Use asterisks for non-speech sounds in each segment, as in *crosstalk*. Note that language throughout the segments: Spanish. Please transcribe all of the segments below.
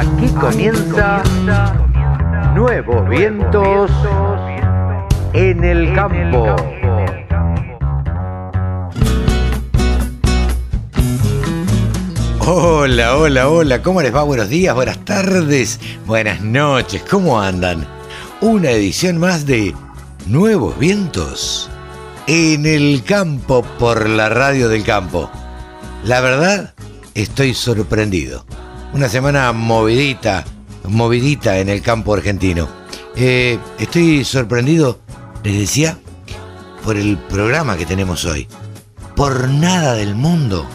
Aquí comienza Nuevos Vientos en el Campo. Hola, hola, hola, ¿cómo les va? Buenos días, buenas tardes, buenas noches, ¿cómo andan? Una edición más de Nuevos Vientos en el campo por la radio del campo. La verdad, estoy sorprendido. Una semana movidita, movidita en el campo argentino. Eh, estoy sorprendido, les decía, por el programa que tenemos hoy. Por nada del mundo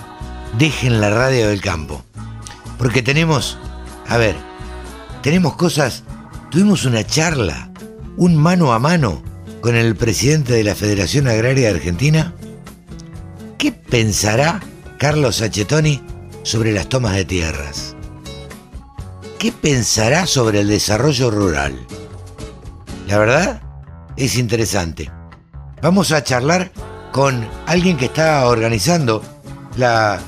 dejen la radio del campo. Porque tenemos, a ver, tenemos cosas, tuvimos una charla, un mano a mano con el presidente de la Federación Agraria Argentina. ¿Qué pensará Carlos Sachetoni sobre las tomas de tierras? ¿Qué pensará sobre el desarrollo rural? La verdad es interesante. Vamos a charlar con alguien que está organizando la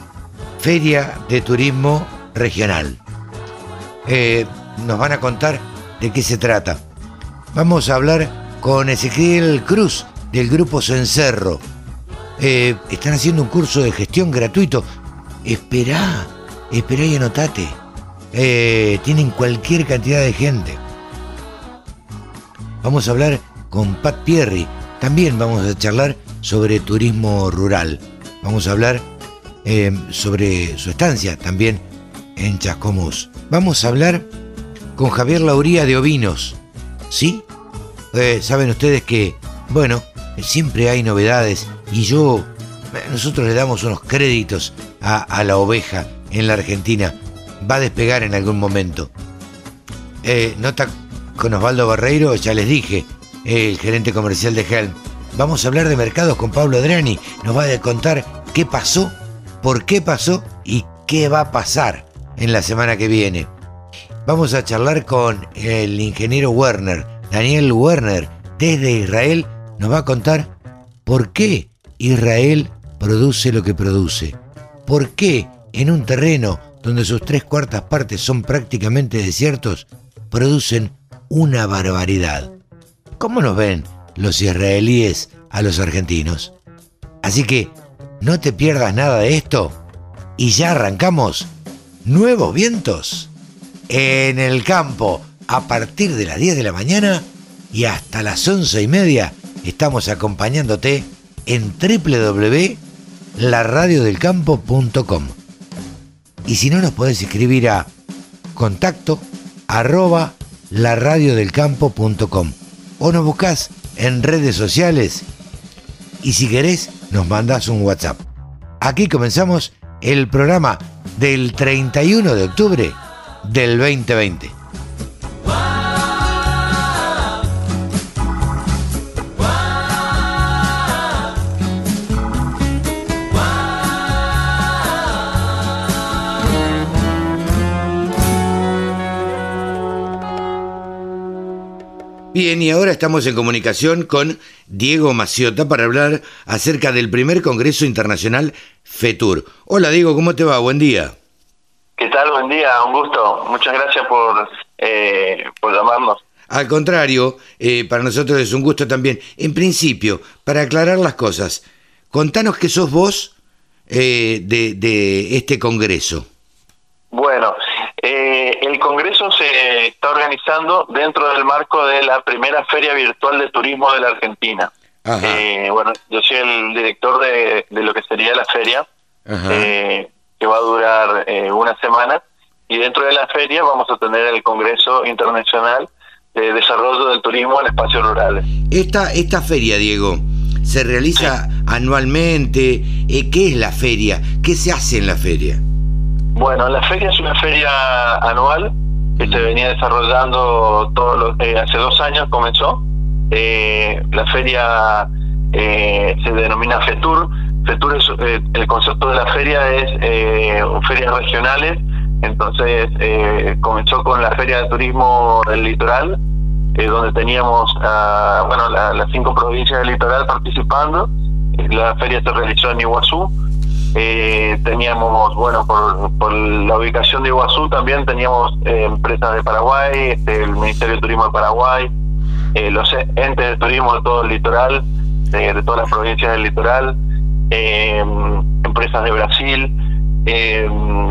Feria de Turismo Regional. Eh, nos van a contar de qué se trata. Vamos a hablar con Ezequiel Cruz del Grupo Cencerro. Eh, están haciendo un curso de gestión gratuito. Esperá, esperá y anotate. Eh, tienen cualquier cantidad de gente. Vamos a hablar con Pat Pierri. También vamos a charlar sobre turismo rural. Vamos a hablar eh, sobre su estancia también en Chascomús. Vamos a hablar con Javier Lauría de Ovinos. ¿Sí? Eh, saben ustedes que, bueno, siempre hay novedades y yo, nosotros le damos unos créditos a, la oveja en la Argentina. Va a despegar en algún momento. Eh, nota con Osvaldo Barreiro, ya les dije, el gerente comercial de Helm. Vamos a hablar de mercados con Pablo Adriani. Nos va a contar qué pasó por qué pasó y qué va a pasar en la semana que viene. Vamos a charlar con el ingeniero Werner, Daniel Werner, desde Israel, nos va a contar por qué Israel produce lo que produce. ¿Por qué en un terreno donde sus tres cuartas partes son prácticamente desiertos, producen una barbaridad? ¿Cómo nos ven los israelíes a los argentinos? Así que no te pierdas nada de esto y ya arrancamos nuevos vientos en el campo a partir de las 10 de la mañana y hasta las 11 y media estamos acompañándote en www.laradiodelcampo.com y si no nos podés escribir a contacto arroba laradiodelcampo.com o nos buscas en redes sociales y si querés nos mandas un WhatsApp. Aquí comenzamos el programa del 31 de octubre del 2020. Bien, y ahora estamos en comunicación con Diego Maciota para hablar acerca del primer Congreso Internacional FETUR. Hola Diego, ¿cómo te va? Buen día. ¿Qué tal? Buen día, un gusto. Muchas gracias por, eh, por llamarnos. Al contrario, eh, para nosotros es un gusto también. En principio, para aclarar las cosas, contanos qué sos vos eh, de, de este Congreso. Bueno, el Congreso se está organizando dentro del marco de la primera Feria Virtual de Turismo de la Argentina. Eh, bueno, yo soy el director de, lo que sería la feria, eh, que va a durar una semana, y dentro de la feria vamos a tener el Congreso Internacional de Desarrollo del Turismo en Espacios Rurales. Esta, esta feria, Diego, ¿se realiza anualmente? ¿Qué es la feria? ¿Qué se hace en la feria? Bueno, la feria es una feria anual que se venía desarrollando todos eh, hace dos años comenzó. Eh, la feria eh, se denomina FETUR. FETUR es, el concepto de la feria es ferias regionales. Entonces comenzó con la feria de turismo del litoral, donde teníamos bueno las cinco provincias del litoral participando. La feria se realizó en Iguazú Eh, teníamos, bueno, por, por, la ubicación de Iguazú también teníamos eh, empresas de Paraguay, este, el Ministerio de Turismo de Paraguay, eh, los entes de turismo de todo el litoral, de todas las provincias del litoral, empresas de Brasil.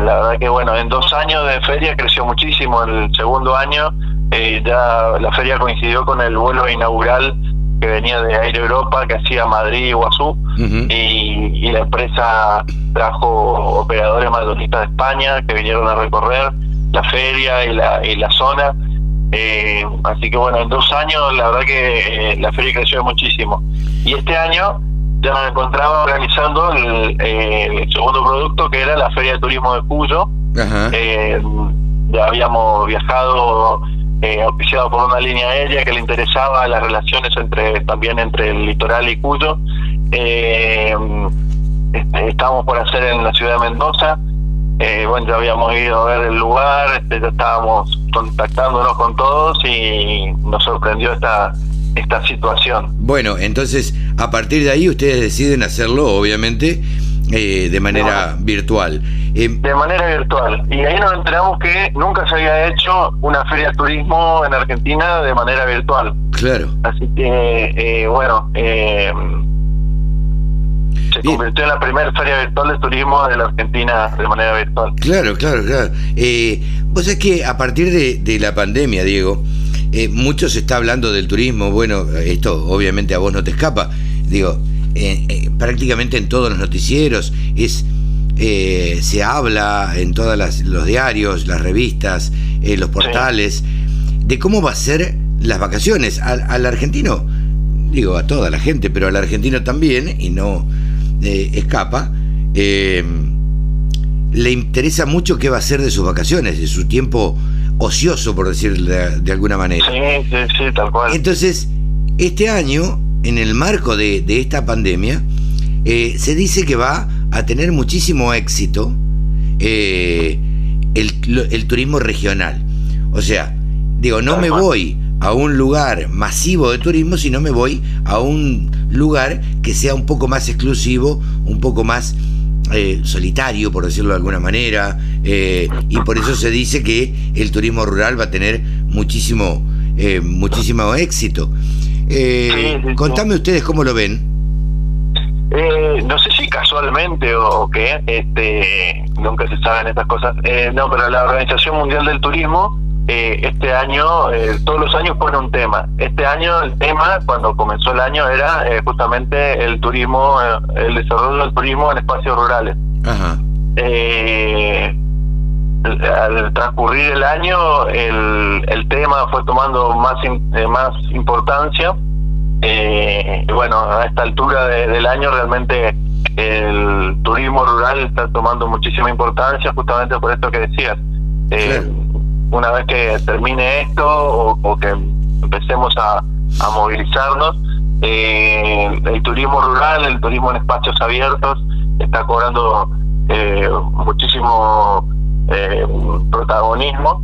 la verdad que, bueno, en dos años de feria creció muchísimo. El segundo año ya la feria coincidió con el vuelo inaugural que venía de Aire Europa, que hacía Madrid y Guazú, y, la empresa trajo operadores maldonistas de España que vinieron a recorrer la feria y la, y la zona. Eh, así que bueno, en dos años la verdad que eh, la feria creció muchísimo. Y este año ya nos encontraba organizando el, el segundo producto que era la Feria de Turismo de Cuyo. Eh, ya habíamos viajado eh, auspiciado por una línea aérea que le interesaba las relaciones entre también entre el litoral y Cuyo. Eh, este, estábamos por hacer en la ciudad de Mendoza. Eh, bueno, ya habíamos ido a ver el lugar, este, ya estábamos contactándonos con todos y nos sorprendió esta esta situación. Bueno, entonces a partir de ahí ustedes deciden hacerlo, obviamente, eh, de manera virtual. Eh, de manera virtual. Y ahí nos enteramos que nunca se había hecho una feria de turismo en Argentina de manera virtual. Claro. Así que, eh, bueno, se convirtió en la primera feria virtual de turismo de la Argentina de manera virtual. Claro, claro, claro. vos es que a partir de, de la pandemia, Diego, mucho se está hablando del turismo. Bueno, esto obviamente a vos no te escapa. Digo, eh, prácticamente en todos los noticieros, es, eh, se habla en todos los diarios, las revistas, eh, los portales, de cómo va a ser las vacaciones. Al, argentino, digo a toda la gente, pero al argentino también, y no escapa, le interesa mucho qué va a ser de sus vacaciones, de su tiempo ocioso, por decir de, alguna manera. Sí, sí, sí, tal cual. Entonces, este año en el marco de, esta pandemia, eh, se dice que va a tener muchísimo éxito eh, el, turismo regional. O sea, digo, no me voy a un lugar masivo de turismo, sino me voy a un lugar que sea un poco más exclusivo, un poco más eh, solitario, por decirlo de alguna manera, y por eso se dice que el turismo rural va a tener muchísimo, muchísimo éxito. Eh, contame ustedes cómo lo ven. Eh, no sé si casualmente o, qué, este, nunca se saben estas cosas. Eh, no, pero la Organización Mundial del Turismo eh, este año, todos los años pone un tema. Este año el tema, cuando comenzó el año, era justamente el turismo, el desarrollo del turismo en espacios rurales. Ajá al transcurrir el año el, el tema fue tomando más eh, más importancia. Eh, y bueno a esta altura del año realmente el turismo rural está tomando muchísima importancia justamente por esto que decías. Eh, una vez que termine esto o, que empecemos a, a movilizarnos el turismo rural el turismo en espacios abiertos está cobrando muchísimo eh, protagonismo.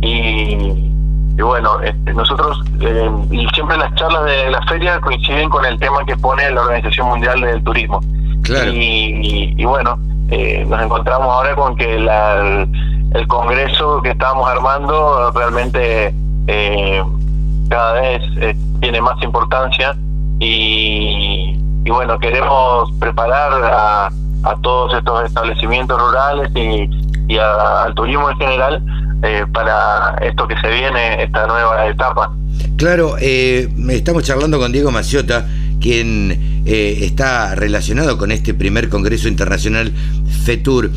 Y, bueno, este, nosotros eh, y siempre las charlas de la feria coinciden con el tema que pone la Organización Mundial del Turismo. Y, bueno, eh, nos encontramos ahora con que la, el, congreso que estábamos armando realmente eh, cada vez tiene más importancia. Y, y bueno, queremos preparar a, a todos estos establecimientos rurales y, al turismo en general eh, para esto que se viene, esta nueva etapa. Claro, eh, estamos charlando con Diego Maciota, quien eh, está relacionado con este primer Congreso Internacional FETUR.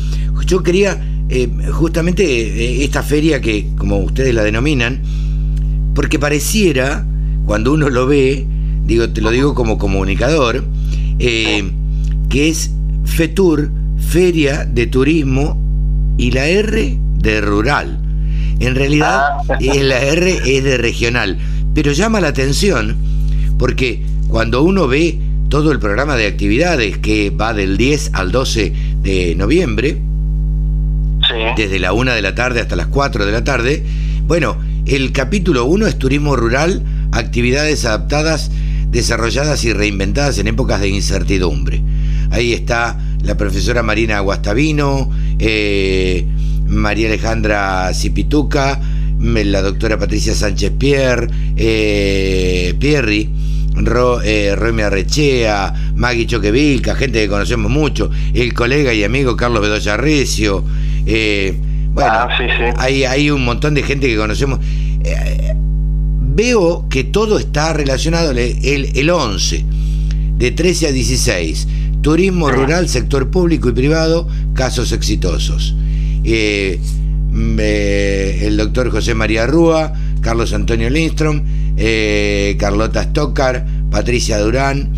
Yo quería justamente esta feria que, como ustedes la denominan, porque pareciera, cuando uno lo ve, digo, te lo digo como comunicador, que es FETUR, Feria de Turismo y la R de rural. En realidad ah. la R es de regional, pero llama la atención porque cuando uno ve todo el programa de actividades que va del 10 al 12 de noviembre, desde la 1 de la tarde hasta las 4 de la tarde, bueno, el capítulo 1 es turismo rural, actividades adaptadas, desarrolladas y reinventadas en épocas de incertidumbre. Ahí está la profesora Marina Guastavino, eh, María Alejandra Cipituca, la doctora Patricia Sánchez Pierre, eh, Pierri, Ro, eh, Romy Arrechea, Maggie Choquevilca, gente que conocemos mucho, el colega y amigo Carlos Bedoya Recio. Eh, bueno, Ah, sí, sí. Hay, hay un montón de gente que conocemos. Eh, veo que todo está relacionado el, el 11, de 13 a 16. Turismo rural, sector público y privado, casos exitosos. Eh, mm, eh, el doctor José María Rúa, Carlos Antonio Lindstrom, eh, Carlota Stockar, Patricia Durán,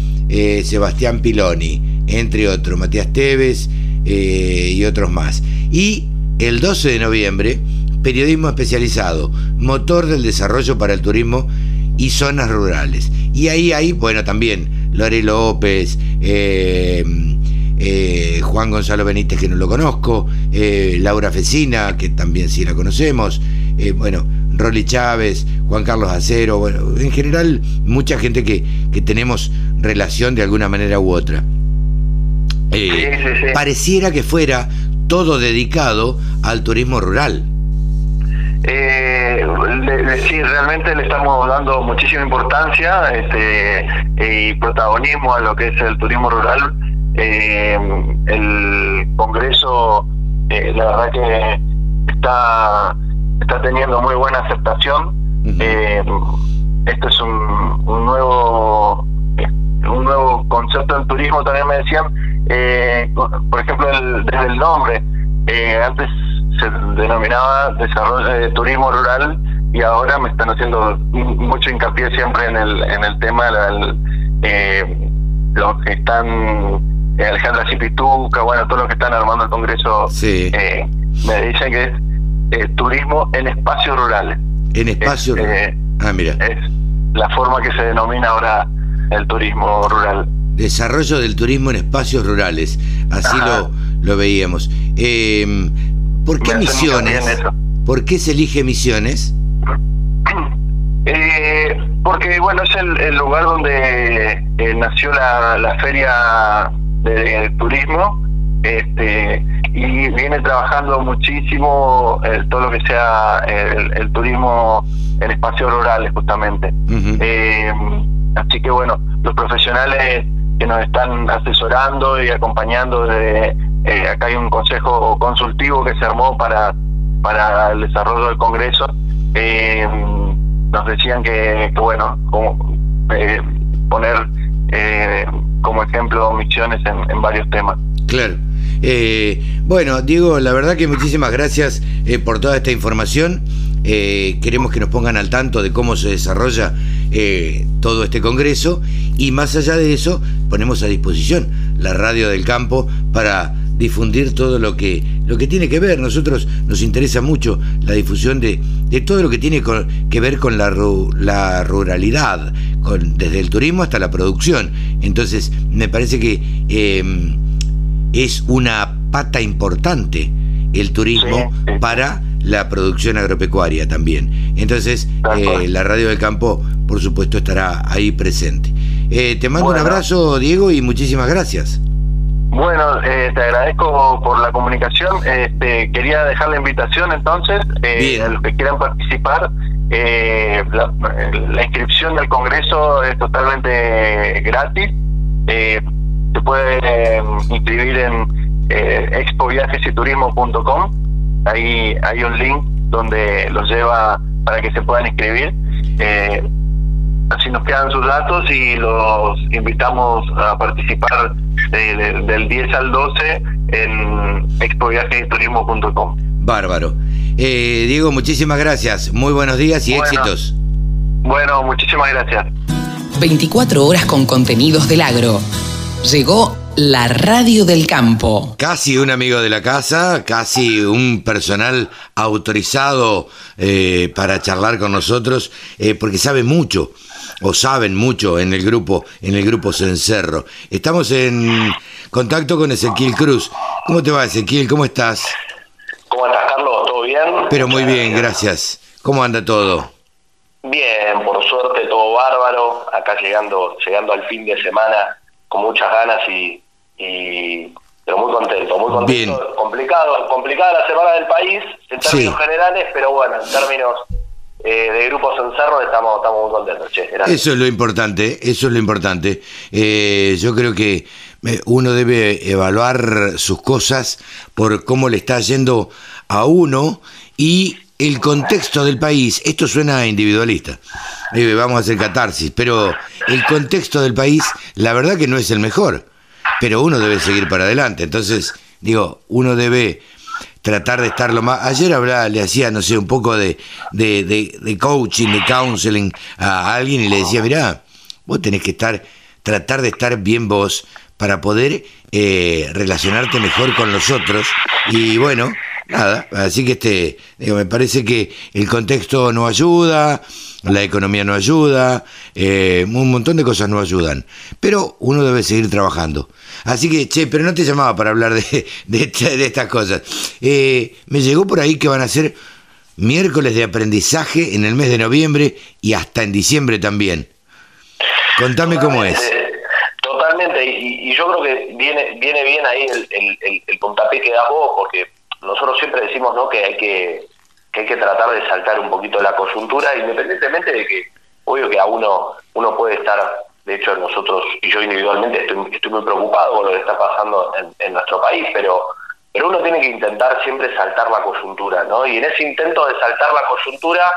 Sebastián Piloni, entre otros, Matías Teves y otros más. Y el 12 de noviembre, periodismo especializado, motor del desarrollo para el turismo y zonas rurales. Y ahí hay, bueno, también Lore López, eh, eh, Juan Gonzalo Benítez, que no lo conozco, eh, Laura Fecina, que también sí la conocemos, bueno, Rolly Chávez, Juan Carlos Acero, bueno, en general mucha gente que, que tenemos relación de alguna manera u otra. Sí, sí, sí. Pareciera que fuera todo dedicado al turismo rural. Eh, le- le- sí, realmente le estamos dando muchísima importancia este, y protagonismo a lo que es el turismo rural. Eh, el Congreso, eh, la verdad que está, está teniendo muy buena aceptación. Ujú. Eh, esto es un, un nuevo eh, un nuevo concepto del turismo también me decían eh, por ejemplo el, desde el nombre eh, antes se denominaba desarrollo de turismo rural y ahora me están haciendo mucho hincapié siempre en el en el tema del, eh, los que están eh, Alejandra Cipituca bueno todos los que están armando el congreso Sí, eh, me dicen que es eh, turismo en espacios rurales en espacio es, rural. eh, Ah, mira. es la forma que se denomina ahora el turismo rural. Desarrollo del turismo en espacios rurales. Así Ajá. lo, lo veíamos. Eh, ¿Por qué misiones? ¿Por qué se elige misiones? *clears throat* Eh, porque bueno, es el, el lugar donde eh, nació la, la feria de, de turismo este, y viene trabajando muchísimo eh, todo lo que sea el, el turismo en espacios rurales justamente. Eh, así que bueno, los profesionales que nos están asesorando y acompañando de eh, acá hay un consejo consultivo que se armó para para el desarrollo del Congreso. Eh, nos decían que, que, bueno, como, eh, poner eh, como ejemplo misiones en, en varios temas. Claro. Eh, bueno, Diego, la verdad que muchísimas gracias eh, por toda esta información. Eh, queremos que nos pongan al tanto de cómo se desarrolla eh, todo este congreso y más allá de eso ponemos a disposición la radio del campo para difundir todo lo que lo que tiene que ver. Nosotros nos interesa mucho la difusión de, de todo lo que tiene con- que ver con la, ru- la ruralidad, con, desde el turismo hasta la producción. Entonces, me parece que eh, es una pata importante el turismo Sí, para la producción agropecuaria también. Entonces, eh, la radio del campo, por supuesto, estará ahí presente. Eh, te mando un abrazo, Diego, y muchísimas gracias. Bueno, eh, te agradezco por la comunicación. Este, quería dejar la invitación entonces eh, a los que quieran participar. Eh, la, la inscripción del Congreso es totalmente gratis. Eh, se puede inscribir en expoviajesyturismo.com. Ahí hay un link donde los lleva para que se puedan inscribir. Eh, así nos quedan sus datos y los invitamos a participar de- de- del 10 al 12 en expoviajesyturismo.com. Bárbaro. Eh, Diego, muchísimas gracias. Muy buenos días y Bueno. éxitos. Bueno, muchísimas gracias. 24 horas con contenidos del agro. Llegó la radio del campo. Casi un amigo de la casa, casi un personal autorizado eh, para charlar con nosotros, eh, porque sabe mucho, o saben mucho en el grupo, en el grupo Cencerro. Estamos en contacto con Ezequiel Cruz. ¿Cómo te va, Ezequiel? ¿Cómo estás? ¿Cómo estás, Carlos? ¿Todo bien? Pero muy bien, gracias. ¿Cómo anda todo? Bien, por suerte todo bárbaro. Acá llegando, llegando al fin de semana con muchas ganas y, y, pero muy contento, muy contento. Bien. Complicado, complicada la semana del país en términos generales, pero bueno, en términos eh, de grupos en cerro estamos, estamos muy contentos. Che. Eso es lo importante, eso es lo importante. Eh, yo creo que eh, uno debe evaluar sus cosas por cómo le está yendo a uno y el contexto del país. Esto suena individualista. Eh, vamos a hacer catarsis, pero el contexto del país, la verdad que no es el mejor. Pero uno debe seguir para adelante. Entonces, digo, uno debe tratar de estar lo más... Ayer hablaba, le hacía, no sé, un poco de, de, de- coaching, de counseling a alguien y le decía, mirá, vos tenés que estar, tratar de estar bien vos para poder eh, relacionarte mejor con los otros. Y bueno, nada, así que este, digo, me parece que el contexto no ayuda, la economía no ayuda, eh, un montón de cosas no ayudan. Pero uno debe seguir trabajando. Así que, che, pero no te llamaba para hablar de, de, esta- de estas cosas. Eh, me llegó por ahí que van a ser miércoles de aprendizaje en el mes de noviembre y hasta en diciembre también. Contame cómo es. Totalmente, Totalmente, y, y yo creo que viene viene bien ahí el, el, el- el puntapié que das vos, porque nosotros siempre decimos ¿no? que hay que, que hay que tratar de saltar un poquito la coyuntura, independientemente de que, obvio que a uno uno puede estar, de hecho nosotros y yo individualmente estoy, estoy muy preocupado con lo que está pasando en, en nuestro país, pero pero uno tiene que intentar siempre saltar la coyuntura, ¿no? Y en ese intento de saltar la coyuntura,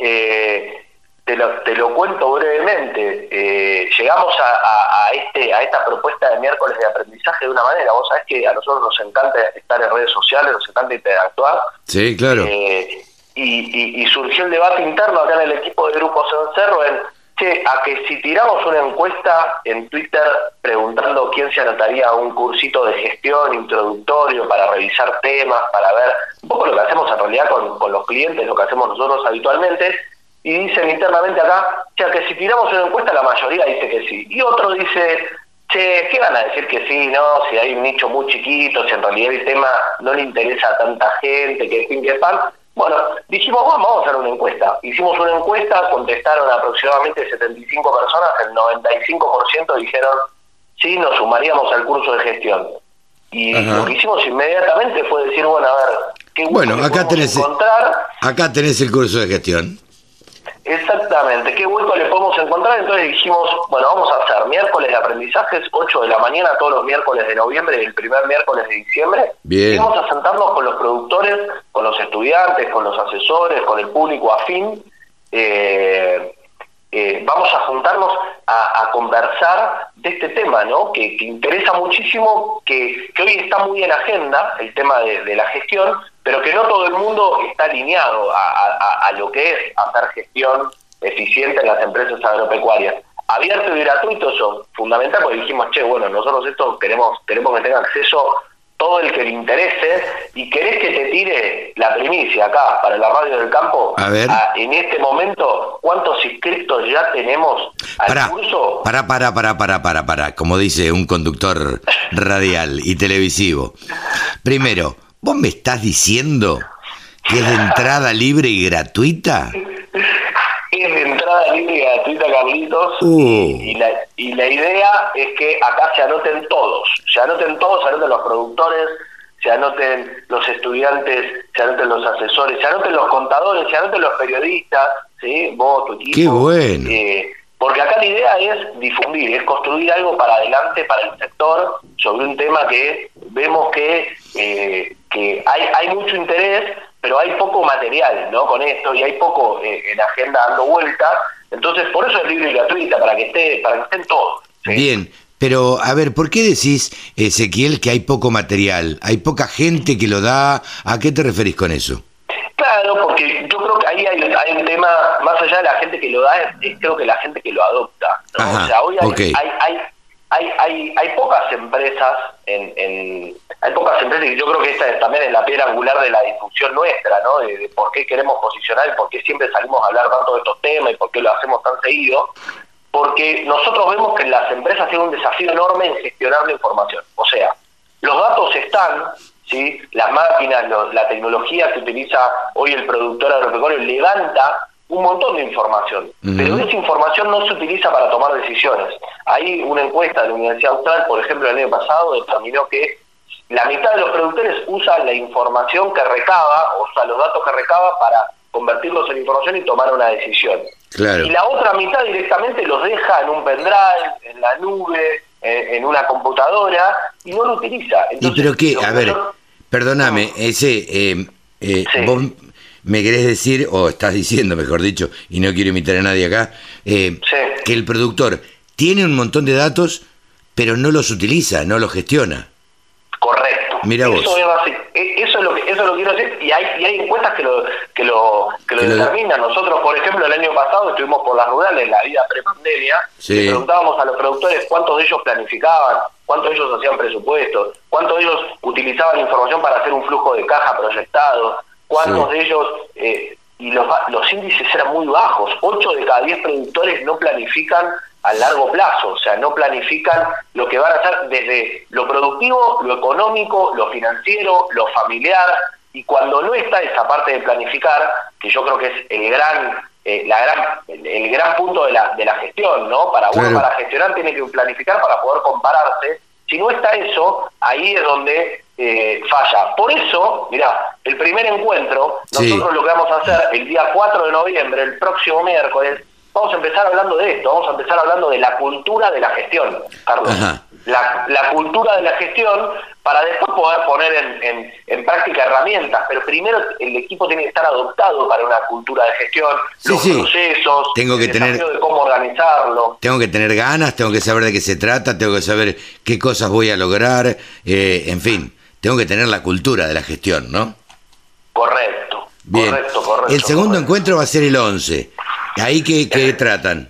eh, te lo, te lo cuento brevemente. Eh, llegamos a, a- a este a esta propuesta de miércoles de aprendizaje de una manera. Vos sabés que a nosotros nos encanta estar en redes sociales, nos encanta interactuar. Sí, claro. Eh, y, y- y surgió el debate interno acá en el equipo de Grupos en Cerro en, che, a que si tiramos una encuesta en Twitter preguntando quién se anotaría a un cursito de gestión introductorio para revisar temas, para ver un poco lo que hacemos en realidad con, con los clientes, lo que hacemos nosotros habitualmente, y dicen internamente acá, che, a que si tiramos una encuesta la mayoría dice que sí. Y otro dice, che, ¿qué van a decir que sí, no? Si hay un nicho muy chiquito, si en realidad el tema no le interesa a tanta gente, que fin que pan. Bueno, dijimos, vamos, vamos a hacer una encuesta. Hicimos una encuesta, contestaron aproximadamente 75 personas, el 95% dijeron, sí, nos sumaríamos al curso de gestión. Y Ajá. lo que hicimos inmediatamente fue decir, bueno, a ver, ¿qué Bueno, acá tenés, encontrar? acá tenés el curso de gestión. Exactamente, ¿qué hueco le podemos encontrar? Entonces dijimos, bueno, vamos a hacer miércoles de aprendizajes, 8 de la mañana todos los miércoles de noviembre y el primer miércoles de diciembre. Bien. Y vamos a sentarnos con los productores, con los estudiantes, con los asesores, con el público afín. eh, eh, vamos a juntarnos a, a conversar de este tema, ¿no? Que, que interesa muchísimo, que, que hoy está muy en agenda, el tema de, de la gestión, pero que no todo el mundo está alineado a, a- a lo que es hacer gestión eficiente en las empresas agropecuarias. Abierto y gratuito, eso fundamental, porque dijimos, che, bueno, nosotros esto queremos, queremos que tenga acceso todo el que le interese y querés que te tire la primicia acá para la radio del campo. A ver. en este momento, ¿cuántos inscritos ya tenemos al Pará, curso? pará, pará, pará, pará, pará, pará, como dice un conductor radial y televisivo. Primero, ¿vos me estás diciendo que es de entrada libre y gratuita? Es de entrada libre y gratuita, Carlitos. Uh. Y, y la, y la idea es que acá se anoten todos. Se anoten todos, se anoten los productores, se anoten los estudiantes, se anoten los asesores, se anoten los contadores, se anoten los periodistas, ¿sí? Vos, tu equipo. Qué bueno. Eh, porque acá la idea es difundir, es construir algo para adelante para el sector sobre un tema que vemos que, eh, que hay, hay mucho interés, pero hay poco material ¿no? con esto y hay poco eh, en agenda dando vueltas. Entonces, por eso es libre y gratuita, para que, esté, para que estén todos. ¿sí? Bien, pero a ver, ¿por qué decís, Ezequiel, que hay poco material? ¿Hay poca gente que lo da? ¿A qué te referís con eso? Claro, porque yo creo que ahí hay, hay un tema, más allá de la gente que lo da, es, es creo que la gente que lo adopta. ¿no? Ajá, o sea, hoy hay, ok. hay, hay, hay, hay, hay pocas empresas, en, en, hay pocas empresas, y yo creo que esta es- también es la piedra angular de la difusión nuestra, ¿no? De, de por qué queremos posicionar y por qué siempre salimos a hablar tanto de estos temas y por qué lo hacemos tan seguido. Porque nosotros vemos que las empresas tienen un desafío enorme en gestionar la información. O sea, los datos están, ¿sí? las máquinas, lo- la tecnología que utiliza hoy el productor agropecuario levanta un montón de información, pero esa información no se utiliza para tomar decisiones. Hay una encuesta de la Universidad Austral, por ejemplo, el año pasado, determinó que la mitad de los productores usa la información que recaba, o sea, los datos que recaba para convertirlos en información y tomar una decisión. Y la otra mitad directamente los deja en un pendrive, en la nube, en, una computadora y no lo utiliza. ¿Y pero qué? A ver, perdóname, ese, eh, eh, vos me querés decir, o estás diciendo, *laughs* mejor dicho, y no quiero imitar a nadie acá, eh, que el productor tiene un montón de datos, pero no los utiliza, no los gestiona. Correcto. Mira vos. E, eso es lo que eso lo quiero decir y hay y hay encuestas que lo que lo que lo determinan. Nosotros, por ejemplo, el año pasado estuvimos por las rurales, la vida prepandemia, y preguntábamos a los productores cuántos de ellos planificaban, cuántos de ellos hacían presupuestos, cuántos de ellos utilizaban información para hacer un flujo de caja proyectado, cuántos de ellos eh, y los, los índices eran muy bajos. Ocho de cada diez productores no planifican a largo plazo, o sea, no planifican lo que van a hacer desde lo productivo, lo económico, lo financiero, lo familiar, y cuando no está esa parte de planificar, que yo creo que es el gran, eh, la gran, el, gran punto de la, de la gestión, ¿no? Para uno, para gestionar, tiene que planificar para poder compararse. Si no está eso, ahí es donde eh, falla. Por eso, mira, el primer encuentro, nosotros lo que vamos a hacer el día 4 de noviembre, el próximo miércoles, vamos a empezar hablando de esto, vamos a empezar hablando de la cultura de la gestión, Carlos. La, la, cultura de la gestión para después poder poner en, en, práctica herramientas, pero primero el equipo tiene que estar adoptado para una cultura de gestión, los procesos, tengo que el tener, de cómo organizarlo. Tengo que tener ganas, tengo que saber de qué se trata, tengo que saber qué cosas voy a lograr, eh, en fin, tengo que tener la cultura de la gestión, ¿no? Correcto, Bien. correcto, correcto. El segundo encuentro va a ser el 11. ¿Ahí qué, qué tratan?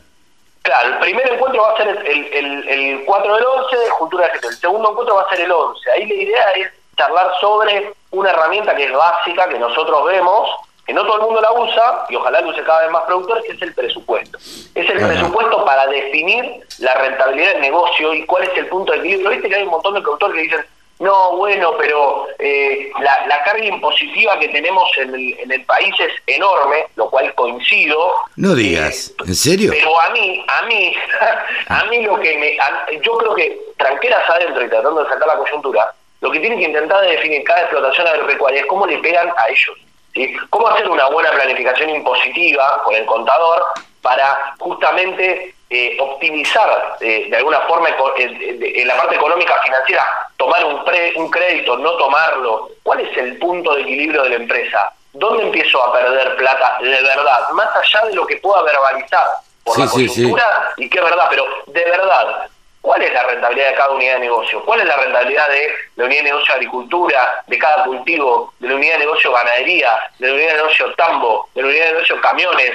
Claro, el primer encuentro va a ser el, el, el 4 del 11, Cultura de. El segundo encuentro va a ser el 11. Ahí la idea es charlar sobre una herramienta que es básica, que nosotros vemos, que no todo el mundo la usa, y ojalá lo use cada vez más productores, que es el presupuesto. Es el presupuesto para definir la rentabilidad del negocio y cuál es el punto de equilibrio. Viste que hay un montón de productores que dicen, no, bueno, pero eh, la, carga impositiva que tenemos en el, en el, país es enorme, lo cual coincido. No digas, ¿en serio? Pero a mí, a mí, *laughs* a mí lo que me... yo creo que tranqueras adentro y tratando de sacar la coyuntura, lo que tienen que intentar de definir cada explotación agropecuaria es cómo le pegan a ellos. ¿sí? Cómo hacer una buena planificación impositiva con el contador para justamente eh, optimizar eh, de alguna forma en la parte económica financiera, tomar un, un crédito, no tomarlo. ¿Cuál es el punto de equilibrio de la empresa? ¿Dónde empiezo a perder plata de verdad? Más allá de lo que pueda verbalizar por la coyuntura y que es verdad, pero de verdad, ¿cuál es la rentabilidad de cada unidad de negocio? ¿Cuál es la rentabilidad de la unidad de negocio agricultura, de cada cultivo, de la unidad de negocio ganadería, de la unidad de negocio tambo, de la unidad de negocio camiones?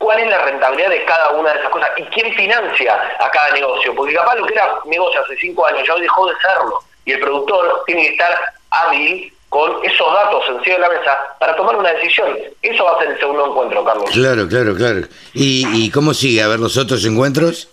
Cuál es la rentabilidad de cada una de esas cosas y quién financia a cada negocio, porque capaz lo que era negocio hace cinco años ya hoy dejó de serlo y el productor tiene que estar hábil con esos datos encima de la mesa para tomar una decisión. Eso va a ser el segundo encuentro, Carlos. Claro, claro, claro. ¿Y, y cómo sigue? A ver, los otros encuentros.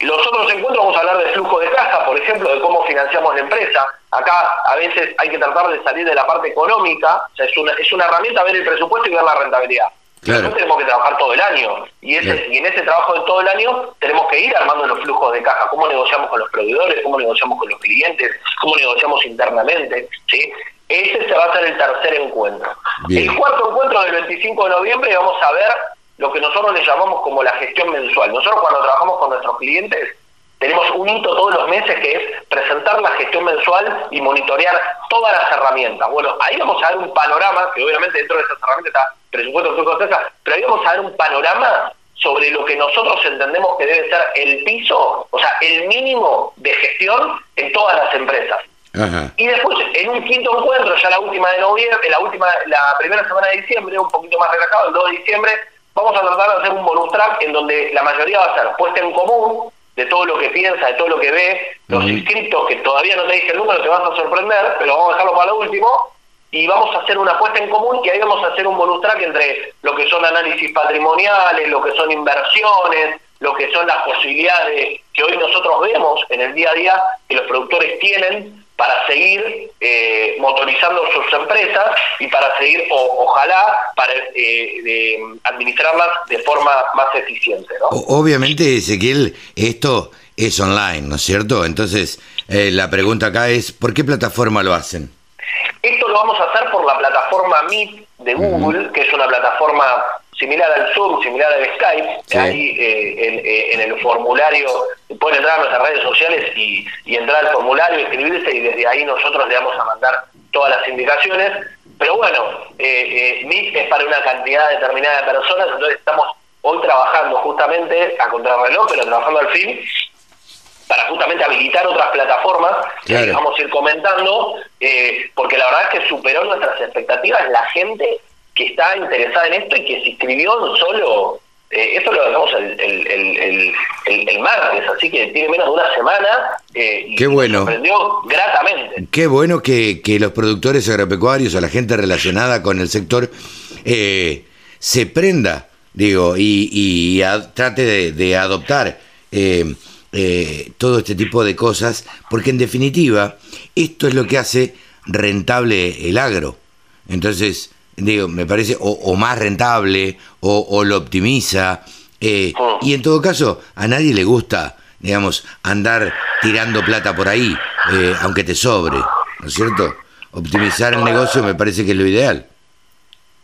Los otros encuentros vamos a hablar de flujo de caja, por ejemplo, de cómo financiamos la empresa. Acá a veces hay que tratar de salir de la parte económica, o sea, es una, es una herramienta ver el presupuesto y ver la rentabilidad. Claro. tenemos que trabajar todo el año y, ese, y en ese trabajo de todo el año tenemos que ir armando los flujos de caja, cómo negociamos con los proveedores, cómo negociamos con los clientes, cómo negociamos internamente. ¿sí? Ese se va a ser el tercer encuentro. El cuarto encuentro del 25 de noviembre vamos a ver lo que nosotros le llamamos como la gestión mensual. Nosotros cuando trabajamos con nuestros clientes tenemos un hito todos los meses que es presentar la gestión mensual y monitorear todas las herramientas. Bueno, ahí vamos a ver un panorama, que obviamente dentro de esas herramientas está presupuesto, pero ahí vamos a ver un panorama sobre lo que nosotros entendemos que debe ser el piso, o sea, el mínimo de gestión en todas las empresas. Y después, en un quinto encuentro, ya la última de noviembre, la última, la primera semana de diciembre, un poquito más relajado, el 2 de diciembre, vamos a tratar de hacer un bonus track en donde la mayoría va a ser puesta en común de todo lo que piensa, de todo lo que ve, los inscriptos, que todavía no te dije el número, te vas a sorprender, pero vamos a dejarlo para lo último, y vamos a hacer una apuesta en común y ahí vamos a hacer un bonus track entre lo que son análisis patrimoniales, lo que son inversiones, lo que son las posibilidades que hoy nosotros vemos en el día a día que los productores tienen para seguir eh, motorizando sus empresas y para seguir, ojalá, para eh, administrarlas de forma más eficiente. Obviamente, Ezequiel, esto es online, ¿no es cierto? Entonces, eh, la pregunta acá es, ¿por qué plataforma lo hacen? Esto lo vamos a hacer por la plataforma Meet de Google, que es una plataforma similar al Zoom, similar al Skype. Ahí eh, en, el formulario pueden entrar a nuestras redes sociales y, entrar al formulario, inscribirse y desde ahí nosotros le vamos a mandar todas las indicaciones. Pero bueno, eh, Meet es para una cantidad determinada de personas, entonces estamos hoy trabajando justamente a contrarreloj, pero trabajando al fin para justamente habilitar otras plataformas que vamos a ir comentando, eh, porque la verdad es que superó nuestras expectativas la gente que está interesada en esto y que se inscribió solo, eh, esto lo dejamos el, el, el, martes, así que tiene menos de una semana eh, y Qué bueno. sorprendió gratamente. Qué bueno que, que los productores agropecuarios o la gente relacionada con el sector se prenda, digo, y, y trate de, adoptar eh, todo este tipo de cosas, porque en definitiva esto es lo que hace rentable el agro. Entonces, digo, me parece o, más rentable o, lo optimiza. Eh, oh. y en todo caso, a nadie le gusta, digamos, andar tirando plata por ahí, eh, aunque te sobre, ¿no es cierto? Optimizar el negocio me parece que es lo ideal.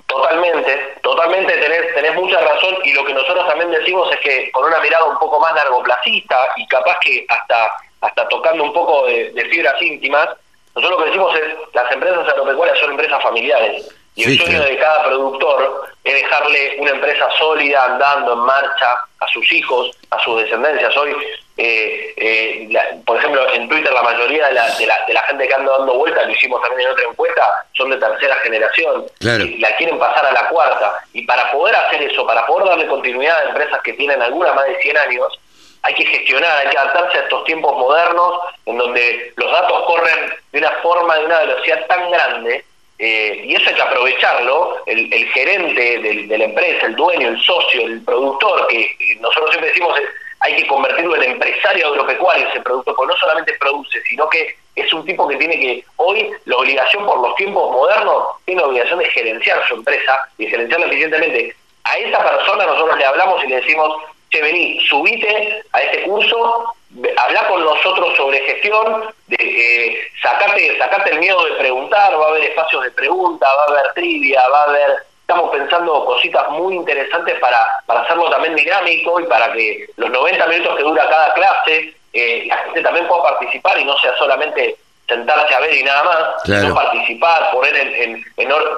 Totalmente, totalmente tenés, tenés mucha razón y lo que nosotros también decimos es que con una mirada un poco más largoplacista y capaz que hasta, hasta tocando un poco de, fibras íntimas, nosotros lo que decimos es las empresas agropecuarias son empresas familiares y el sueño de cada productor es dejarle una empresa sólida andando en marcha a sus hijos, a sus descendencias. Hoy eh, eh, por ejemplo, en Twitter la mayoría de la, de la, gente que anda dando vueltas, lo hicimos también en otra encuesta, son de tercera generación, y la quieren pasar a la cuarta. Y para poder hacer eso, para poder darle continuidad a empresas que tienen algunas más de 100 años, hay que gestionar, hay que adaptarse a estos tiempos modernos, en donde los datos corren de una forma, de una velocidad tan grande, eh, y eso hay que aprovecharlo, el, gerente de la empresa, el dueño, el socio, el productor, que nosotros siempre decimos hay que convertirlo en empresario agropecuario ese producto, porque no solamente produce, sino que es un tipo que tiene que, hoy, la obligación por los tiempos modernos, tiene la obligación de gerenciar su empresa y gerenciarla eficientemente. A esa persona nosotros le hablamos y le decimos, che, vení, subite a este curso, habla con nosotros sobre gestión, de, eh, sacarte, sacarte el miedo de preguntar, va a haber espacios de pregunta, va a haber trivia, va a haber estamos pensando cositas muy interesantes para, para hacerlo también dinámico y para que los 90 minutos que dura cada clase, eh, la gente también pueda participar y no sea solamente sentarse a ver y nada más, sino participar, poner, en, en,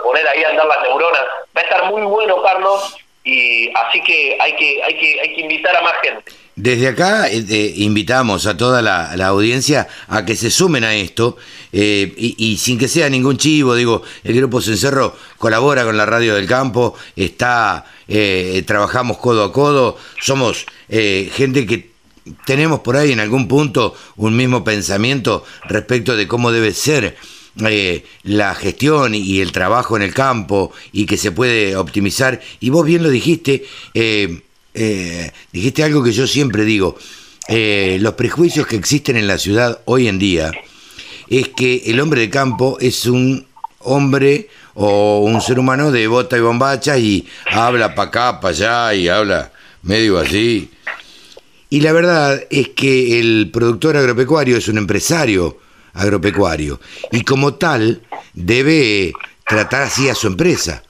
poner ahí a andar las neuronas. Va a estar muy bueno, Carlos, y así que hay que, hay que, hay que invitar a más gente. Desde acá eh, eh, invitamos a toda la, audiencia a que se sumen a esto eh, y, sin que sea ningún chivo, digo, el Grupo Cencerro colabora con la Radio del Campo, está, trabajamos codo a codo, somos gente que tenemos por ahí en algún punto un mismo pensamiento respecto de cómo debe ser la gestión y el trabajo en el campo y que se puede optimizar. Y vos bien lo dijiste, eh, dijiste algo que yo siempre digo, eh, los prejuicios que existen en la ciudad hoy en día es que el hombre de campo es un hombre o un ser humano de bota y bombacha y habla para acá, para allá y habla medio así. Y la verdad es que el productor agropecuario es un empresario agropecuario y como tal debe tratar así a su empresa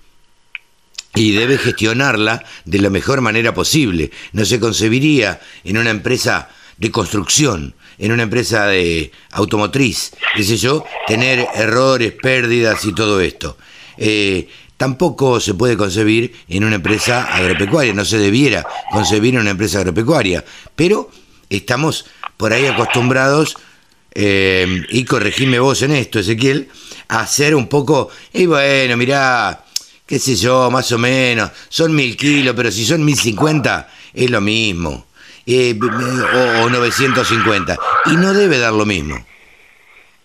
y debe gestionarla de la mejor manera posible. No se concebiría en una empresa de construcción, en una empresa de automotriz, qué sé yo, tener errores, pérdidas y todo esto. Eh, tampoco se puede concebir en una empresa agropecuaria, no se debiera concebir en una empresa agropecuaria, pero estamos por ahí acostumbrados, eh, y corregime vos en esto, Ezequiel, hacer un poco, y bueno, mirá, qué sé yo, más o menos, son mil kilos, pero si son mil cincuenta, es lo mismo, eh, o, 950, y no debe dar lo mismo.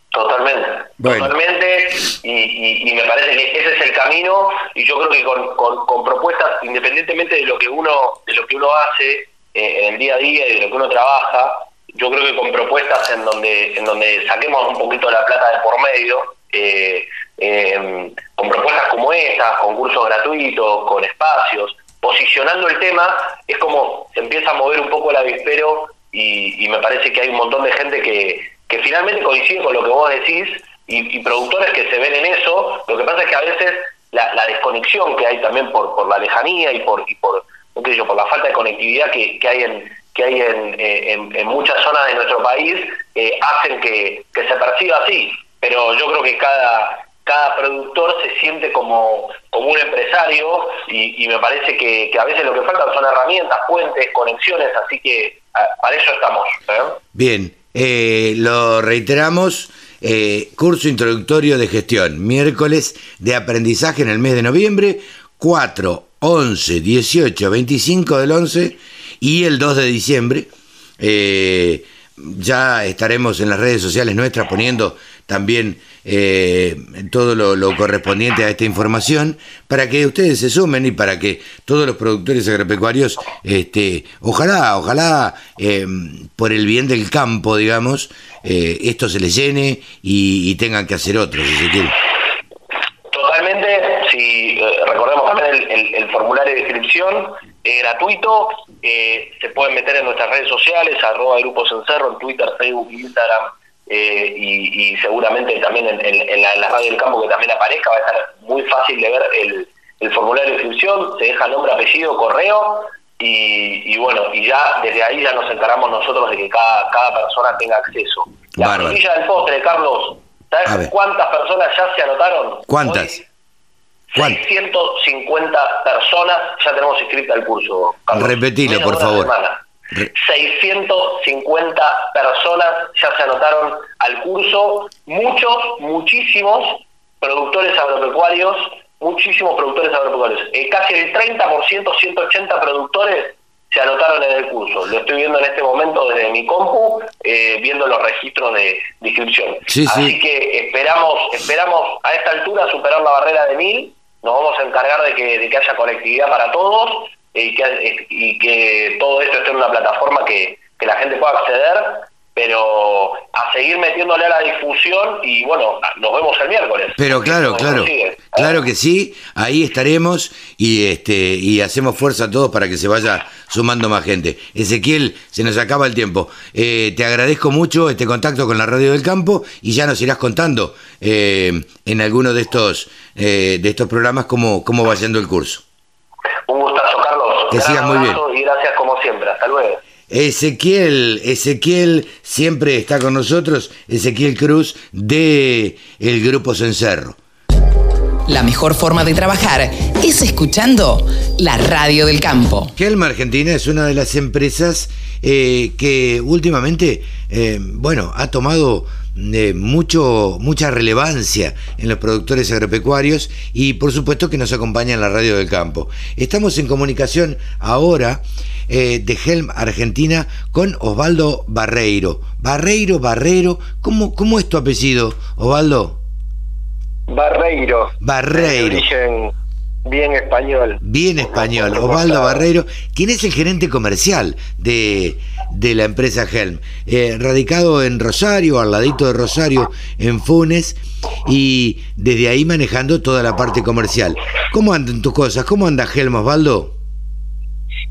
Totalmente, totalmente, y, me parece que ese es el camino, y yo creo que con, con, propuestas, independientemente de lo que uno, de lo que uno hace eh, en el día a día y de lo que uno trabaja, yo creo que con propuestas en donde, en donde saquemos un poquito la plata de por medio, eh, eh, con propuestas como estas, con cursos gratuitos, con espacios, posicionando el tema, es como se empieza a mover un poco el avispero y, me parece que hay un montón de gente que, que finalmente coincide con lo que vos decís y, productores que se ven en eso. Lo que pasa es que a veces la, desconexión que hay también por, por la lejanía y por, y por, yo, por la falta de conectividad que, que hay en que hay en, eh, en, muchas zonas de nuestro país eh, hacen que, que se perciba así. Pero yo creo que cada, cada productor se siente como, como un empresario y, me parece que, a veces lo que faltan son herramientas, puentes, conexiones, así que para eso estamos. ¿eh? Bien, lo reiteramos. Curso introductorio de gestión, miércoles de aprendizaje en el mes de noviembre, 4, 11, 18, 25 del 11 y el 2 de diciembre. ya estaremos en las redes sociales nuestras poniendo también eh, todo lo, correspondiente a esta información para que ustedes se sumen y para que todos los productores agropecuarios, este, ojalá, ojalá, eh, por el bien del campo, digamos, eh, esto se les llene y, tengan que hacer otro, si se quiere. Totalmente, si recordemos también el, formulario de inscripción, es gratuito, se pueden meter en nuestras redes sociales, arroba grupos en cerro, en Twitter, Facebook, Instagram, eh, y, seguramente también en, la, radio del campo que también aparezca, va a estar muy fácil de ver el, formulario de inscripción, se deja nombre, apellido, correo, y, bueno, y ya desde ahí ya nos encaramos nosotros de que cada, cada persona tenga acceso. La frutilla del postre, Carlos, ¿sabes cuántas personas ya se anotaron? ¿Cuántas? 650 personas ya tenemos inscrita el curso. Carlos. Repetilo, por favor. 650 personas ya se anotaron al curso, muchos, muchísimos productores agropecuarios, muchísimos productores agropecuarios. Eh, casi el 30%, 180 productores se anotaron en el curso. Lo estoy viendo en este momento desde mi compu, eh, viendo los registros de, inscripción. Así que esperamos, esperamos a esta altura superar la barrera de mil. Nos vamos a encargar de que, de que haya conectividad para todos y que, y que todo esto esté en una plataforma que, la gente pueda acceder, pero a seguir metiéndole a la difusión y bueno, nos vemos el miércoles. Pero claro, claro, claro que sí, ahí estaremos y este y hacemos fuerza a todos para que se vaya sumando más gente. Ezequiel, se nos acaba el tiempo. Eh, te agradezco mucho este contacto con la Radio del Campo y ya nos irás contando eh, en alguno de estos eh, de estos programas cómo, cómo va yendo el curso. Un gustazo, Carlos. Que sigas muy bien. Y gracias como siempre. Hasta luego. Ezequiel, Ezequiel siempre está con nosotros, Ezequiel Cruz de el Grupo Cencerro. La mejor forma de trabajar es escuchando la radio del campo. Helm Argentina es una de las empresas eh, que últimamente, eh, bueno, ha tomado eh, mucho, mucha relevancia en los productores agropecuarios y por supuesto que nos acompaña en la radio del campo. Estamos en comunicación ahora de Helm Argentina con Osvaldo Barreiro. Barreiro, Barreiro, ¿cómo, cómo es tu apellido, Osvaldo? Barreiro. Barreiro. bien español. Bien español. Osvaldo Barreiro, ¿quién es el gerente comercial de, de la empresa Helm, eh, radicado en Rosario, al ladito de Rosario, en Funes, y desde ahí manejando toda la parte comercial. ¿Cómo andan tus cosas? ¿Cómo anda Helm, Osvaldo?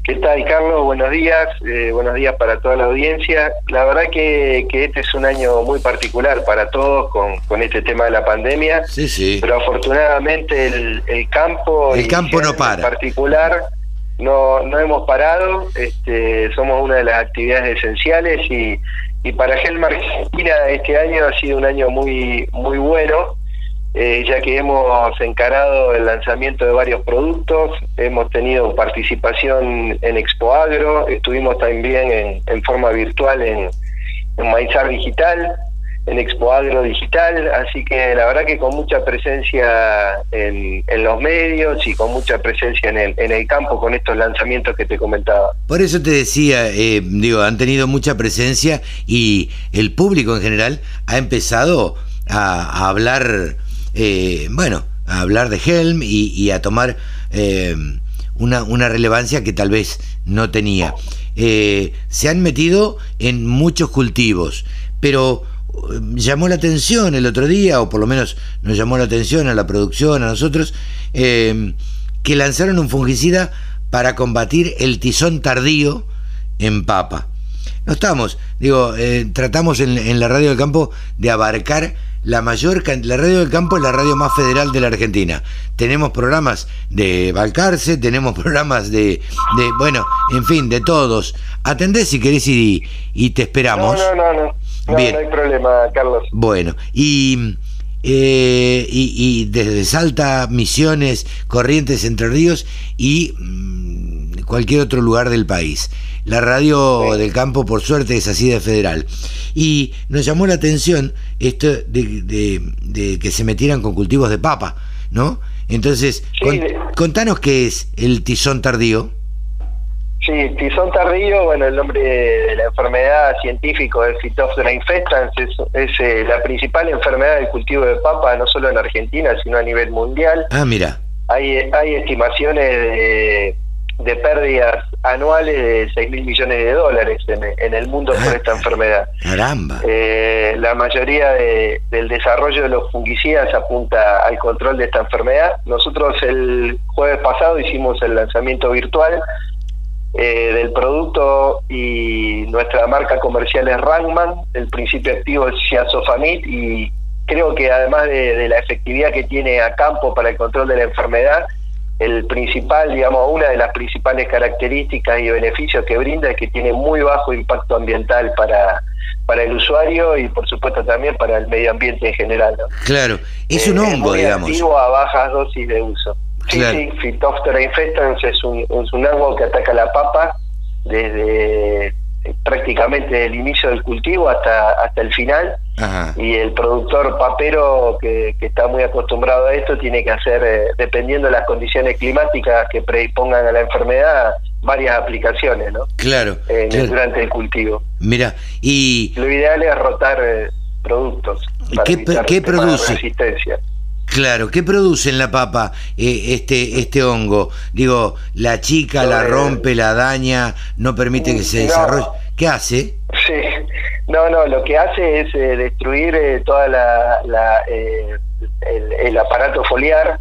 ¿Qué tal, Carlos? Buenos días, eh, buenos días para toda la audiencia. La verdad que, este es un año muy particular para todos con, con este tema de la pandemia. Sí, sí. Pero afortunadamente el, el campo... El campo no para. En particular no, no hemos parado, este, somos una de las actividades esenciales y, y para Gelmar Argentina este año ha sido un año muy, muy bueno, eh, ya que hemos encarado el lanzamiento de varios productos, hemos tenido participación en Expo Agro, estuvimos también en, forma virtual en, en Maizar Digital, en Expo Agro Digital, así que la verdad que con mucha presencia en, los medios y con mucha presencia en el, en el campo con estos lanzamientos que te comentaba. Por eso te decía, eh, digo, han tenido mucha presencia y el público en general ha empezado a, hablar, eh, bueno, a hablar de Helm y, a tomar eh, una, relevancia que tal vez no tenía. se han metido en muchos cultivos, pero llamó la atención el otro día, o por lo menos nos llamó la atención a la producción, a nosotros, eh, que lanzaron un fungicida para combatir el tizón tardío en papa. No estamos, digo, eh, tratamos en, en la radio del campo de abarcar la mayor la radio del campo es la radio más federal de la Argentina. Tenemos programas de Balcarce, tenemos *laughs* programas de, de bueno, en fin, de todos. Atendés si querés y, y te No, esperamos. no, no, no. No, Bien. no hay problema, Carlos. Bueno, y, eh, y, y desde Salta, Misiones, Corrientes, Entre Ríos y mm, cualquier otro lugar del país. La radio Sí. del campo, por suerte, es así de federal. Y nos llamó la atención esto de, de- de que se metieran con cultivos de papa, ¿no? Entonces, Sí, con- de- contanos qué es el tizón tardío. Sí, tizón tardío, bueno, el nombre de la enfermedad científico es Phytophthora infestans, es, es, eh, la principal enfermedad del cultivo de papa, no solo en Argentina, sino a nivel mundial. Ah, mira, Hay, hay estimaciones de, de pérdidas anuales de 6 mil millones de dólares en, en el mundo por Ah. esta enfermedad. caramba. Eh, la mayoría de- del desarrollo de los fungicidas apunta al control de esta enfermedad. Nosotros el jueves pasado hicimos el lanzamiento virtual eh, del producto y nuestra marca comercial es Rangman, el principio activo es Ciasofamid y creo que además de, de la efectividad que tiene a campo para el control de la enfermedad, el principal, digamos, una de las principales características y beneficios que brinda es que tiene muy bajo impacto ambiental para, para el usuario y por supuesto también para el medio ambiente en general. ¿no? Claro, es Eh, un hongo, muy digamos. activo a bajas dosis de uso. Sí, Claro. sí, Phytophthora infestans es un, es un hongo que ataca la papa desde eh, prácticamente el inicio del cultivo hasta, hasta el final Ajá. y el productor papero que, que está muy acostumbrado a esto tiene que hacer, eh, dependiendo de las condiciones climáticas que predispongan a la enfermedad, varias aplicaciones ¿no? Claro, Eh, claro. durante el cultivo. Mira, y Lo ideal es rotar eh, productos. para ¿Qué- qué produce? Resistencia. Claro, ¿qué produce en la papa eh, este este hongo? Digo, la chica la Eh, rompe, la daña, no permite que se no. desarrolle. ¿Qué hace? Sí, no, no, lo que hace es eh, destruir eh, toda la, la, eh, el, el aparato foliar,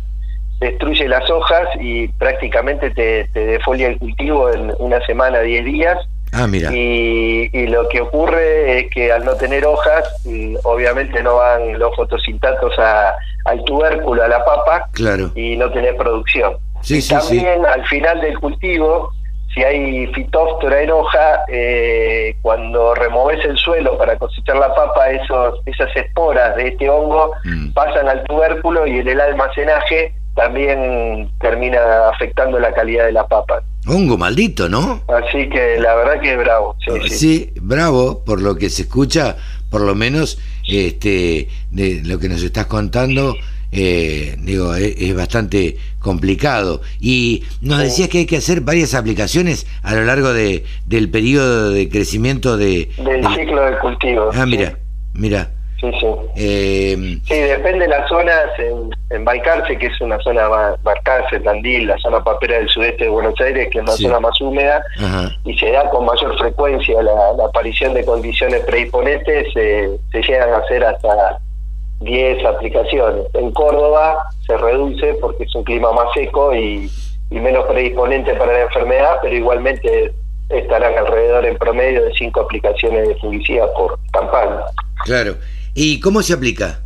destruye las hojas y prácticamente te, te defolia el cultivo en una semana, 10 días. Ah, mira. Y, y lo que ocurre es que al no tener hojas, mm, obviamente no van los fotosintatos a, al tubérculo, a la papa, Claro. y no tenés producción. Sí, y sí, sí. también al final del cultivo, si hay fitóftora en hoja, eh, cuando removes el suelo para cosechar la papa, esos, esas esporas de este hongo Mm. pasan al tubérculo y en el almacenaje también termina afectando la calidad de la papa. Hongo maldito, ¿no? Así que la verdad que es bravo. Sí, sí. Sí, bravo, por lo que se escucha, por lo menos este de lo que nos estás contando, eh, digo, es, es bastante complicado. Y nos decías que hay que hacer varias aplicaciones a lo largo de, del periodo de crecimiento de... Del ciclo del cultivo. Ah, mira, mira. Sí, sí. eh, Sí, depende de las zonas. En, en Balcarce, que es una zona más, Balcarce, Tandil, la zona papera del sudeste de Buenos Aires, que es la Sí. zona más húmeda, ajá, y se da con mayor frecuencia la, la aparición de condiciones predisponentes, eh, se llegan a hacer hasta 10 aplicaciones. En Córdoba se reduce porque es un clima más seco y, y menos predisponente para la enfermedad, pero igualmente estarán alrededor en promedio de 5 aplicaciones de fungicida por campaña. claro. ¿Y cómo se aplica?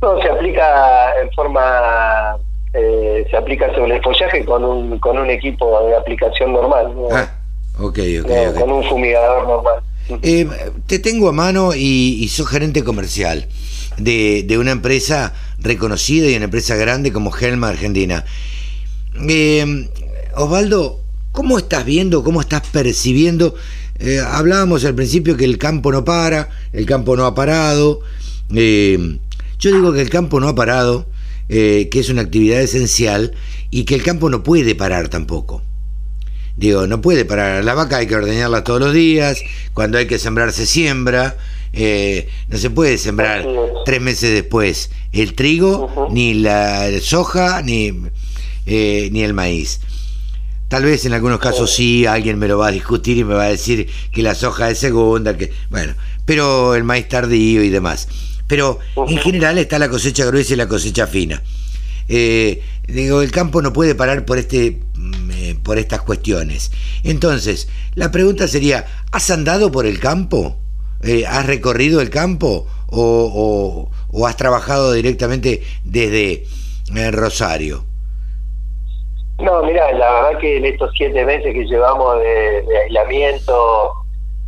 No, se aplica en forma, eh, se aplica sobre el follaje con un, con un equipo de aplicación normal, ¿no? Ah, ok, ok, No, ok. con un fumigador normal. Eh, te tengo a mano y, y sos gerente comercial de, de una empresa reconocida y una empresa grande como Helma Argentina. Eh, Osvaldo, ¿cómo estás viendo, cómo estás percibiendo? Eh, hablábamos al principio que el campo no para, el campo no ha parado. Eh, yo digo que el campo no ha parado, eh, que es una actividad esencial y que el campo no puede parar tampoco. Digo, no puede parar. La vaca hay que ordeñarla todos los días. Cuando hay que sembrar, se siembra. No se puede sembrar tres meses después el trigo, ni la soja, ni, ni el maíz. Tal vez en algunos casos sí, alguien me lo va a discutir y me va a decir que la soja es segunda, que bueno, pero el maíz tardío y demás. Pero en general está la cosecha gruesa y la cosecha fina. eh, digo, el campo no puede parar por, este, mm, eh, por estas cuestiones. Entonces, la pregunta sería, ¿has andado por el campo? Eh, ¿Has recorrido el campo? ¿O, o, has trabajado directamente desde Rosario? No, mira, la verdad que en estos siete meses que llevamos de, aislamiento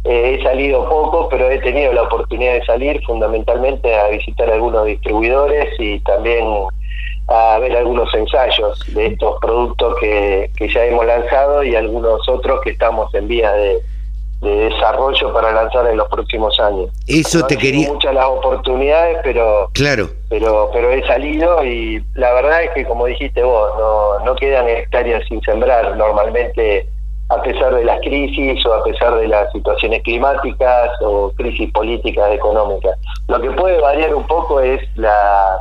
he salido poco, pero he tenido la oportunidad de salir fundamentalmente a visitar algunos distribuidores y también a ver algunos ensayos de estos productos que, que ya hemos lanzado y algunos otros que estamos en vía de, desarrollo para lanzar en los próximos años. Eso te quería. Muchas las oportunidades, pero claro, pero pero he salido y la verdad es que como dijiste vos, no no quedan hectáreas sin sembrar. Normalmente, a pesar de las crisis o a pesar de las situaciones climáticas o crisis políticas económicas, lo que puede variar un poco es la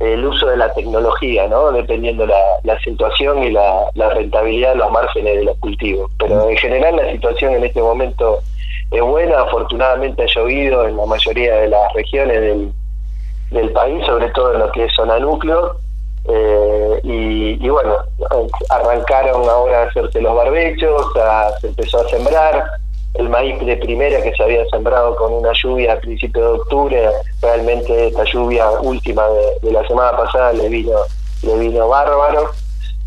el uso de la tecnología, ¿no? Dependiendo la, la situación y la, rentabilidad de los márgenes de los cultivos. Pero en general la situación en este momento es buena, afortunadamente ha llovido en la mayoría de las regiones del, del país, sobre todo en lo que es zona núcleo, eh, y, y, bueno, arrancaron ahora a hacerse los barbechos, se empezó a sembrar, el maíz de primera que se había sembrado con una lluvia a principios de octubre, realmente esta lluvia última de, la semana pasada le vino, le vino bárbaro.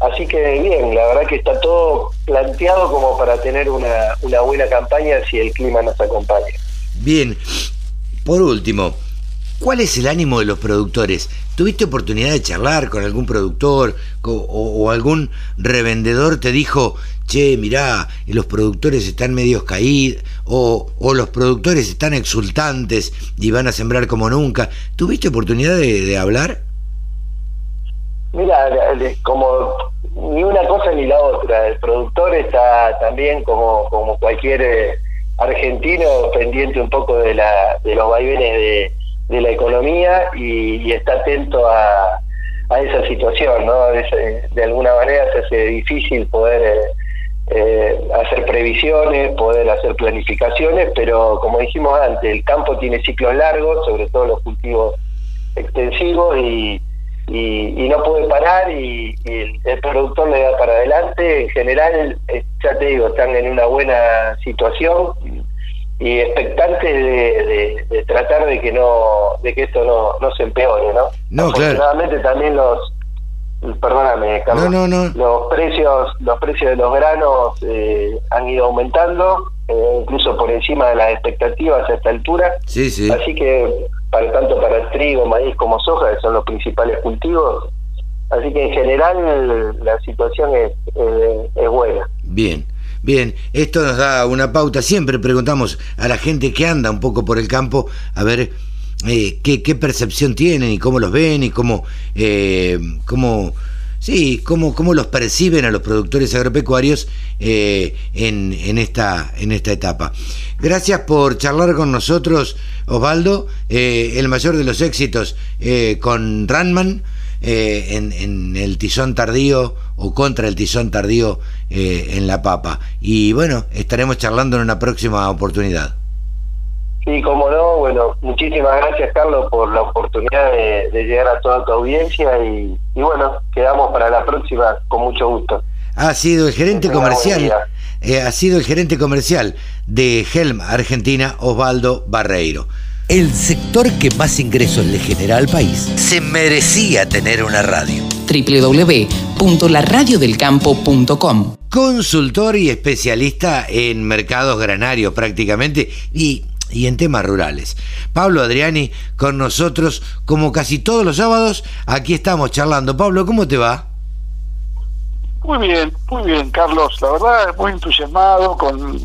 Así que bien, la verdad que está todo planteado como para tener una, una buena campaña si el clima nos acompaña. Bien, por último, ¿cuál es el ánimo de los productores? ¿Tuviste oportunidad de charlar con algún productor o, algún revendedor te dijo, che, mirá, los productores están medios caídos, o, los productores están exultantes y van a sembrar como nunca? ¿Tuviste oportunidad de, hablar? Mira, como ni una cosa ni la otra. El productor está también como, como cualquier eh, argentino pendiente un poco de, la, de los vaivenes de de la economía y, está atento a, a, esa situación, ¿no? De, alguna manera se hace difícil poder eh, eh, hacer previsiones, poder hacer planificaciones, pero como dijimos antes, el campo tiene ciclos largos, sobre todo los cultivos extensivos y, y, no puede parar y, el, productor le da para adelante. En general, ya te digo, están en una buena situación y expectante de, tratar de que no de que esto no, no se empeore, ¿no? No, claro. también los perdóname, Carlos, no, no, los precios los precios de los granos eh, han ido aumentando, eh, incluso por encima de las expectativas a esta altura. Sí, sí. Así que para tanto para el trigo, maíz como soja, que son los principales cultivos, así que en general la situación es, eh, es buena. Bien. Bien, esto nos da una pauta. Siempre preguntamos a la gente que anda un poco por el campo a ver eh, qué, percepción tienen y cómo los ven y cómo, eh, cómo sí, cómo, cómo los perciben a los productores agropecuarios eh, en, en, esta, en esta etapa. Gracias por charlar con nosotros, Osvaldo. el mayor de los éxitos con Ranman. En, el tizón tardío o contra el tizón tardío en La Papa. Y bueno, estaremos charlando en una próxima oportunidad. Sí, como no, bueno, muchísimas gracias Carlos por la oportunidad de, llegar a toda tu audiencia y, bueno, quedamos para la próxima con mucho gusto. Ha sido el gerente comercial, eh, ha sido el gerente comercial de Helm Argentina, Osvaldo Barreiro el sector que más ingresos le genera al país, se merecía tener una radio. www.laradiodelcampo.com Consultor y especialista en mercados granarios prácticamente y, y en temas rurales. Pablo Adriani con nosotros como casi todos los sábados. Aquí estamos charlando. Pablo, ¿cómo te va? Muy bien, muy bien, Carlos. La verdad, muy entusiasmado con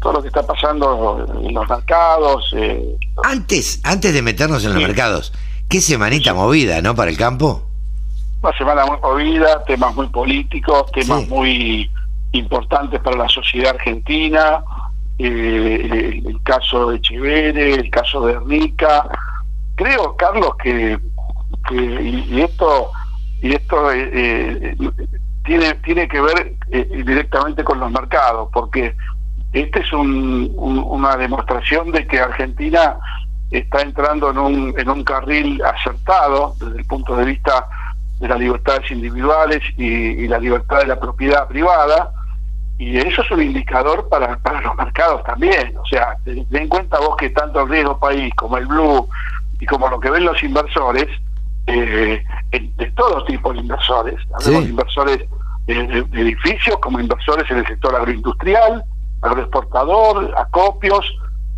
todo lo que está pasando en los mercados. Eh, antes, antes de meternos en los mercados, qué semanita movida, ¿no? Para el campo. Una semana muy movida, temas muy políticos, temas muy importantes para la sociedad argentina. Eh, el, caso de Chivere, el caso de Ernica. Creo, Carlos, que, y, esto y esto eh, tiene tiene que ver directamente con los mercados, porque esta es una demostración de que Argentina está entrando en un, en un carril acertado desde el punto de vista de las libertades individuales y, la libertad de la propiedad privada, y eso es un indicador para, para los mercados también. O sea, ten en cuenta vos que tanto el riesgo país como el blue y como lo que ven los inversores, eh, de todo tipo de inversores, hablamos inversores de, edificios como inversores en el sector agroindustrial, agroexportador, acopios,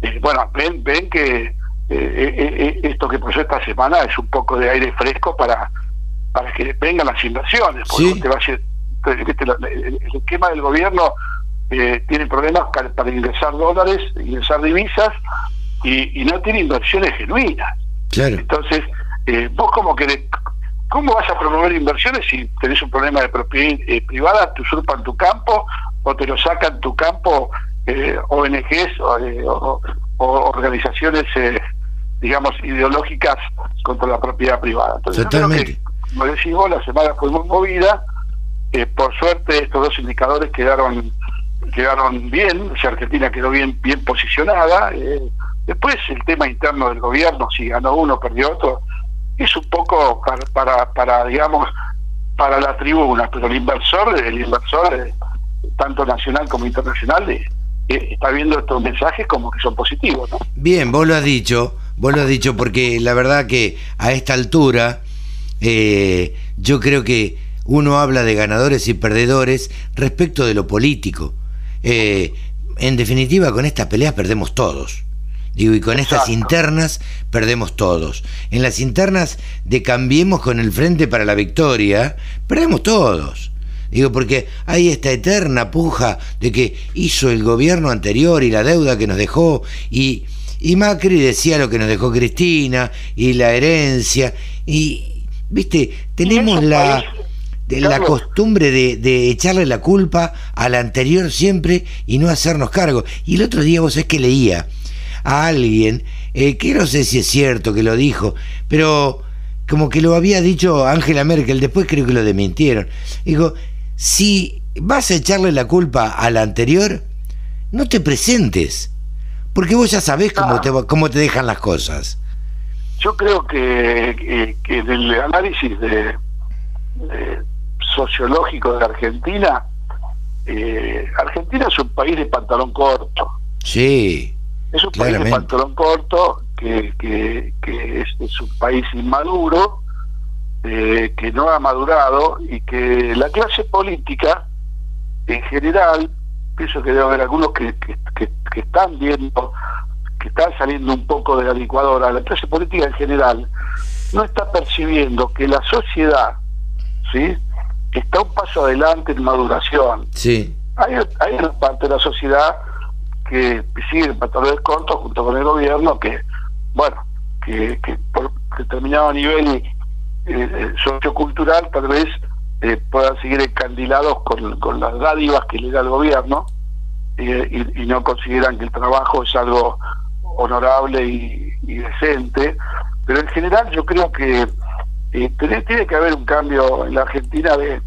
eh, bueno, ven, ven que eh, esto que pasó esta semana es un poco de aire fresco para para que vengan las inversiones, porque va a el, esquema del gobierno eh, tiene problemas para, ingresar dólares, ingresar divisas y, no tiene inversiones genuinas. Entonces, eh, vos como que ¿cómo vas a promover inversiones si tenés un problema de propiedad eh, privada, te usurpan tu campo o te lo sacan tu campo ONGs o, organizaciones, digamos, ideológicas contra la propiedad privada? Entonces, Totalmente como decís vos, la semana fue muy movida. Eh, por suerte, estos dos indicadores quedaron quedaron bien. O Argentina quedó bien bien posicionada. Eh, después, el tema interno del gobierno, si ganó uno, perdió otro, es un poco para, para, para digamos, para la tribuna. Pero el inversor, el inversor, eh, tanto nacional como internacional, está viendo estos mensajes como que son positivos. ¿no? Bien, vos lo has dicho, vos lo has dicho porque la verdad que a esta altura yo creo que uno habla de ganadores y perdedores respecto de lo político. Eh, en definitiva, con estas peleas perdemos todos. Digo, y con estas internas perdemos todos. En las internas de Cambiemos con el Frente para la Victoria, perdemos todos. Digo, porque hay esta eterna puja de que hizo el gobierno anterior y la deuda que nos dejó, y, y Macri decía lo que nos dejó Cristina, y la herencia, y, Viste, tenemos la, de la costumbre de, echarle la culpa al anterior siempre y no hacernos cargo. Y el otro día vos es que leía a alguien, eh, que no sé si es cierto que lo dijo, pero como que lo había dicho Angela Merkel, después creo que lo desmintieron. Digo, si vas a echarle la culpa al anterior, no te presentes, porque vos ya sabés cómo, ah. te, cómo te dejan las cosas. Yo creo que, que, en el análisis de, sociológico de Argentina, eh, Argentina es un país de pantalón corto. Sí. Es un país de pantalón corto, que, que, que es, un país inmaduro, eh, que no ha madurado y que la clase política, en general, pienso que debe haber algunos que, que están viendo que está saliendo un poco de la licuadora, la clase política en general, no está percibiendo que la sociedad, ¿sí? Está un paso adelante en maduración. Sí. Hay, hay una parte de la sociedad que sigue pantalones cortos junto con el gobierno que, bueno, que, que por determinado nivel eh, eh, sociocultural tal vez eh, puedan seguir encandilados con, con las dádivas que le da el gobierno y, y, no consideran que el trabajo es algo honorable y, decente, pero en general yo creo que eh, tiene, que haber un cambio en la Argentina de,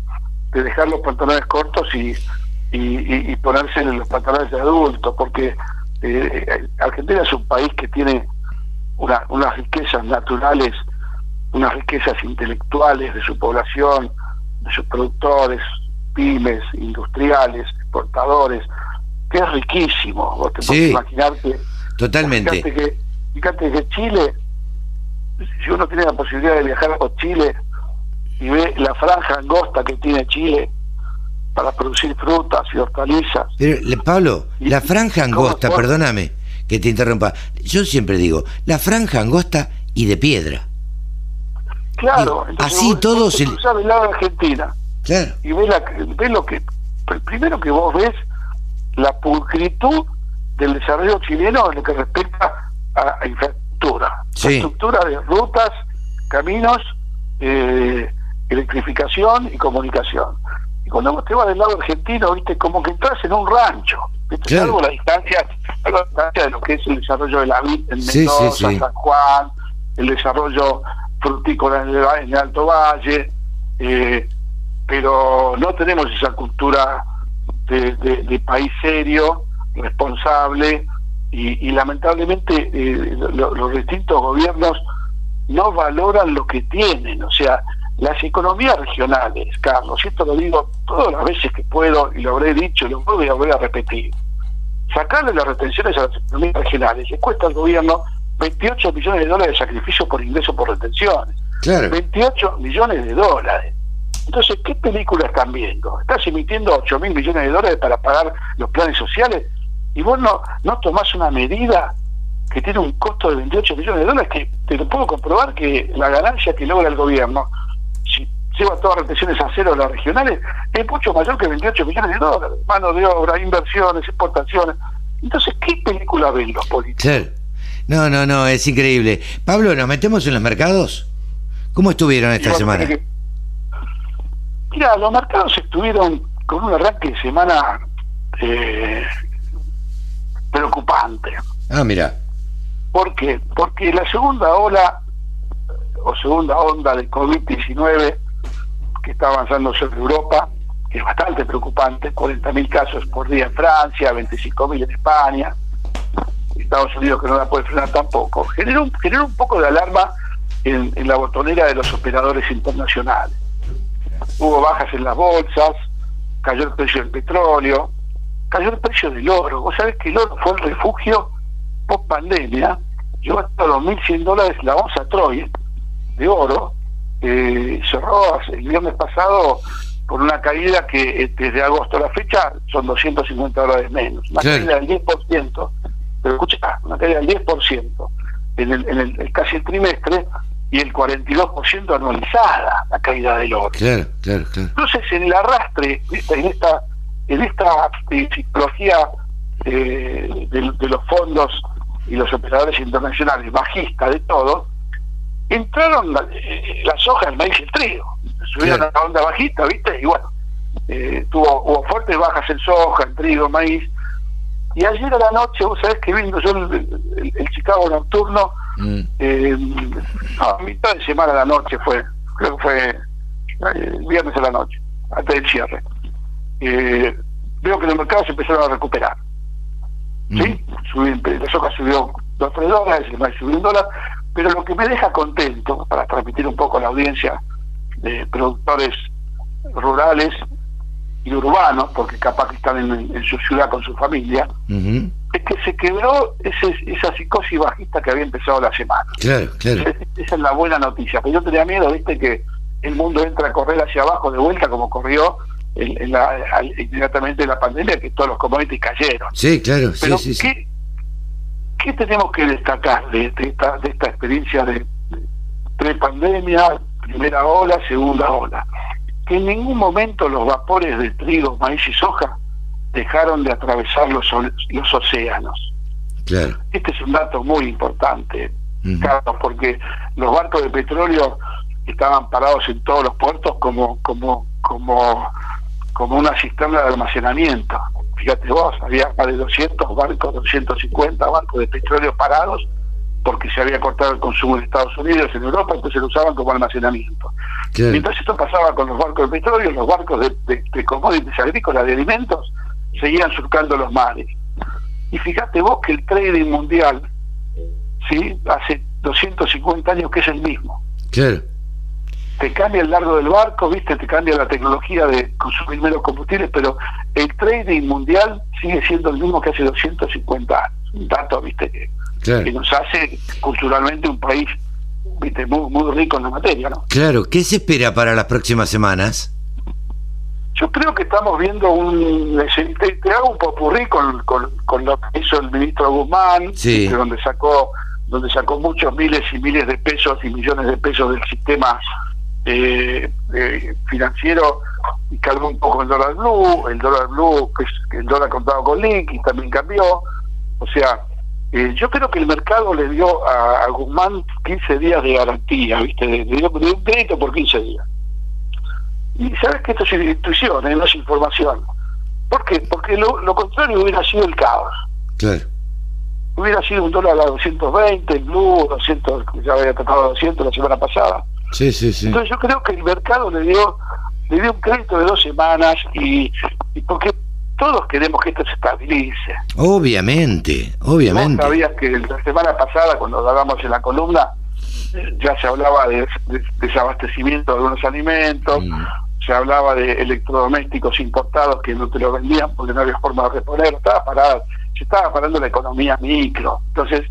dejar los pantalones cortos y, y, ponerse en los pantalones de adultos, porque eh, Argentina es un país que tiene una, unas riquezas naturales, unas riquezas intelectuales de su población, de sus productores, pymes, industriales, exportadores, que es riquísimo. Vos te sí. imaginar que Totalmente. Fíjate que, Chile, si uno tiene la posibilidad de viajar a Chile y ve la franja angosta que tiene Chile para producir frutas y hortalizas. Pero, Pablo, la franja angosta, perdóname que te interrumpa, yo siempre digo, la franja angosta y de piedra. Claro, así todos el lado de Argentina. Claro. Y ve, la, ve lo que, primero que vos ves la pulcritud del desarrollo chileno en lo que respecta a, infraestructura. Infraestructura de rutas, caminos, eh, electrificación y comunicación. Y cuando te vas del lado argentino, viste, como que entras en un rancho. ¿viste? Algo la distancia, la distancia de lo que es el desarrollo de la vid en Mendoza, San Juan, el desarrollo frutícola en el, Alto Valle, eh, pero no tenemos esa cultura de país serio responsable y, lamentablemente eh, los distintos gobiernos no valoran lo que tienen, o sea, las economías regionales, Carlos, esto lo digo todas las veces que puedo y lo habré dicho y lo voy a volver a repetir, sacarle las retenciones a las economías regionales le cuesta al gobierno 28 millones de dólares de sacrificio por ingreso por retenciones. 28 millones de dólares. Entonces, ¿qué película están viendo? Estás emitiendo 8 mil millones de dólares para pagar los planes sociales y vos no, no tomás una medida que tiene un costo de 28 millones de dólares que te lo puedo comprobar que la ganancia que logra el gobierno, si lleva todas las retenciones a cero las regionales, es mucho mayor que 28 millones de dólares. Mano de obra, inversiones, exportaciones. Entonces, ¿qué película ven los políticos? No, no, no, es increíble. Pablo, ¿nos metemos en los mercados? ¿Cómo estuvieron esta semana? mira, los mercados estuvieron con un arranque de semana eh, preocupante. Ah, mira. ¿Por qué? Porque la segunda ola o segunda onda de COVID-19 que está avanzando sobre Europa, que es bastante preocupante, 40.000 casos por día en Francia, 25.000 en España, Estados Unidos que no la puede frenar tampoco, generó, generó un poco de alarma en, en la botonera de los operadores internacionales. Hubo bajas en las bolsas, cayó el precio del petróleo, cayó el precio del oro. Vos sabés que el oro fue el refugio post pandemia, llegó hasta los 1.100 dólares la onza Troy de oro, eh, cerró el viernes pasado por una caída que eh, desde agosto a la fecha son 250 dólares menos, una caída del 10%, pero escucha, una caída del 10% en el, en el, casi el trimestre y el 42% anualizada la caída del oro. Entonces, en el arrastre, en esta en esta eh, psicología eh, de, los fondos y los operadores internacionales, bajista de todo, entraron eh, las hojas, el maíz y el trigo. Subieron a la onda bajista, ¿viste? Y bueno, tuvo hubo fuertes bajas en soja, en trigo, maíz. Y ayer a la noche, vos sabés que viendo yo el, Chicago nocturno, mm. a mitad de semana a la noche fue, creo que fue el viernes a la noche, antes del cierre eh, veo que los mercados empezaron a recuperar. ¿Sí? la soja subió dos tres dólares, el maíz subió un dólar, pero lo que me deja contento, para transmitir un poco a la audiencia de productores rurales y urbanos, porque capaz que están en, su ciudad con su familia, es que se quebró ese, esa psicosis bajista que había empezado la semana. Claro, claro. Esa, es la buena noticia. Pero yo tenía miedo, viste, que el mundo entra a correr hacia abajo de vuelta como corrió en, la, inmediatamente la pandemia que todos los commodities cayeron. Sí, claro, Pero sí, ¿qué, ¿qué, tenemos que destacar de, esta, de esta experiencia de, pre-pandemia, primera ola, segunda ola? Que en ningún momento los vapores de trigo, maíz y soja dejaron de atravesar los, los océanos. Claro. Este es un dato muy importante, Carlos, porque los barcos de petróleo estaban parados en todos los puertos como como como como una cisterna de almacenamiento. Fíjate vos, había más de 200 barcos, 250 barcos de petróleo parados porque se había cortado el consumo en Estados Unidos, en Europa, entonces lo usaban como almacenamiento. Mientras esto pasaba con los barcos de petróleo, los barcos de, de, commodities agrícolas, de alimentos, seguían surcando los mares. Y fíjate vos que el trading mundial, ¿sí? hace 250 años que es el mismo. Claro te cambia el largo del barco, viste, te cambia la tecnología de consumir menos combustibles, pero el trading mundial sigue siendo el mismo que hace 250 años. Un dato, viste, que, nos hace culturalmente un país, viste, muy, muy rico en la materia, ¿no? Claro, ¿qué se espera para las próximas semanas? Yo creo que estamos viendo un... Te, hago un popurrí con, con, con, lo que hizo el ministro Guzmán, donde sacó donde sacó muchos miles y miles de pesos y millones de pesos del sistema eh, eh, financiero y calmó un poco el dólar blue, el dólar blue, que es el dólar contado con y también cambió. O sea, eh, yo creo que el mercado le dio a, Guzmán 15 días de garantía, ¿viste? Le, dio, un crédito por 15 días. Y sabes que esto es intuición, ¿eh? no es información. ¿Por qué? Porque lo, lo contrario hubiera sido el caos. Claro. Hubiera sido un dólar a 220, el blue, 200, ya había tratado 200 la semana pasada Sí, sí, sí. Entonces yo creo que el mercado le dio le dio un crédito de dos semanas y, porque todos queremos que esto se estabilice. Obviamente, obviamente. ¿Vos sabías que la semana pasada, cuando hablábamos en la columna, ya se hablaba de, desabastecimiento de algunos alimentos, mm. se hablaba de electrodomésticos importados que no te lo vendían porque no había forma de reponer, estaba parada, se estaba parando la economía micro. Entonces,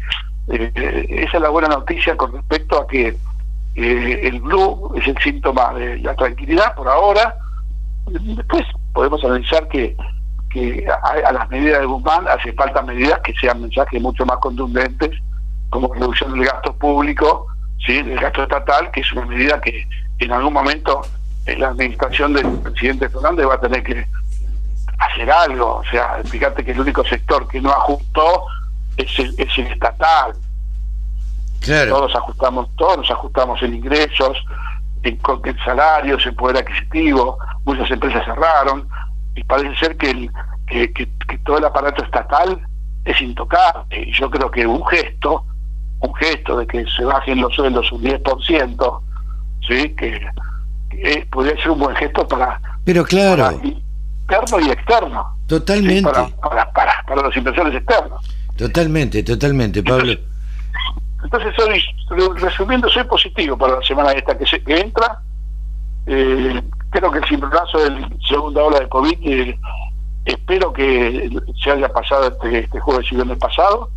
eh, esa es la buena noticia con respecto a que eh, el blue es el síntoma de la tranquilidad por ahora. Después podemos analizar que, que a, las medidas de Guzmán hace falta medidas que sean mensajes mucho más contundentes, como reducción del gasto público, ¿sí? del gasto estatal, que es una medida que en algún momento en la administración del presidente Fernández va a tener que hacer algo. O sea, fíjate que el único sector que no ajustó es el, es el estatal. Todos ajustamos, todos nos ajustamos en ingresos, en, en salarios, en poder adquisitivo, muchas empresas cerraron y parece ser que, el, que, que, todo el aparato estatal es intocable. Y yo creo que un gesto, un gesto de que se bajen los sueldos un 10%, ¿sí? que, podría ser un buen gesto para... Pero claro. interno y externo. Totalmente. Para, para, para, los inversores externos. Totalmente, totalmente, Pablo. Entonces, soy, resumiendo, soy positivo para la semana esta que, se, que entra. Eh, creo que el cimbronazo del segunda ola de COVID, eh, espero que se haya pasado este, este jueves y viernes pasado.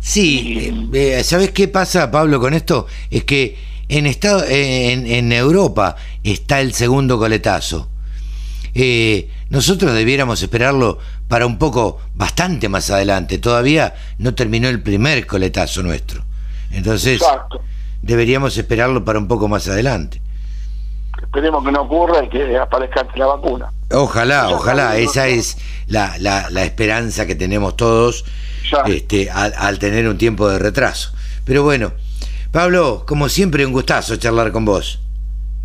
Sí, eh, ¿sabes qué pasa, Pablo, con esto? Es que en, estado, en, en Europa está el segundo coletazo. Eh, nosotros debiéramos esperarlo para un poco, bastante más adelante. Todavía no terminó el primer coletazo nuestro. Entonces, deberíamos esperarlo para un poco más adelante. Esperemos que no ocurra y que aparezca la vacuna. Ojalá, ojalá, esa es la, la, la, esperanza que tenemos todos este, al, tener un tiempo de retraso. Pero bueno, Pablo, como siempre, un gustazo charlar con vos.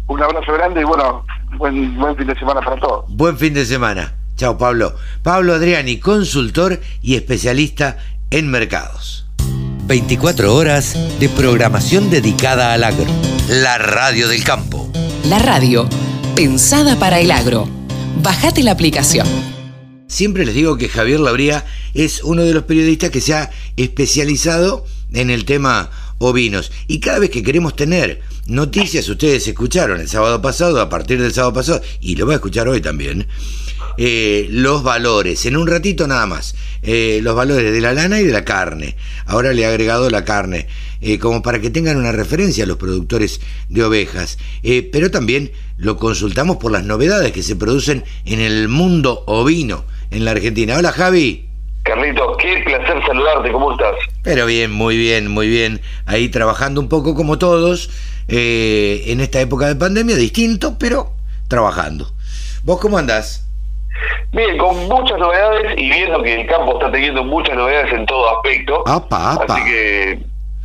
Un abrazo grande y bueno, buen, buen fin de semana para todos. Buen fin de semana. Chao, Pablo. Pablo Adriani, consultor y especialista en mercados. 24 horas de programación dedicada al agro. La radio del campo. La radio, pensada para el agro. Bajate la aplicación. Siempre les digo que Javier Labría es uno de los periodistas que se ha especializado en el tema ovinos. Y cada vez que queremos tener noticias, ustedes escucharon el sábado pasado, a partir del sábado pasado, y lo voy a escuchar hoy también, eh, los valores, en un ratito nada más, eh, los valores de la lana y de la carne. Ahora le he agregado la carne, eh, como para que tengan una referencia a los productores de ovejas. pero también lo consultamos por las novedades que se producen en el mundo ovino en la Argentina. Hola Javi. Carlito, qué placer saludarte, ¿cómo estás? Pero bien, muy bien, muy bien. Ahí trabajando un poco como todos, en esta época de pandemia, distinto, pero trabajando. ¿Vos cómo andás? Bien, con muchas novedades y viendo que el campo está teniendo muchas novedades en todo aspecto. Así que,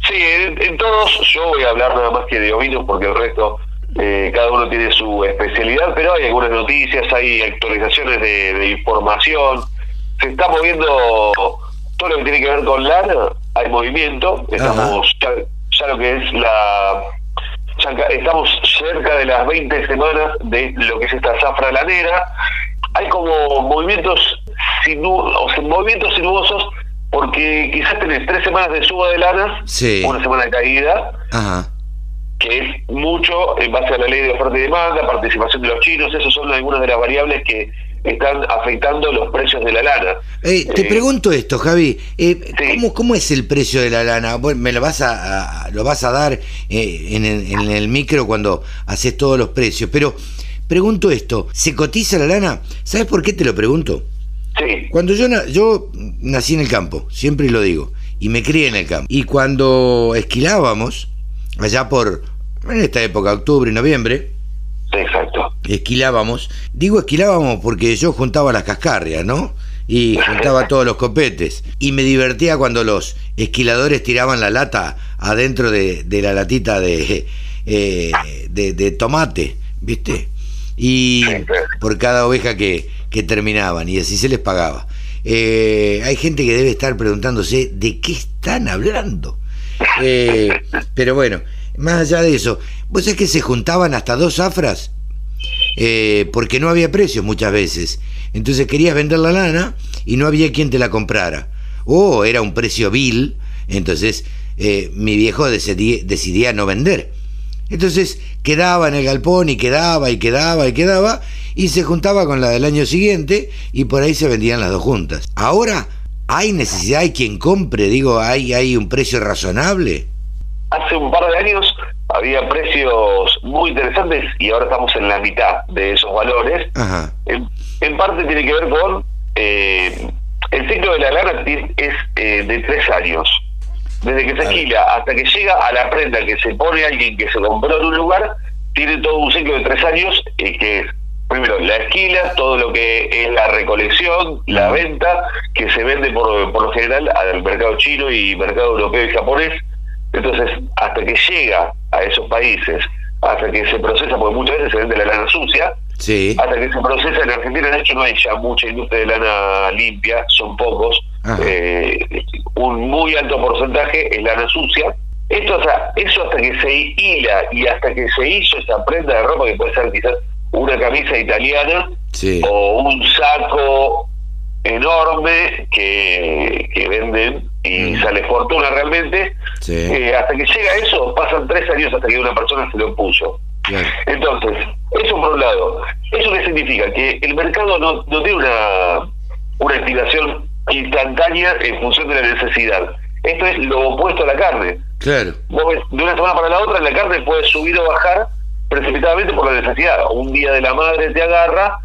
sí, en, todos, yo voy a hablar nada más que de ovinos porque el resto, eh, cada uno tiene su especialidad, pero hay algunas noticias, hay actualizaciones de, información. Se está moviendo todo lo que tiene que ver con lana, hay movimiento, estamos ya, lo que es la estamos cerca de las 20 semanas de lo que es esta zafra lanera hay como movimientos, sinu o sea, movimientos sinuosos porque quizás tenés tres semanas de suba de lana, una semana de caída, que es mucho en base a la ley de oferta y demanda, participación de los chinos, esas son algunas de las variables que están afectando los precios de la lana. Eh, te eh, pregunto esto, Javi, eh, ¿cómo, ¿cómo, es el precio de la lana? Bueno, me lo vas a, lo vas a dar en el, en, el, micro cuando haces todos los precios, pero Pregunto esto, ¿se cotiza la lana? ¿Sabes por qué te lo pregunto? Sí. Cuando yo, yo nací en el campo, siempre lo digo, y me crié en el campo. Y cuando esquilábamos, allá por, en esta época, octubre y noviembre, Exacto. Esquilábamos. Digo esquilábamos porque yo juntaba las cascarrias, ¿no? Y juntaba *laughs* todos los copetes. Y me divertía cuando los esquiladores tiraban la lata adentro de, la latita de, eh, de, de, tomate, ¿viste? Y por cada oveja que, que terminaban y así se les pagaba. Eh, hay gente que debe estar preguntándose de qué están hablando. Eh, pero bueno, más allá de eso, ¿vos es que se juntaban hasta dos afras? eh, porque no había precios muchas veces. Entonces querías vender la lana y no había quien te la comprara. O era un precio vil, entonces eh, mi viejo decidía no vender. Entonces quedaba en el galpón y quedaba y quedaba y quedaba y se juntaba con la del año siguiente y por ahí se vendían las dos juntas. Ahora hay necesidad, hay quien compre, digo, hay, hay un precio razonable. Hace un par de años había precios muy interesantes y ahora estamos en la mitad de esos valores. En, parte tiene que ver con eh, el ciclo de la lana es eh, de tres años. Desde que se alquila hasta que llega a la prenda que se pone alguien que se compró en un lugar, tiene todo un ciclo de tres años eh, que es primero la esquila, todo lo que es la recolección, la venta, que se vende por, por lo general al mercado chino y mercado europeo y japonés. Entonces, hasta que llega a esos países, hasta que se procesa, porque muchas veces se vende la lana sucia, sí. hasta que se procesa en Argentina, de hecho no hay ya mucha industria de lana limpia, son pocos, eh, un muy alto porcentaje es lana sucia. Esto, sea, eso hasta que se hila y hasta que se hizo esa prenda de ropa, que puede ser quizás una camisa italiana o un saco enorme que, que venden y mm. sale fortuna realmente. Eh, hasta que llega eso, pasan tres años hasta que una persona se lo puso. Entonces, eso por un lado. ¿Eso qué significa? Que el mercado no, no tiene una, una activación instantánea en función de la necesidad. Esto es lo opuesto a la carne. Claro. de una semana para la otra la carne puede subir o bajar precipitadamente por la necesidad. Un día de la madre te agarra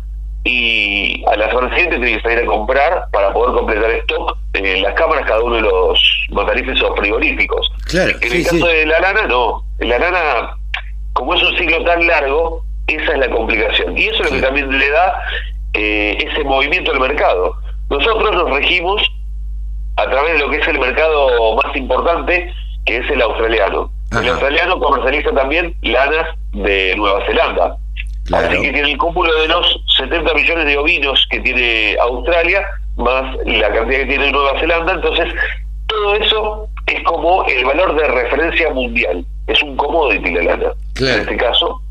y a la semana siguiente tienes que salir a comprar para poder completar stock en las cámaras cada uno de los matarifes o frigoríficos. Claro, en el caso de la lana, no. La lana, como es un ciclo tan largo, esa es la complicación. Y eso es lo que también le da eh, ese movimiento al mercado. Nosotros nos regimos a través de lo que es el mercado más importante, que es el australiano. El australiano comercializa también lanas de Nueva Zelanda. Así que tiene el cúmulo de los 70 millones de ovinos que tiene Australia, más la cantidad que tiene Nueva Zelanda. Entonces, todo eso es como el valor de referencia mundial. Es un commodity la lana, en este caso.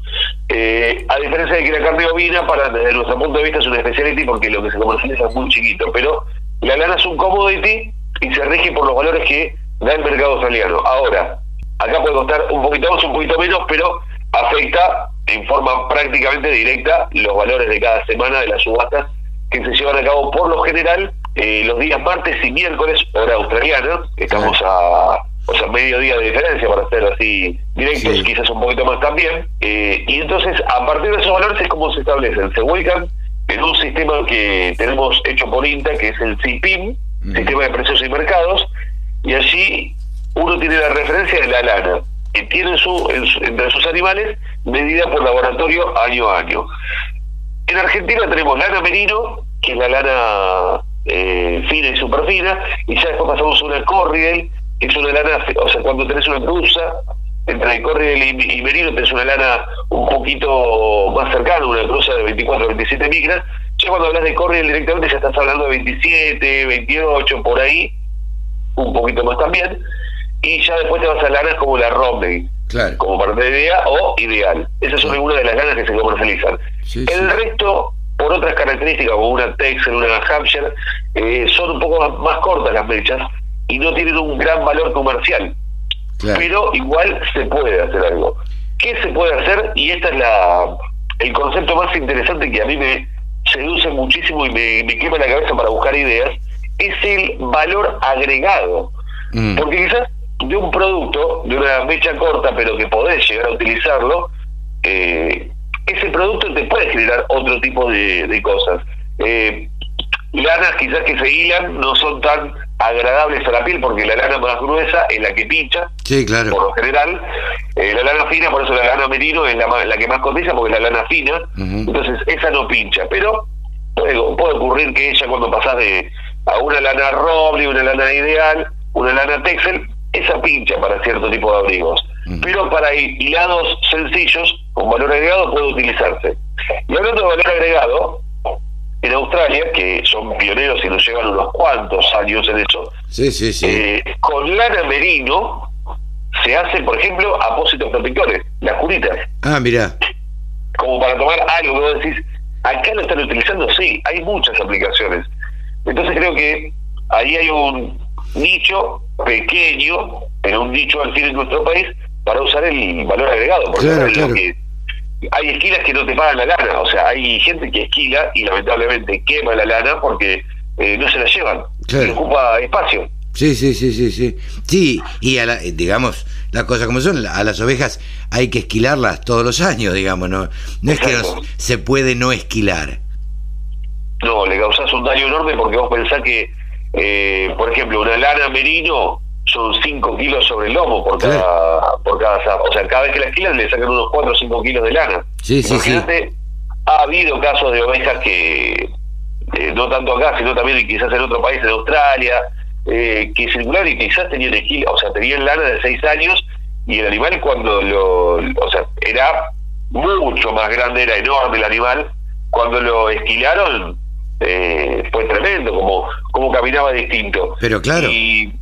Eh, a diferencia de que la carne ovina, para desde nuestro punto de vista, es una speciality porque lo que se comercializa es muy chiquito. Pero la lana es un commodity y se rige por los valores que da el mercado australiano. Ahora, acá puede costar un poquito más, un poquito menos, pero afecta en forma prácticamente directa los valores de cada semana de las subastas que se llevan a cabo por lo general eh, los días martes y miércoles, hora australiana, estamos a o sea, medio día de diferencia para ser así directos, quizás un poquito más también. Eh, y entonces, a partir de esos valores es como se establecen, se ubican en un sistema que tenemos hecho por INTA, que es el CIPIM, Sistema de Precios y Mercados, y allí uno tiene la referencia de la lana, que tiene su, entre sus animales medida por laboratorio año a año. En Argentina tenemos lana merino, que es la lana eh, fina y super fina, y ya después pasamos a una corriel, es una lana, o sea, cuando tenés una cruza entre corriel y, merino, tenés una lana un poquito más cercana, una cruza de 24 27 micras. Ya cuando hablas de corriel directamente ya estás hablando de 27, 28, por ahí, un poquito más también y ya después te vas a lanas como la Romney, como parte de idea o ideal. Esas son algunas de las lanas que se comercializan. el resto, por otras características, como una Texel, una Hampshire, eh, son un poco más, cortas las mechas y no tienen un gran valor comercial. Pero igual se puede hacer algo. ¿Qué se puede hacer? Y este es la el concepto más interesante que a mí me seduce muchísimo y me, me quema la cabeza para buscar ideas, es el valor agregado. Mm. Porque quizás de un producto, de una mecha corta, pero que podés llegar a utilizarlo, eh, ese producto te puede generar otro tipo de, cosas. Eh, lanas quizás que se hilan no son tan agradables a la piel porque la lana más gruesa es la que pincha, sí, claro. por lo general. Eh, la lana fina, por eso la lana merino es la, la que más cotiza porque es la lana fina, entonces esa no pincha, pero puede, puede ocurrir que ella cuando pasas de a una lana roble, una lana ideal, una lana texel, esa pincha para cierto tipo de abrigos. Pero para hilados sencillos, con valor agregado, puede utilizarse. Y hablando de valor agregado, en Australia, que son pioneros y nos llevan unos cuantos años en eso, sí, sí, sí. Eh, con lana merino se hacen, por ejemplo, apósitos protectores, las curitas. Ah, mira. como para tomar algo que vos decís, acá lo están utilizando, sí, hay muchas aplicaciones. Entonces creo que ahí hay un nicho pequeño, pero un nicho al fin en nuestro país, para usar el valor agregado. Porque hay esquilas que no te pagan la lana, o sea, hay gente que esquila y lamentablemente quema la lana porque eh, no se la llevan, y ocupa espacio. Sí, sí, sí, sí, sí. Sí, y a la, digamos, las cosas como son, a las ovejas hay que esquilarlas todos los años, digamos, no, no es que se puede no esquilar. No, le causás un daño enorme porque vos pensás que, eh, por ejemplo, una lana merino son 5 kilos sobre el lomo por cada, por cada O sea, cada vez que la esquilan le sacan unos 4 o 5 kilos de lana. Sí, sí, sí. ha habido casos de ovejas que, eh, no tanto acá, sino también quizás en otro país, en Australia, eh, que circularon y quizás tenían esquila, o sea, tenían lana de 6 años y el animal cuando lo, o sea, era mucho más grande, era enorme el animal, cuando lo esquilaron eh, fue tremendo, como, como caminaba distinto. Pero claro. Y,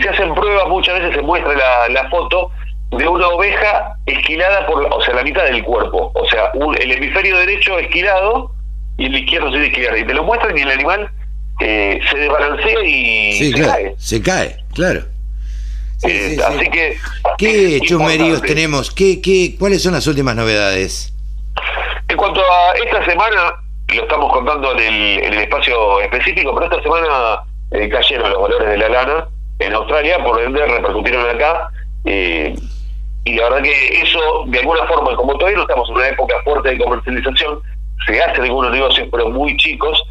se hacen pruebas, muchas veces se muestra la, la foto de una oveja esquilada por, o sea, la mitad del cuerpo, o sea, el hemisferio derecho esquilado y el izquierdo sin esquilar, y te lo muestran y el animal eh, se desbalancea y se cae. Se cae, claro. Eh, así que. ¿Qué chumeríos tenemos? ¿Qué, qué, ¿Cuáles son las últimas novedades? En cuanto a esta semana, lo estamos contando en el, en el espacio específico, pero esta semana eh, cayeron los valores de la lana en Australia, por ende repercutieron acá. Eh, y la verdad que eso, de alguna forma, como todavía no estamos en una época fuerte de comercialización, se hacen algunos negocios, pero muy chicos,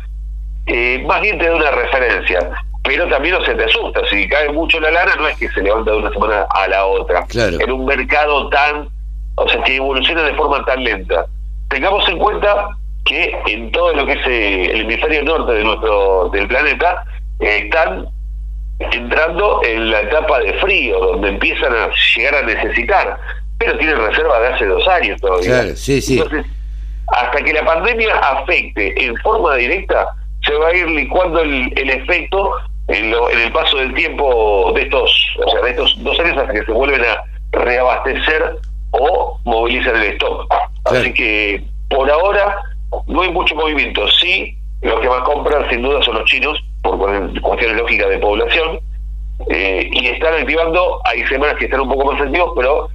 eh, más bien te da una referencia. Pero también no se te asusta, si cae mucho la lana, no es que se levanta de una semana a la otra. En un mercado tan, o sea, que evoluciona de forma tan lenta. Tengamos en cuenta que en todo lo que es eh, el hemisferio norte de nuestro del planeta eh, están entrando en la etapa de frío, donde empiezan a llegar a necesitar, pero tienen reserva de hace dos años todavía. Entonces, hasta que la pandemia afecte en forma directa, se va a ir licuando el, el efecto en, en, el paso del tiempo de estos, o sea, de estos dos años hasta que se vuelven a reabastecer o movilizan el stock. Así que por ahora no hay mucho movimiento. Sí, los que más compran sin duda son los chinos, por cuestiones lógicas de población, eh, y están activando, hay semanas que están un poco más activos, pero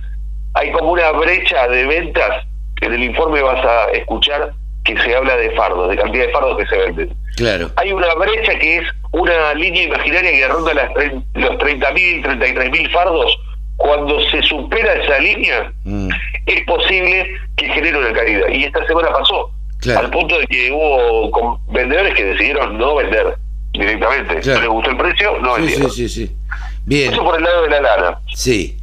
hay como una brecha de ventas, en el informe vas a escuchar que se habla de fardos, de cantidad de fardos que se venden. Claro. Hay una brecha que es una línea imaginaria que ronda las los 30.000, 33.000 fardos. Cuando se supera esa línea, mm. es posible que genere una caída. Y esta semana pasó. Al punto de que hubo vendedores que decidieron no vender directamente. No les gustó el precio, no vendieron. Sí, sí, sí. Bien. Eso por el lado de la lana. Sí.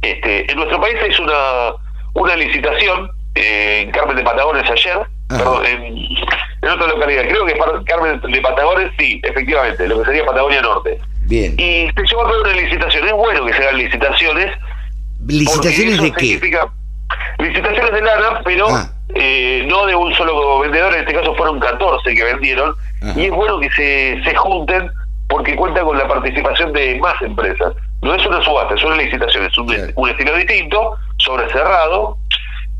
Este, en nuestro país es una, una licitación eh, en Carmen de Patagones ayer, perdón, en, otra localidad. Creo que Carmen de Patagones, sí, efectivamente, lo que sería Patagonia Norte. Bien. Y se llevó a cabo una licitación. Es bueno que se hagan licitaciones. ¿Licitaciones de qué? Licitaciones de lana, pero ah. Eh, no de un solo vendedor, en este caso fueron 14 que vendieron, y es bueno que se, se junten porque cuenta con la participación de más empresas. No es una subasta, es una licitación, es un, un estilo distinto, sobre cerrado,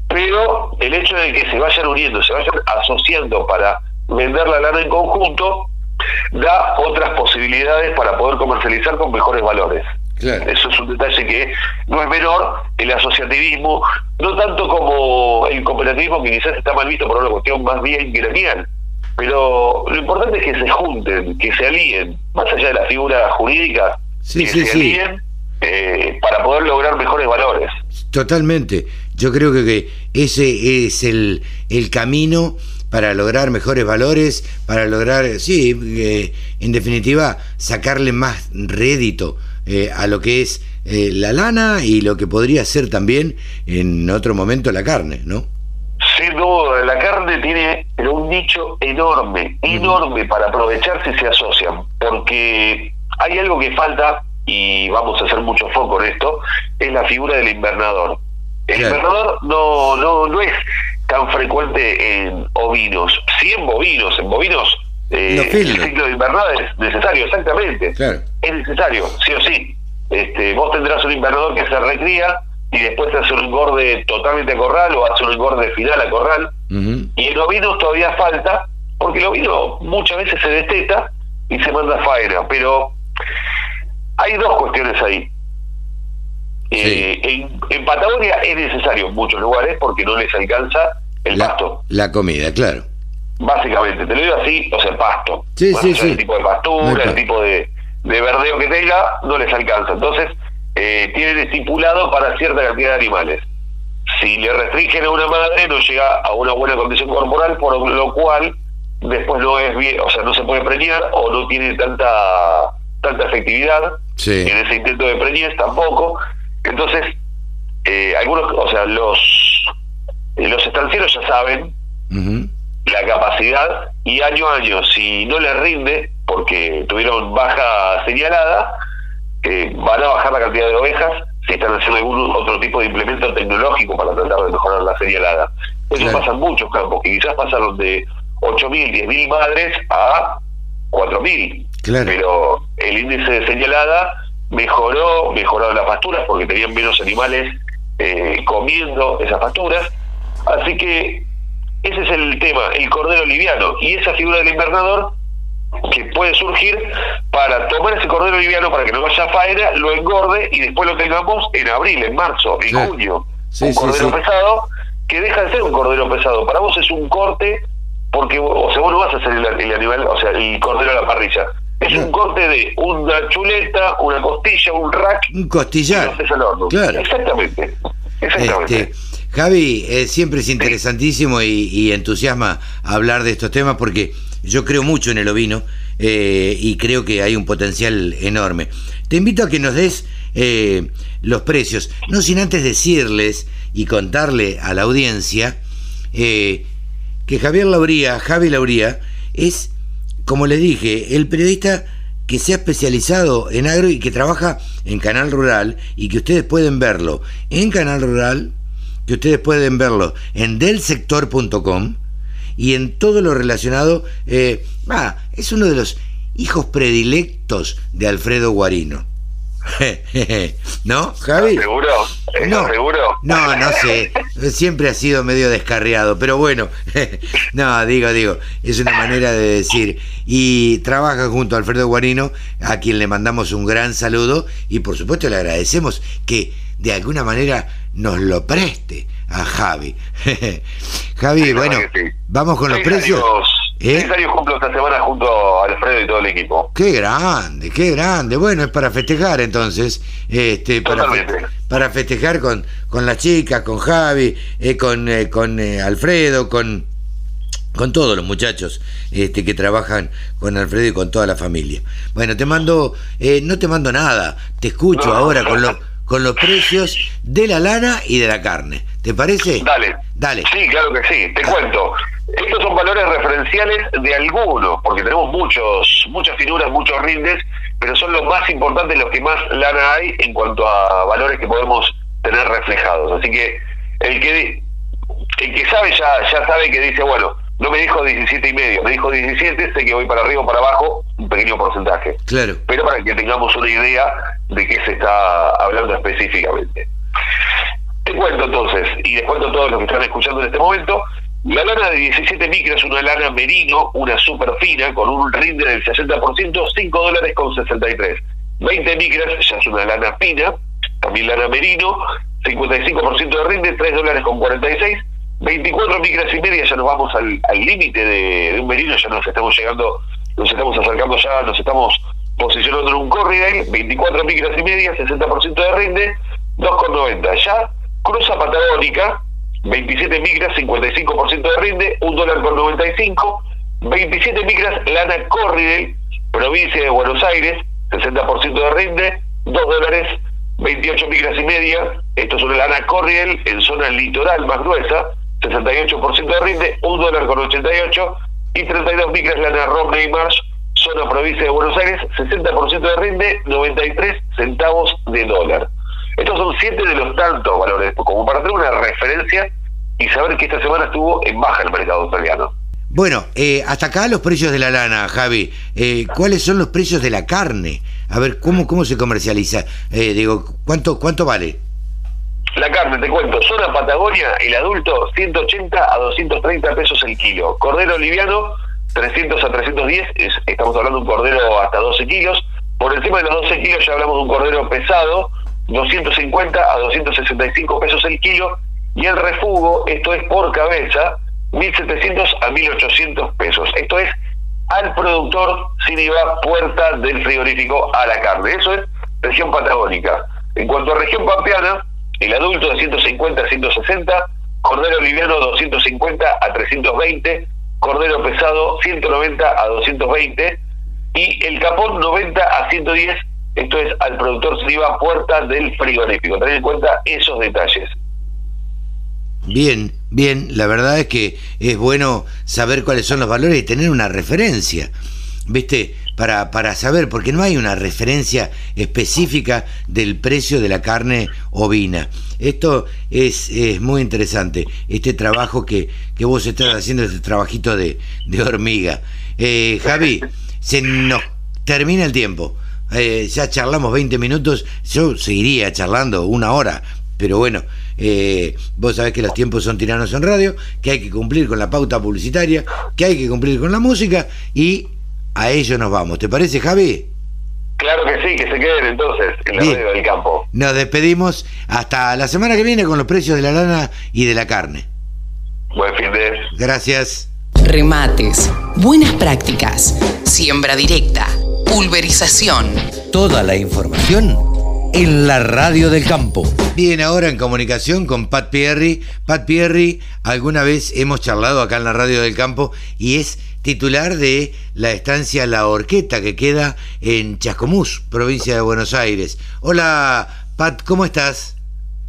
pero el hecho de que se vayan uniendo, se vayan asociando para vender la lana en conjunto, da otras posibilidades para poder comercializar con mejores valores. Eso es un detalle que no es menor, el asociativismo, no tanto como el cooperativismo que quizás está mal visto por una cuestión más bien gremial, pero lo importante es que se junten, que se alíen, más allá de la figura jurídica, que se alíen eh, para poder lograr mejores valores. Totalmente. Yo creo que, ese es el, el camino para lograr mejores valores, para lograr, sí, eh, en definitiva, sacarle más rédito eh, a lo que es eh, la lana y lo que podría ser también en otro momento la carne, ¿no? Sin duda, la carne tiene un nicho enorme, enorme para aprovechar si se asocian, porque hay algo que falta, y vamos a hacer mucho foco en esto, es la figura del invernador. El invernador no, no, no es tan frecuente en ovinos. Sí en bovinos, en bovinos eh, el ciclo de invernada es necesario, exactamente. Es necesario, sí o sí. Este, vos tendrás un invernador que se recría y después hace un engorde totalmente a corral o hace un engorde final a corral. Y en ovinos todavía falta, porque el ovino muchas veces se desteta y se manda faena, pero hay dos cuestiones ahí. Eh, en, Patagonia es necesario en muchos lugares porque no les alcanza el pasto. La comida, claro. Básicamente, te lo digo así, o sea, el pasto. Sí, sí, sí. El tipo de pastura, el tipo de, de verdeo que tenga, no les alcanza. Entonces, eh, tienen estipulado para cierta cantidad de animales. Si le restringen a una madre, no llega a una buena condición corporal, por lo cual después no es bien, o sea, no se puede preñar o no tiene tanta tanta efectividad en ese intento de preñez tampoco. Entonces, eh, algunos, o sea, los los estancieros ya saben la capacidad y año a año, si no les rinde, porque tuvieron baja señalada, eh, van a bajar la cantidad de ovejas si están haciendo algún otro tipo de implemento tecnológico para tratar de mejorar la señalada. Eso pasa en muchos campos, que quizás pasaron de 8.000, 10.000 madres a 4.000. Pero el índice de señalada mejoró, mejoraron las pasturas porque tenían menos animales eh, comiendo esas pasturas. Así que ese es el tema, el cordero liviano. Y esa figura del invernador que puede surgir para tomar ese cordero liviano para que no vaya a faena, lo engorde y después lo tengamos en abril, en marzo, en junio. un cordero pesado que deja de ser un cordero pesado. Para vos es un corte porque o sea, vos no vas a hacer el, animal, o sea, el cordero a la parrilla. Es un corte de una chuleta, una costilla, un rack. Un costillar. Claro. Exactamente. Exactamente. Este, Javi, eh, siempre es interesantísimo y, entusiasma hablar de estos temas porque yo creo mucho en el ovino eh, y creo que hay un potencial enorme. Te invito a que nos des eh, los precios, no sin antes decirles y contarle a la audiencia que Javier Lauría, Javi Lauría, es, como le dije, el periodista que se ha especializado en agro y que trabaja en Canal Rural y que ustedes pueden verlo en Canal Rural que ustedes pueden verlo en delsector.com y en todo lo relacionado. Eh, ah, es uno de los hijos predilectos de Alfredo Guarino. *laughs* ¿No, Javi? ¿Seguro? No, seguro? No, no sé. Siempre ha sido medio descarriado, pero bueno. *laughs* no, digo, digo, es una manera de decir. Y trabaja junto a Alfredo Guarino, a quien le mandamos un gran saludo y por supuesto le agradecemos que de alguna manera nos lo preste a Javi. *laughs* Javi, bueno, vamos con los precios. ¿Eh? Seis cumplo esta semana junto a Alfredo y todo el equipo. Qué grande, qué grande. Bueno, es para festejar entonces. Este, para, para festejar con, con las chicas, con Javi, eh, con, eh, con eh, Alfredo, con, con todos los muchachos este, que trabajan con Alfredo y con toda la familia. Bueno, te mando, no te mando nada, te escucho ahora con los con los precios de la lana y de la carne. ¿Te parece? Dale. Dale. Sí, claro que sí. Te cuento. Estos son valores referenciales de algunos, porque tenemos muchos, muchas figuras, muchos rindes, pero son los más importantes, los que más lana hay en cuanto a valores que podemos tener reflejados. Así que el que el que sabe ya, ya sabe que dice, bueno, no me dijo 17 y medio, me dijo 17, sé que voy para arriba o para abajo, un pequeño porcentaje. Claro. Pero para que tengamos una idea de qué se está hablando específicamente. Te cuento entonces, y les cuento a todos los que están escuchando en este momento, la lana de 17 micras es una lana merino, una super fina, con un rinde del 60%, 5 dólares con 63. 20 micras ya es una lana fina, también lana merino, 55% de rinde, 3 dólares con 46. 24 micras y media, ya nos vamos al límite de, un merino, ya nos estamos llegando, nos estamos acercando ya, nos estamos posicionando en un corridor, 24 micras y media, 60% de rinde, 2,90. Ya cruza patagónica, 27 micras, 55% de rinde, 1 dólar con 95, 27 micras lana Corridel, provincia de Buenos Aires, 60% de rinde, 2 dólares, 28 micras y media, esto es una lana Corridel en zona litoral más gruesa, 68% de rinde, 1 dólar con 88 y 32 micras lana Romney Marsh, zona provincia de Buenos Aires, 60% de rinde, 93 centavos de dólar. Estos son siete de los tantos valores, como para tener una referencia y saber que esta semana estuvo en baja el mercado australiano. Bueno, eh, hasta acá los precios de la lana, Javi. Eh, ¿Cuáles son los precios de la carne? A ver, ¿cómo, cómo se comercializa? Eh, digo, ¿cuánto, ¿cuánto vale? La carne, te cuento, zona Patagonia, el adulto 180 a 230 pesos el kilo. Cordero liviano 300 a 310, estamos hablando de un cordero hasta 12 kilos. Por encima de los 12 kilos ya hablamos de un cordero pesado, 250 a 265 pesos el kilo. Y el refugo, esto es por cabeza, 1.700 a 1.800 pesos. Esto es al productor sin IVA puerta del frigorífico a la carne. Eso es región patagónica. En cuanto a región pampeana, el adulto de 150 a 160, cordero liviano 250 a 320, cordero pesado 190 a 220 y el capón 90 a 110, esto es al productor sin IVA puerta del frigorífico. Tener en cuenta esos detalles. Bien, bien, la verdad es que es bueno saber cuáles son los valores y tener una referencia, ¿viste? Para, para saber, porque no hay una referencia específica del precio de la carne ovina. Esto es, es muy interesante, este trabajo que, que, vos estás haciendo, este trabajito de, de hormiga. Eh, Javi, se nos termina el tiempo. Eh, ya charlamos 20 minutos, yo seguiría charlando una hora, pero bueno, eh, vos sabés que los tiempos son tiranos en radio, que hay que cumplir con la pauta publicitaria, que hay que cumplir con la música y a ello nos vamos. ¿Te parece, Javi? Claro que sí, que se queden entonces en la radio del campo. Nos despedimos hasta la semana que viene con los precios de la lana y de la carne. Buen fin de. Gracias. Remates, buenas prácticas, siembra directa, pulverización. Toda la información en la radio del campo. Bien, ahora en comunicación con Pat Pierri. Pat Pierri, alguna vez hemos charlado acá en la radio del campo y es titular de la estancia La Orqueta que queda en Chascomús, provincia de Buenos Aires. Hola, Pat, ¿cómo estás?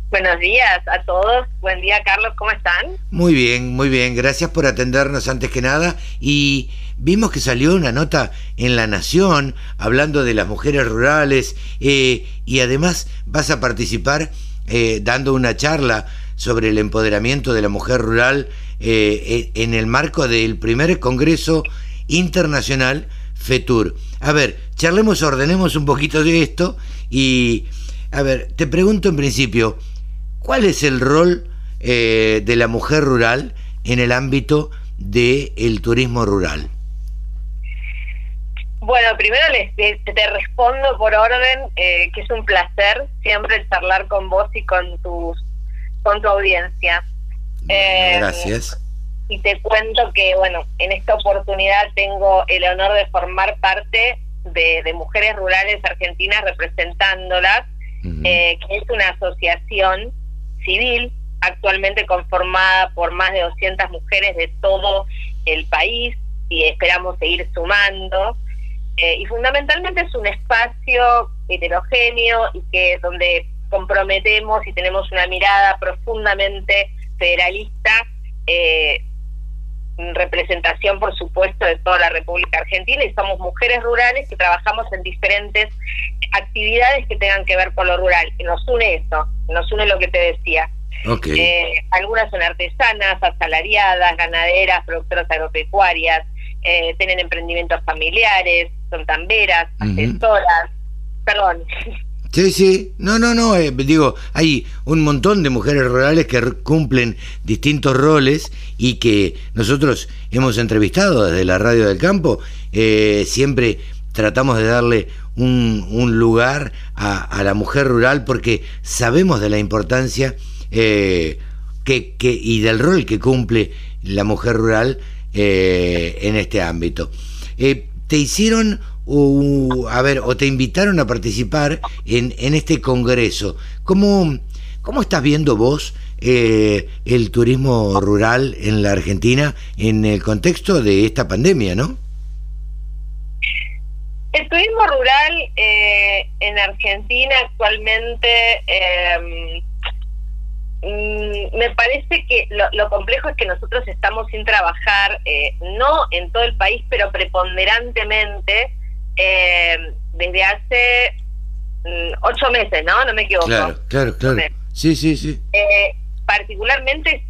Buenos días a todos. Buen día, Carlos, ¿cómo están? Muy bien, muy bien. Gracias por atendernos antes que nada. Y vimos que salió una nota en La Nación hablando de las mujeres rurales eh, y además vas a participar eh, dando una charla sobre el empoderamiento de la mujer rural eh, en el marco del primer Congreso Internacional FETUR. A ver, charlemos, ordenemos un poquito de esto y, a ver, te pregunto en principio, ¿cuál es el rol de la mujer rural en el ámbito del turismo rural? Bueno, primero les, te, respondo por orden, eh, que es un placer siempre charlar con vos y con tus con tu audiencia. Eh, Gracias. Y te cuento que, bueno, en esta oportunidad tengo el honor de formar parte de, Mujeres Rurales Argentinas representándolas, eh, que es una asociación civil actualmente conformada por más de 200 mujeres de todo el país y esperamos seguir sumando. Eh, y fundamentalmente es un espacio heterogéneo y que donde comprometemos y tenemos una mirada profundamente federalista, eh, representación por supuesto de toda la República Argentina y somos mujeres rurales que trabajamos en diferentes actividades que tengan que ver con lo rural. Y nos une eso, nos une lo que te decía. Eh, algunas son artesanas, asalariadas, ganaderas, productoras agropecuarias, eh, tienen emprendimientos familiares, son tamberas, asesoras, perdón. Sí, sí, no, no, no, eh, digo, hay un montón de mujeres rurales que cumplen distintos roles y que nosotros hemos entrevistado desde la radio del campo, eh, siempre tratamos de darle un, un lugar a, la mujer rural porque sabemos de la importancia que, que, y del rol que cumple la mujer rural eh, en este ámbito. Eh, ¿Te hicieron, a ver, o te invitaron a participar en, en este congreso? ¿Cómo, ¿Cómo estás viendo vos eh, el turismo rural en la Argentina en el contexto de esta pandemia, no? El turismo rural en Argentina actualmente Mm, me parece que lo, complejo es que nosotros estamos sin trabajar, eh, no en todo el país, pero preponderantemente eh, desde hace mm, ocho meses, ¿no? No me equivoco. Claro, claro, claro. Sí, sí, sí. Eh, particularmente,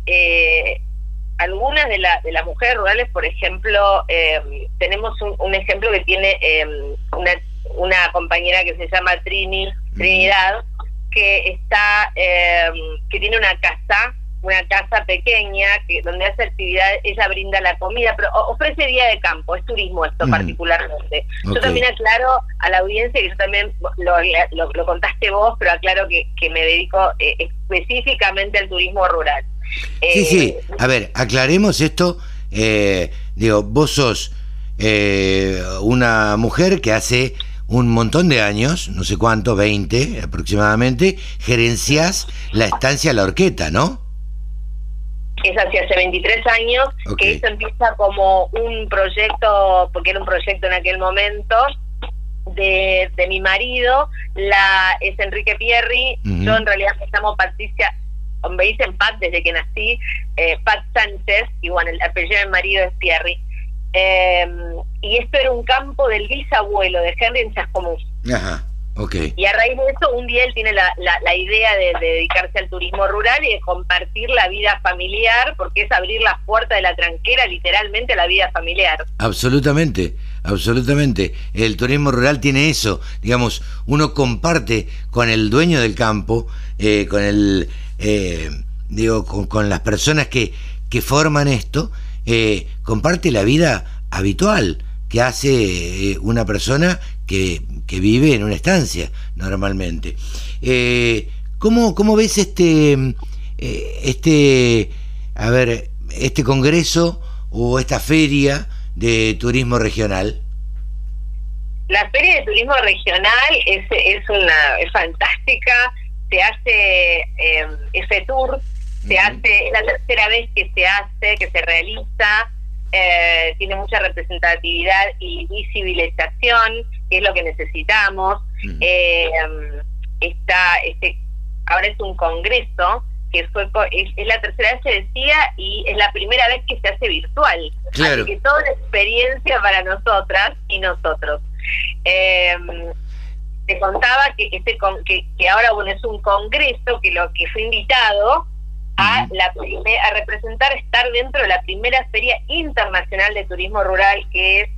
algunas de, la, de las mujeres rurales, por ejemplo, tenemos un, ejemplo que tiene una, una compañera que se llama Trini, Trinidad, que está, eh, que tiene una casa una casa pequeña que donde hace actividad, ella brinda la comida, pero ofrece día de campo, es turismo esto particularmente. Yo también aclaro a la audiencia que yo también lo, lo, contaste vos, pero aclaro que, que me dedico eh, específicamente al turismo rural. sí, sí, eh, a ver, aclaremos esto, eh, digo, vos sos una mujer que hace un montón de años, no sé cuánto, 20 aproximadamente, gerencias la estancia La Orqueta, ¿no? Es hacia hace 23 años, que esto empieza como un proyecto, porque era un proyecto en aquel momento, de, de mi marido, la es Enrique Pierri, yo en realidad me llamo Patricia, me dicen Pat desde que nací, eh, Pat Sánchez, y bueno, el apellido de mi marido es Pierri. Em, y esto era un campo del bisabuelo de Henry en Chascomús. Ajá. Y a raíz de eso, un día él tiene la, la, idea de, dedicarse al turismo rural y de compartir la vida familiar, porque es abrir las puertas de la tranquera literalmente a la vida familiar. Absolutamente, absolutamente. El turismo rural tiene eso, digamos, uno comparte con el dueño del campo, eh, con el, eh, digo, con, las personas que, que forman esto, eh, comparte la vida habitual que hace una persona que, vive en una estancia normalmente. Eh, ¿cómo, ¿cómo, ves este, eh, este, a ver, este congreso o esta feria de turismo regional? La feria de turismo regional es, es, una, es fantástica, se hace eh, ese tour, se hace, es la tercera vez que se hace, que se realiza, eh, tiene mucha representatividad y visibilización, que es lo que necesitamos. Eh, está, este, ahora es un congreso que fue es, la tercera vez se decía y es la primera vez que se hace virtual. Así que toda la experiencia para nosotras y nosotros. Eh, te contaba que este que, que ahora bueno es un congreso que lo que fue invitado a, la a representar, estar dentro de la primera Feria Internacional de Turismo Rural, que es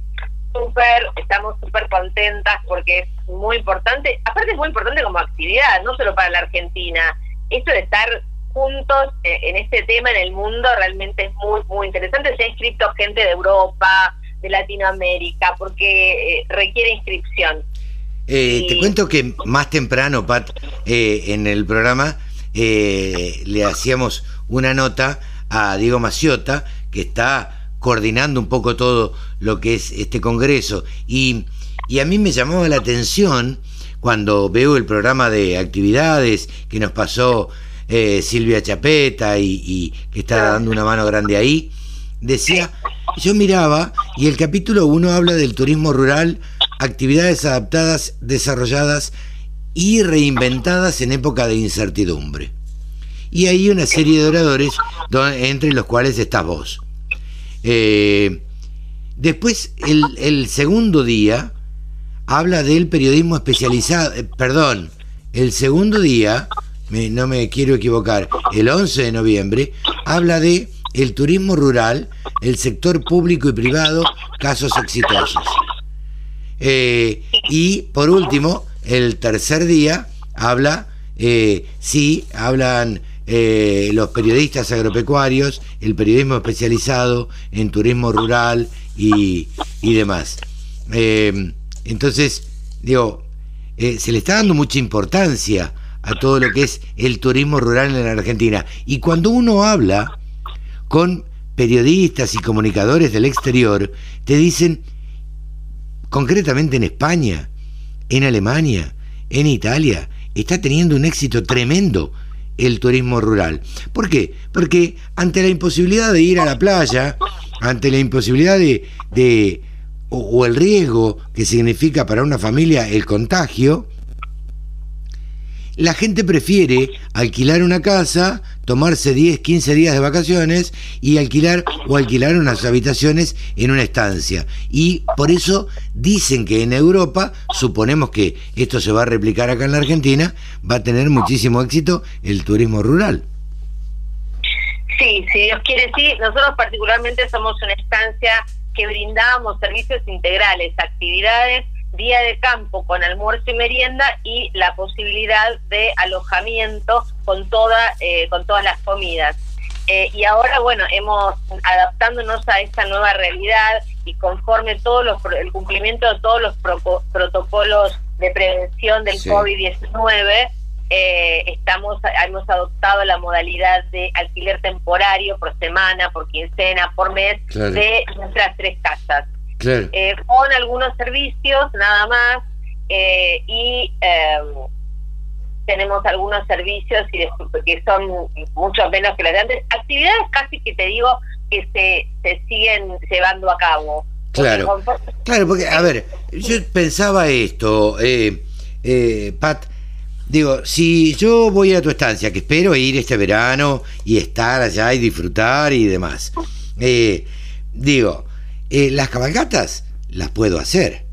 súper, estamos súper contentas porque es muy importante, aparte es muy importante como actividad, no solo para la Argentina, esto de estar juntos eh, en este tema en el mundo realmente es muy, muy interesante, se ha inscrito gente de Europa, de Latinoamérica, porque eh, requiere inscripción. Eh, te cuento que más temprano, Pat, en el programa eh, le hacíamos una nota a Diego Maciota, que está coordinando un poco todo lo que es este Congreso. Y, a mí me llamaba la atención cuando veo el programa de actividades que nos pasó eh, Silvia Chapeta y, que está dando una mano grande ahí, decía, yo miraba y el capítulo 1 habla del turismo rural, actividades adaptadas, desarrolladas y reinventadas en época de incertidumbre. Y hay una serie de oradores, entre los cuales estás vos. Eh, después, el, segundo día habla del periodismo especializado, eh, perdón, el segundo día, no me quiero equivocar, el 11 de noviembre, habla de el turismo rural, el sector público y privado, casos exitosos. Eh, y por último, el tercer día habla, sí, hablan eh, los periodistas agropecuarios, el periodismo especializado en turismo rural y, demás. Eh, entonces, digo, se le está dando mucha importancia a todo lo que es el turismo rural en la Argentina. Y cuando uno habla con periodistas y comunicadores del exterior, te dicen, concretamente en España, en Alemania, en Italia, está teniendo un éxito tremendo el turismo rural. ¿Por qué? Porque ante la imposibilidad de ir a la playa, ante la imposibilidad de, o, el riesgo que significa para una familia el contagio, la gente prefiere alquilar una casa, tomarse 10, 15 días de vacaciones y alquilar o alquilar unas habitaciones en una estancia. Y por eso dicen que en Europa, suponemos que esto se va a replicar acá en la Argentina, va a tener muchísimo éxito el turismo rural. Sí, si Dios quiere, sí. Nosotros particularmente somos una estancia que brindamos servicios integrales, actividades día de campo con almuerzo y merienda y la posibilidad de alojamiento con, toda, eh, con todas las comidas. Eh, y ahora, bueno, hemos adaptándonos a esta nueva realidad y conforme todos los, el cumplimiento de todos los protocolos de prevención del COVID-19, eh, estamos hemos adoptado la modalidad de alquiler temporario por semana, por quincena, por mes de nuestras tres casas. Eh, con algunos servicios nada más eh, y em, tenemos algunos servicios y que son mucho menos que las de antes. Actividades casi que te digo que se, se siguen llevando a cabo. Claro, claro, porque, a ver, yo pensaba esto, eh, Pat, digo, si yo voy a tu estancia, que espero ir este verano y estar allá y disfrutar y demás, eh, digo, las cabalgatas las puedo hacer,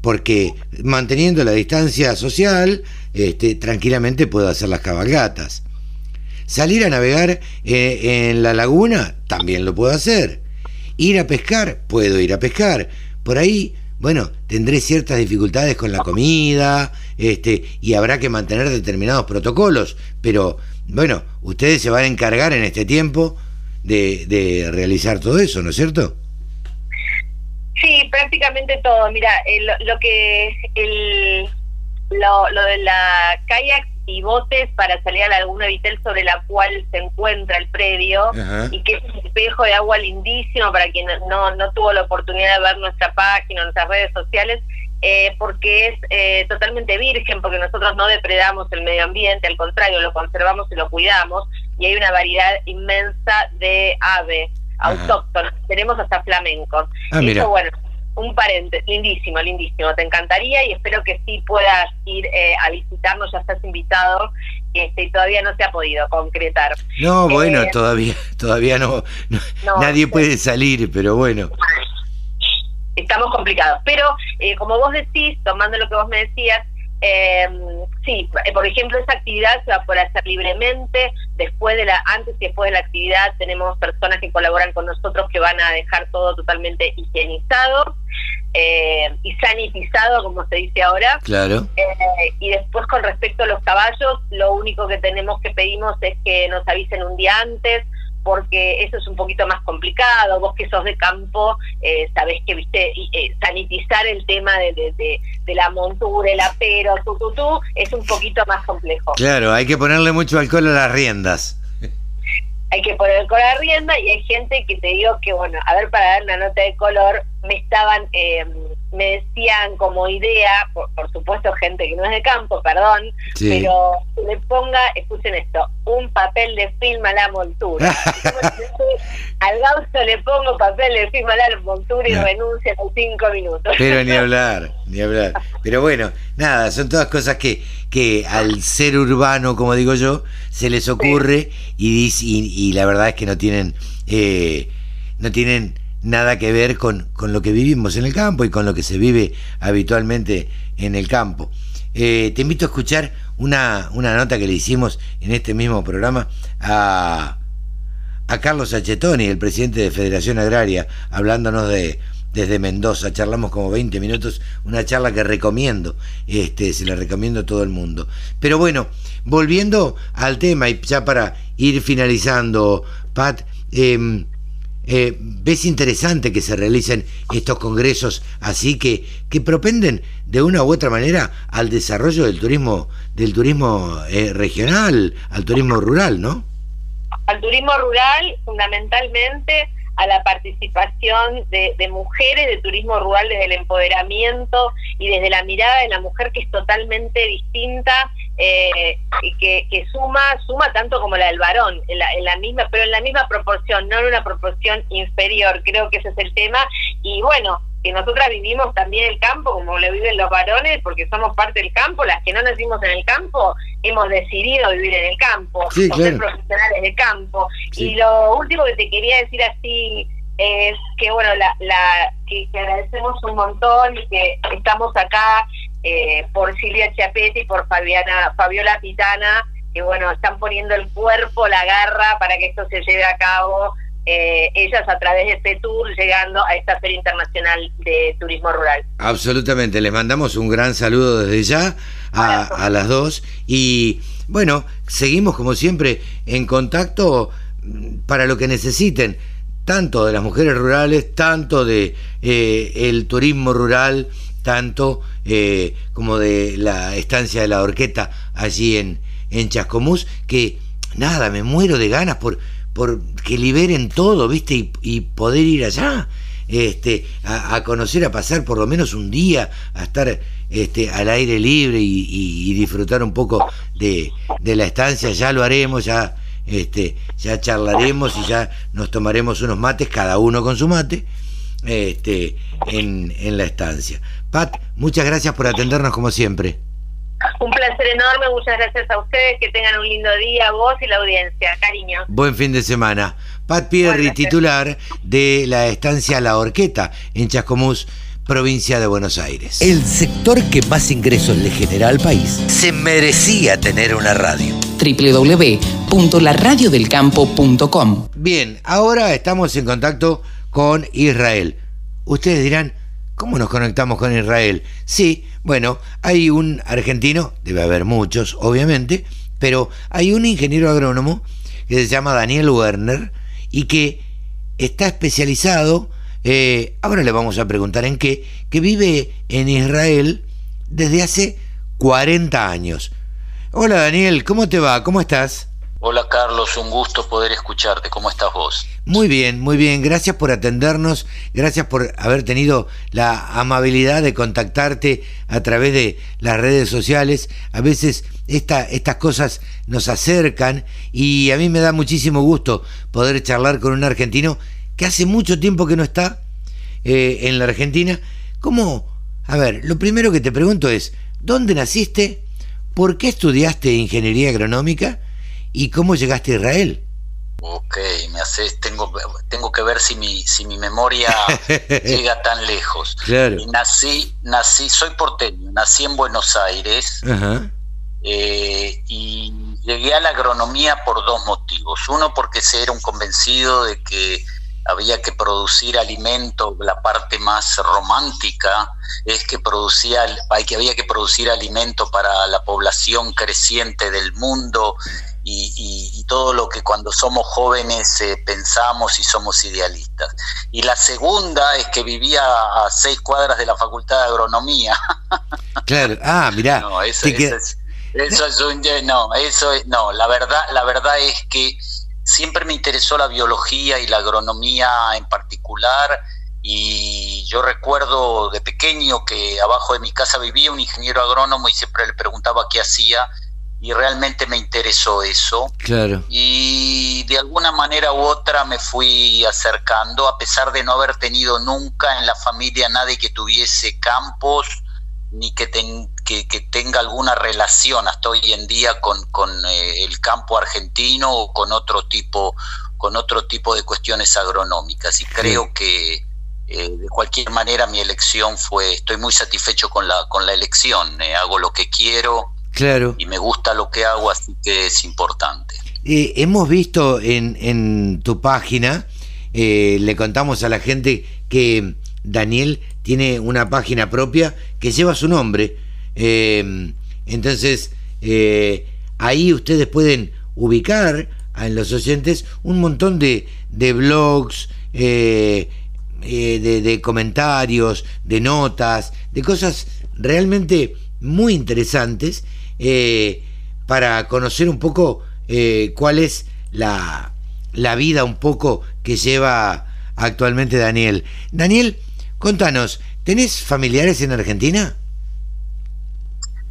porque manteniendo la distancia social, este, tranquilamente puedo hacer las cabalgatas. Salir a navegar en la laguna, también lo puedo hacer Ir a pescar, puedo ir a pescar. Por ahí, bueno, tendré ciertas dificultades con la comida, este, y habrá que mantener determinados protocolos, pero bueno, ustedes se van a encargar en este tiempo de, de realizar todo eso, ¿no es cierto? Sí, prácticamente todo. Mira, lo que el, lo, lo de la kayak y botes para salir a la laguna Vitel sobre la cual se encuentra el predio y que es un espejo de agua lindísimo para quien no, no tuvo la oportunidad de ver nuestra página, nuestras redes sociales, eh, porque es eh, totalmente virgen, porque nosotros no depredamos el medio ambiente, al contrario, lo conservamos y lo cuidamos, y hay una variedad inmensa de ave autóctonas, tenemos hasta flamencos. Ah, Eso, bueno, un paréntesis, lindísimo, lindísimo, te encantaría y espero que sí puedas ir eh, a visitarnos, ya estás invitado este, y todavía no se ha podido concretar. No, bueno, eh, todavía todavía no, nadie puede salir, pero bueno. Estamos complicados, pero eh, como vos decís, tomando lo que vos me decías, eh, sí, por ejemplo, esa actividad se va a poder hacer libremente. Después de la, antes y después de la actividad, tenemos personas que colaboran con nosotros que van a dejar todo totalmente higienizado eh, y sanitizado, como se dice ahora. Claro. Eh, y después, con respecto a los caballos, lo único que tenemos que pedimos es que nos avisen un día antes porque eso es un poquito más complicado. Vos que sos de campo, eh, sabés que, viste, eh, sanitizar el tema de, de, la montura, el apero, tu, tu, tu, es un poquito más complejo. Claro, hay que ponerle mucho alcohol a las riendas. Hay que poner alcohol a la rienda y hay gente que te digo que, bueno, a ver, para dar una nota de color, me estaban... Eh, me decían como idea, por, supuesto gente que no es de campo, perdón, pero le ponga, escuchen esto, un papel de film a la montura. *laughs* Al gaucho le pongo papel de film a la montura y renuncia en cinco minutos. Pero ni *laughs* hablar, ni hablar. Pero bueno, nada, son todas cosas que, que al ser urbano, como digo yo, se les ocurre y, y, y, la verdad es que no tienen, eh, no tienen nada que ver con, con, lo que vivimos en el campo y con lo que se vive habitualmente en el campo. Eh, te invito a escuchar una, una, nota que le hicimos en este mismo programa a, a Carlos Achetoni, el presidente de Federación Agraria, hablándonos de desde Mendoza. Charlamos como 20 minutos, una charla que recomiendo, este, se la recomiendo a todo el mundo. Pero bueno, volviendo al tema y ya para ir finalizando, Pat, eh, eh, ¿Ves interesante que se realicen estos congresos así que, que propenden de una u otra manera al desarrollo del turismo, del turismo eh, regional, al turismo rural, ¿no? Al turismo rural, fundamentalmente a la participación de, de, mujeres de turismo rural desde el empoderamiento y desde la mirada de la mujer que es totalmente distinta eh, y que, que, suma suma tanto como la del varón en la, en la, misma pero en la misma proporción no en una proporción inferior. Creo que ese es el tema. Y bueno que nosotras vivimos también el campo como lo viven los varones porque somos parte del campo las que no nacimos en el campo hemos decidido vivir en el campo ser profesionales del campo. Y lo último que te quería decir así es que bueno la, la que, agradecemos un montón y que estamos acá eh, por Silvia Chiapetti y por Fabiana Fabiola Pitana que bueno están poniendo el cuerpo la garra para que esto se lleve a cabo eh, ellas a través de este tour llegando a esta Feria Internacional de Turismo Rural. Absolutamente, les mandamos un gran saludo desde ya a, a las dos y bueno, seguimos como siempre en contacto mm, para lo que necesiten, tanto de las mujeres rurales, tanto de eh, el turismo rural, tanto eh, como de la estancia de la Orqueta allí en, en Chascomús, que nada, me muero de ganas por, por que liberen todo, ¿viste? Y, poder ir allá, este, a, conocer, a pasar por lo menos un día, a estar este, al aire libre y, disfrutar un poco de, de, la estancia, ya lo haremos, ya, este, ya charlaremos y ya nos tomaremos unos mates, cada uno con su mate, este, en, en la estancia. Pat, muchas gracias por atendernos como siempre. Un placer enorme, muchas gracias a ustedes, que tengan un lindo día, vos y la audiencia, cariño. Buen fin de semana. Pat Pierri, titular de la estancia La Horqueta en Chascomús, provincia de Buenos Aires. El sector que más ingresos le genera al país se merecía tener una radio. www.laradiodelcampo.com Bien, ahora estamos en contacto con Israel. Ustedes dirán, ¿Cómo nos conectamos con Israel? Sí, bueno, hay un argentino, debe haber muchos, obviamente, pero hay un ingeniero agrónomo que se llama Daniel Werner y que está especializado, eh, ahora le vamos a preguntar en qué, que vive en Israel desde hace 40 años. Hola Daniel, ¿cómo te va? ¿Cómo estás? Hola Carlos, un gusto poder escucharte. ¿Cómo estás vos? Muy bien, muy bien. Gracias por atendernos, gracias por haber tenido la amabilidad de contactarte a través de las redes sociales. A veces esta, estas cosas nos acercan y a mí me da muchísimo gusto poder charlar con un argentino que hace mucho tiempo que no está eh, en la Argentina. ¿Cómo? A ver, lo primero que te pregunto es, ¿dónde naciste? ¿Por qué estudiaste ingeniería agronómica? ¿Y cómo llegaste a Israel? Ok, me haces, tengo, tengo que ver si mi, si mi memoria *laughs* llega tan lejos. Claro. nací, nací, soy porteño, nací en Buenos Aires eh, y llegué a la agronomía por dos motivos. Uno, porque era un convencido de que había que producir alimento, la parte más romántica es que producía, que había que producir alimento para la población creciente del mundo y, todo lo que cuando somos jóvenes eh, pensamos y somos idealistas. Y la segunda es que vivía a seis cuadras de la Facultad de Agronomía. *laughs* Claro, ah, mirá. No, eso, es, eso es un... No, eso es... No, la verdad, la verdad es que siempre me interesó la biología y la agronomía en particular y yo recuerdo de pequeño que abajo de mi casa vivía un ingeniero agrónomo y siempre le preguntaba qué hacía y realmente me interesó eso. Claro. Y de alguna manera u otra me fui acercando, a pesar de no haber tenido nunca en la familia nadie que tuviese campos ni que, que, tenga alguna relación hasta hoy en día con, con eh, el campo argentino o con otro tipo con otro tipo de cuestiones agronómicas y creo que eh, de cualquier manera mi elección fue estoy muy satisfecho con la con la elección eh, hago lo que quiero Claro. Y me gusta lo que hago, así que es importante. Eh, hemos visto en, en tu página, eh, le contamos a la gente que Daniel tiene una página propia que lleva su nombre. Eh, entonces, ahí ustedes pueden ubicar en los oyentes un montón de, de blogs, de, de, comentarios, de notas, de cosas realmente muy interesantes eh, para conocer un poco eh, cuál es la, la vida un poco que lleva actualmente Daniel. Daniel, contanos, ¿tenés familiares en Argentina?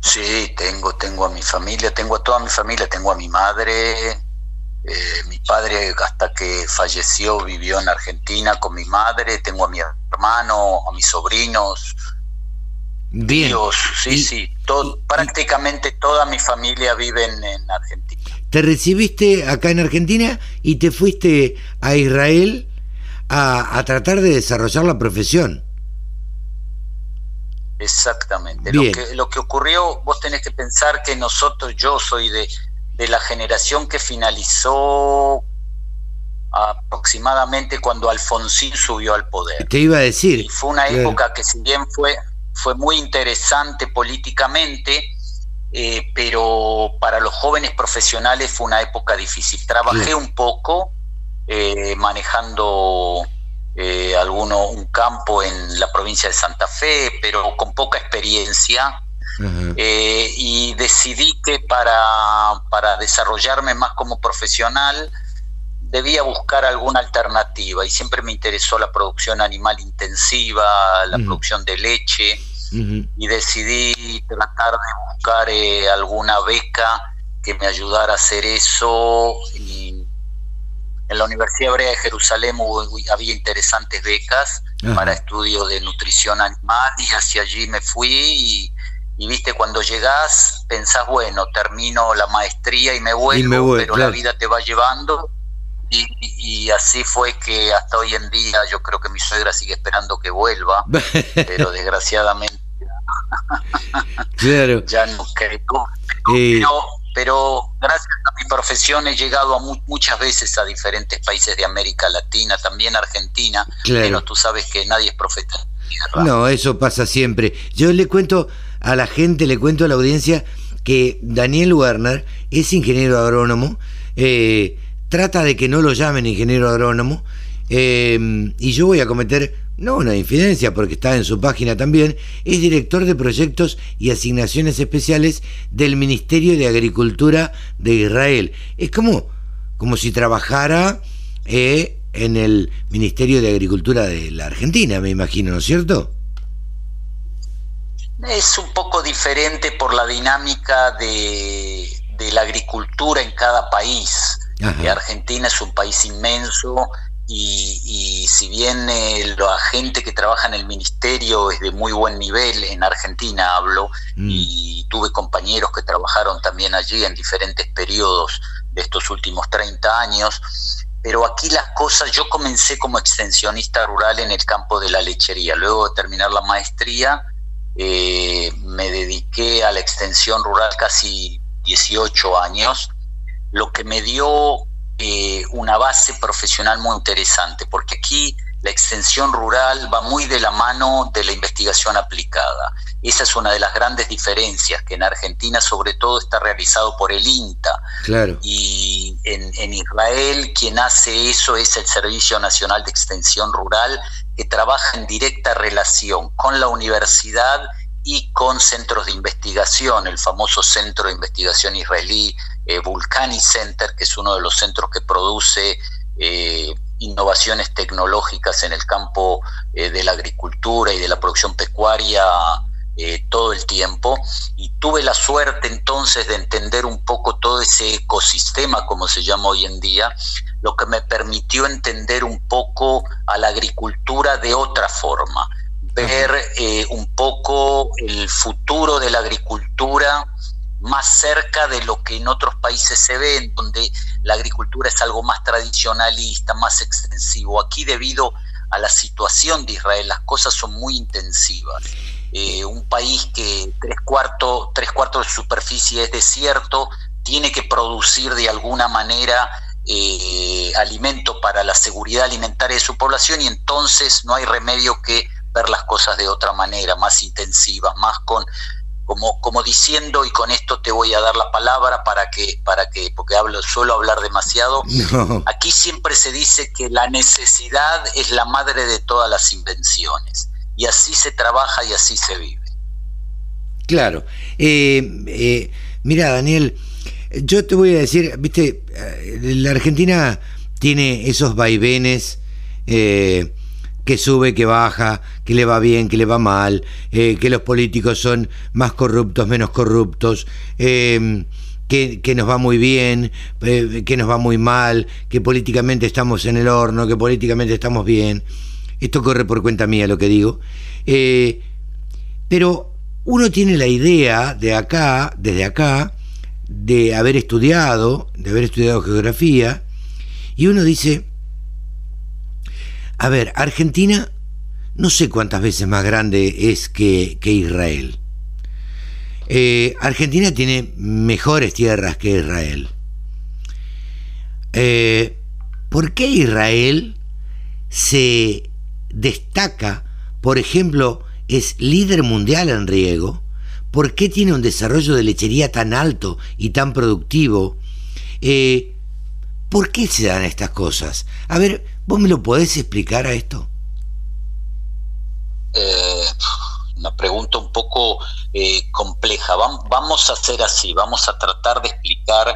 Sí, tengo, tengo a mi familia, tengo a toda mi familia, tengo a mi madre, eh, mi padre hasta que falleció vivió en Argentina con mi madre, tengo a mi hermano, a mis sobrinos, Dios, sí, sí. Prácticamente toda mi familia vive en, Argentina. Te recibiste acá en Argentina y te fuiste a Israel a, tratar de desarrollar la profesión. Exactamente. Lo que, lo que ocurrió, vos tenés que pensar que nosotros, yo soy de, de la generación que finalizó aproximadamente cuando Alfonsín subió al poder. Te iba a decir. Y fue una época que si bien fue, fue muy interesante políticamente, eh, pero para los jóvenes profesionales fue una época difícil. Trabajé un poco eh, manejando eh, alguno, un campo en la provincia de Santa Fe, pero con poca experiencia. Eh, y decidí que para, para desarrollarme más como profesional debía buscar alguna alternativa y siempre me interesó la producción animal intensiva, la producción de leche y decidí tratar de buscar eh, alguna beca que me ayudara a hacer eso y en la Universidad Hebrea de Jerusalén había interesantes becas para estudio de nutrición animal y hacia allí me fui y, viste cuando llegás pensás bueno termino la maestría y me vuelvo pero la vida te va llevando y, así fue que hasta hoy en día yo creo que mi suegra sigue esperando que vuelva *laughs* pero desgraciadamente ya no creo pero pero gracias a mi profesión he llegado a muchas veces a diferentes países de América Latina, también Argentina, pero tú sabes que nadie es profeta. No, eso pasa siempre. Yo le cuento a la gente, le cuento a la audiencia que Daniel Werner es ingeniero agrónomo, eh, trata de que no lo llamen ingeniero agrónomo, eh, y yo voy a cometer no una infidencia porque está en su página también, es director de proyectos y asignaciones especiales del Ministerio de Agricultura de Israel. Es como, como si trabajara eh, en el Ministerio de Agricultura de la Argentina, me imagino, ¿no es cierto? Es un poco diferente por la dinámica de, la agricultura en cada país. Argentina es un país inmenso y, si bien eh, la gente que trabaja en el ministerio es de muy buen nivel, en Argentina hablo, mm. y tuve compañeros que trabajaron también allí en diferentes periodos de estos últimos 30 años, pero aquí las cosas, yo comencé como extensionista rural en el campo de la lechería, luego de terminar la maestría, eh, me dediqué a la extensión rural casi 18 años, lo que me dio eh, una base profesional muy interesante, porque aquí la extensión rural va muy de la mano de la investigación aplicada. Esa es una de las grandes diferencias, que en Argentina sobre todo está realizado por el INTA. Claro. Y en, en Israel quien hace eso es el Servicio Nacional de Extensión Rural, que trabaja en directa relación con la universidad y con centros de investigación, el famoso Centro de Investigación Israelí eh, Vulcani Center, que es uno de los centros que produce eh, innovaciones tecnológicas en el campo eh, de la agricultura y de la producción pecuaria todo el tiempo. Y tuve la suerte entonces de entender un poco todo ese ecosistema, como se llama hoy en día, lo que me permitió entender un poco a la agricultura de otra forma ver un poco el futuro de la agricultura más cerca de lo que en otros países se ve, donde la agricultura es algo más tradicionalista, más extensivo. Aquí debido a la situación de Israel las cosas son muy intensivas. Eh, un país que tres cuartos, tres cuartos de superficie es desierto, tiene que producir de alguna manera eh, alimento para la seguridad alimentaria de su población y entonces no hay remedio que ver las cosas de otra manera, más intensivas, más con como, como diciendo, y con esto te voy a dar la palabra para que, para que, porque hablo, suelo hablar demasiado, *laughs* aquí siempre se dice que la necesidad es la madre de todas las invenciones, y así se trabaja y así se vive. Claro. Eh, eh, mira, Daniel, yo te voy a decir, viste, eh, la Argentina tiene esos vaivenes que sube, que baja, que le va bien, que le va mal, eh, que los políticos son más corruptos, menos corruptos, eh, que, nos va muy bien, eh, que nos va muy mal, que políticamente estamos en el horno, que políticamente estamos bien. Esto corre por cuenta mía lo que digo. pero uno tiene la idea de acá, desde acá, de haber estudiado, de haber estudiado geografía, y uno dice, a ver, Argentina no sé cuántas veces más grande es que, Israel. Eh, Argentina tiene mejores tierras que Israel. Eh, ¿por qué Israel se destaca, por ejemplo, es líder mundial en riego? ¿Por qué tiene un desarrollo de lechería tan alto y tan productivo? Eh, ¿Por qué se dan estas cosas? A ver, ¿vos me lo podés explicar a esto? Eh, una pregunta un poco eh, compleja. Vamos a hacer así, vamos a tratar de explicar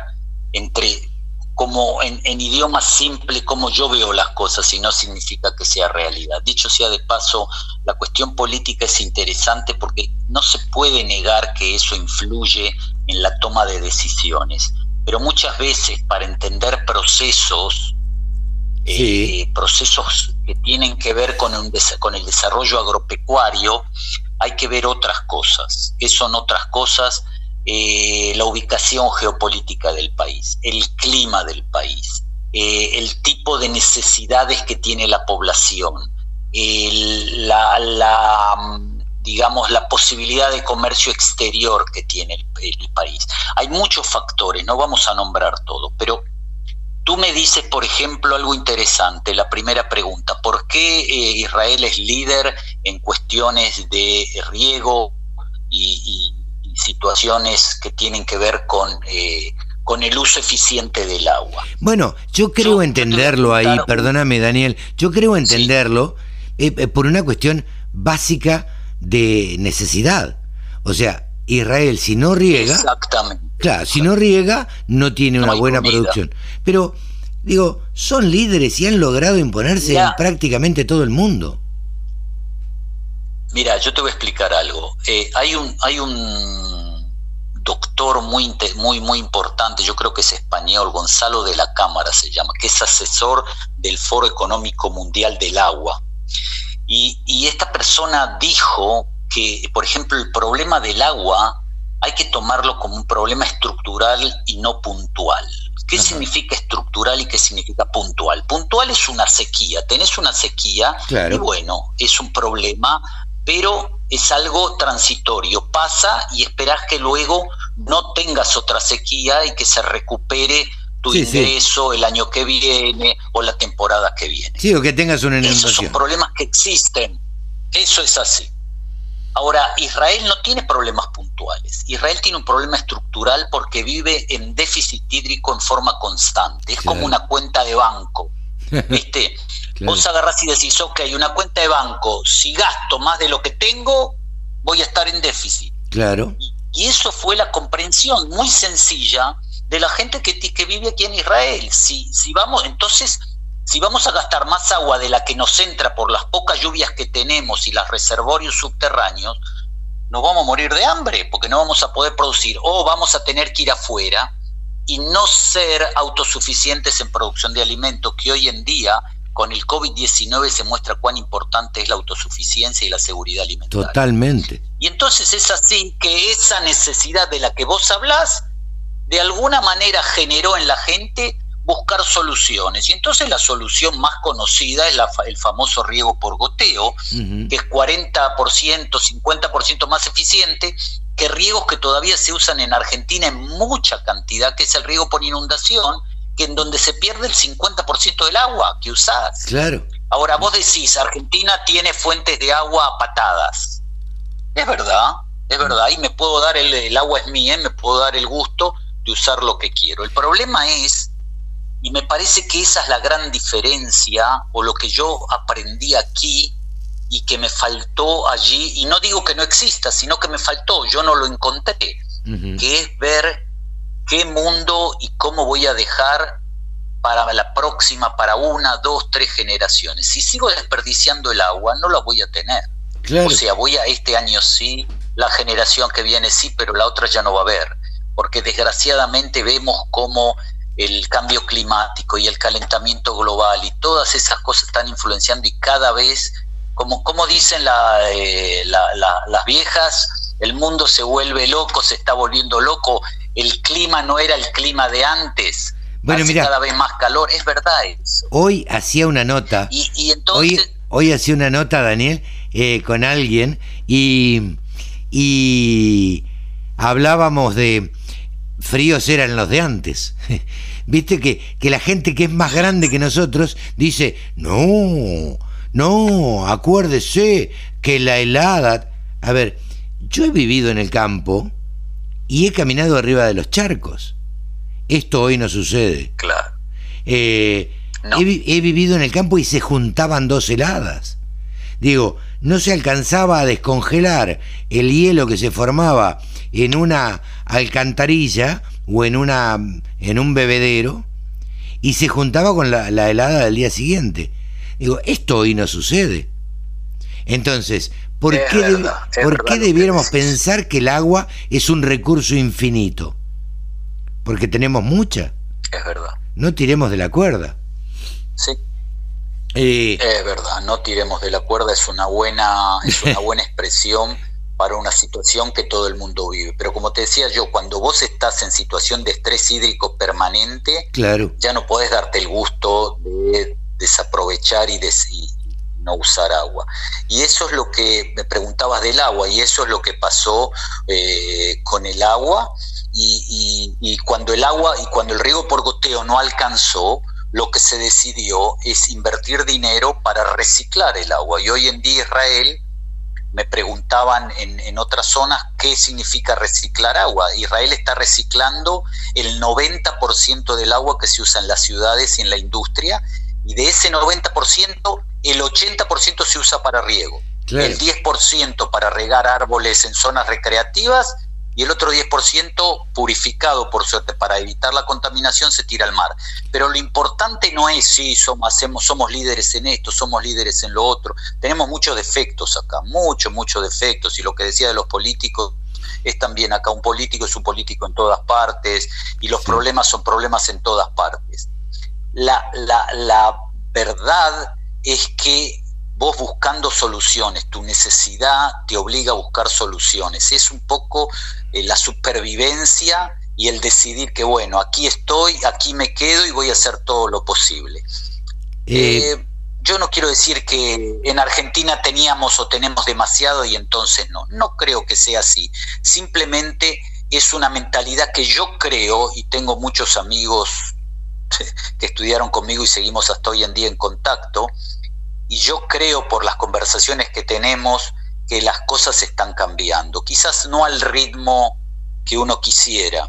entre como en, idioma simple cómo yo veo las cosas y no significa que sea realidad. Dicho sea de paso, la cuestión política es interesante porque no se puede negar que eso influye en la toma de decisiones, pero muchas veces para entender procesos, eh, procesos que tienen que ver con, con el desarrollo agropecuario, hay que ver otras cosas. ¿Qué son otras cosas? Eh, la ubicación geopolítica del país, el clima del país, eh, el tipo de necesidades que tiene la población, la, digamos, la posibilidad de comercio exterior que tiene el, país. Hay muchos factores, no vamos a nombrar todos, pero tú me dices, por ejemplo, algo interesante, la primera pregunta, ¿por qué eh, Israel es líder en cuestiones de riego y situaciones que tienen que ver con, eh, con el uso eficiente del agua. Bueno, yo creo entenderlo ahí, perdóname Daniel, yo creo entenderlo eh, por una cuestión básica de necesidad. O sea, Israel si no riega... Exactamente. Claro, si no riega no tiene una buena producción. Pero, digo, son líderes y han logrado imponerse en prácticamente todo el mundo. Mira, yo te voy a explicar algo. Eh, hay un hay un doctor muy muy muy importante, yo creo que es español, Gonzalo de la Cámara se llama, que es asesor del Foro Económico Mundial del Agua. Y, y esta persona dijo que, por ejemplo, el problema del agua hay que tomarlo como un problema estructural y no puntual. ¿Qué significa estructural y qué significa puntual? Puntual es una sequía, tenés una sequía y bueno, es un problema pero es algo transitorio, pasa y esperás que luego no tengas otra sequía y que se recupere tu ingreso el año que viene o la temporada que viene. Sí, o que tengas una inundación. Esos son problemas que existen, eso es así. Ahora, Israel no tiene problemas puntuales. Israel tiene un problema estructural porque vive en déficit hídrico en forma constante. Es como una cuenta de banco. *laughs* ¿Viste? Vos agarrás y decís, ok, una cuenta de banco, si gasto más de lo que tengo, voy a estar en déficit. Claro. Y, eso fue la comprensión muy sencilla de la gente que, que vive aquí en Israel. Si, si vamos, entonces, si vamos a gastar más agua de la que nos entra por las pocas lluvias que tenemos y los reservorios subterráneos, nos vamos a morir de hambre porque no vamos a poder producir o vamos a tener que ir afuera y no ser autosuficientes en producción de alimentos, que hoy en día con el COVID-19 se muestra cuán importante es la autosuficiencia y la seguridad alimentaria. Totalmente. Y entonces es así que esa necesidad de la que vos hablás, de alguna manera generó en la gente buscar soluciones. Y entonces la solución más conocida es el famoso riego por goteo, que es 40%, 50% más eficiente que riegos que todavía se usan en Argentina en mucha cantidad, que es el riego por inundación, en donde se pierde el 50% del agua que usás. Claro. Ahora vos decís, Argentina tiene fuentes de agua patadas. Es verdad, es verdad, y me puedo dar el, el agua es mía, me puedo dar el gusto de usar lo que quiero. El problema es, y me parece que esa es la gran diferencia, o lo que yo aprendí aquí y que me faltó allí, y no digo que no exista, sino que me faltó, yo no lo encontré, que es ver qué mundo y cómo voy a dejar para la próxima, para una, dos, tres generaciones. Si sigo desperdiciando el agua, no la voy a tener. O sea, voy a este año sí, la generación que viene sí, pero la otra ya no va a haber. Porque desgraciadamente vemos cómo el cambio climático y el calentamiento global y todas esas cosas están influenciando y cada vez, como, como dicen eh, las viejas, el mundo se vuelve loco, se está volviendo loco el clima no era el clima de antes. Bueno, mira, cada vez más calor, es verdad eso. Hoy hacía una nota. Y, entonces... Hoy, hoy, hacía una nota, Daniel, eh, con alguien y, y hablábamos de fríos eran los de antes. *laughs* Viste que, que la gente que es más grande que nosotros dice, no, no, acuérdese que la helada... A ver, yo he vivido en el campo y he caminado arriba de los charcos. Esto hoy no sucede. Claro. Eh, he, vivido en el campo y se juntaban dos heladas. Digo, no se alcanzaba a descongelar el hielo que se formaba en una alcantarilla o en, una, en un bebedero y se juntaba con la, helada del día siguiente. Digo, esto hoy no sucede. Entonces, ¿por qué, ¿por qué debiéramos pensar que el agua es un recurso infinito? Porque tenemos mucha. Es verdad. No tiremos de la cuerda. Sí. Eh, es verdad, no tiremos de la cuerda es una buena, es una *laughs* buena expresión para una situación que todo el mundo vive. Pero como te decía yo, cuando vos estás en situación de estrés hídrico permanente, claro. ya no podés darte el gusto de desaprovechar y, de, usar agua. Y eso es lo que me preguntabas del agua, y eso es lo que pasó eh, con el agua. Y, y, cuando el agua y cuando el riego por goteo no alcanzó, lo que se decidió es invertir dinero para reciclar el agua. Y hoy en día Israel me preguntaban en, otras zonas qué significa reciclar agua. Israel está reciclando el 90% del agua que se usa en las ciudades y en la industria, y de ese 90%, el 80% se usa para riego, el 10% para regar árboles en zonas recreativas y el otro 10% purificado, por suerte, para evitar la contaminación, se tira al mar. Pero lo importante no es si somos, hacemos, somos líderes en esto, somos líderes en lo otro. Tenemos muchos defectos acá, muchos, muchos defectos. Y lo que decía de los políticos es también acá, un político es un político en todas partes y los problemas son problemas en todas partes. La, la, la verdad es que vos buscando soluciones, tu necesidad te obliga a buscar soluciones. Es un poco eh, la supervivencia y el decidir que, bueno, aquí estoy, aquí me quedo y voy a hacer todo lo posible. Eh, eh, yo no quiero decir que en Argentina teníamos o tenemos demasiado y entonces no. No creo que sea así. Simplemente es una mentalidad que yo creo, y tengo muchos amigos *laughs* que estudiaron conmigo y seguimos hasta hoy en día en contacto, y yo creo por las conversaciones que tenemos que las cosas están cambiando. Quizás no al ritmo que uno quisiera,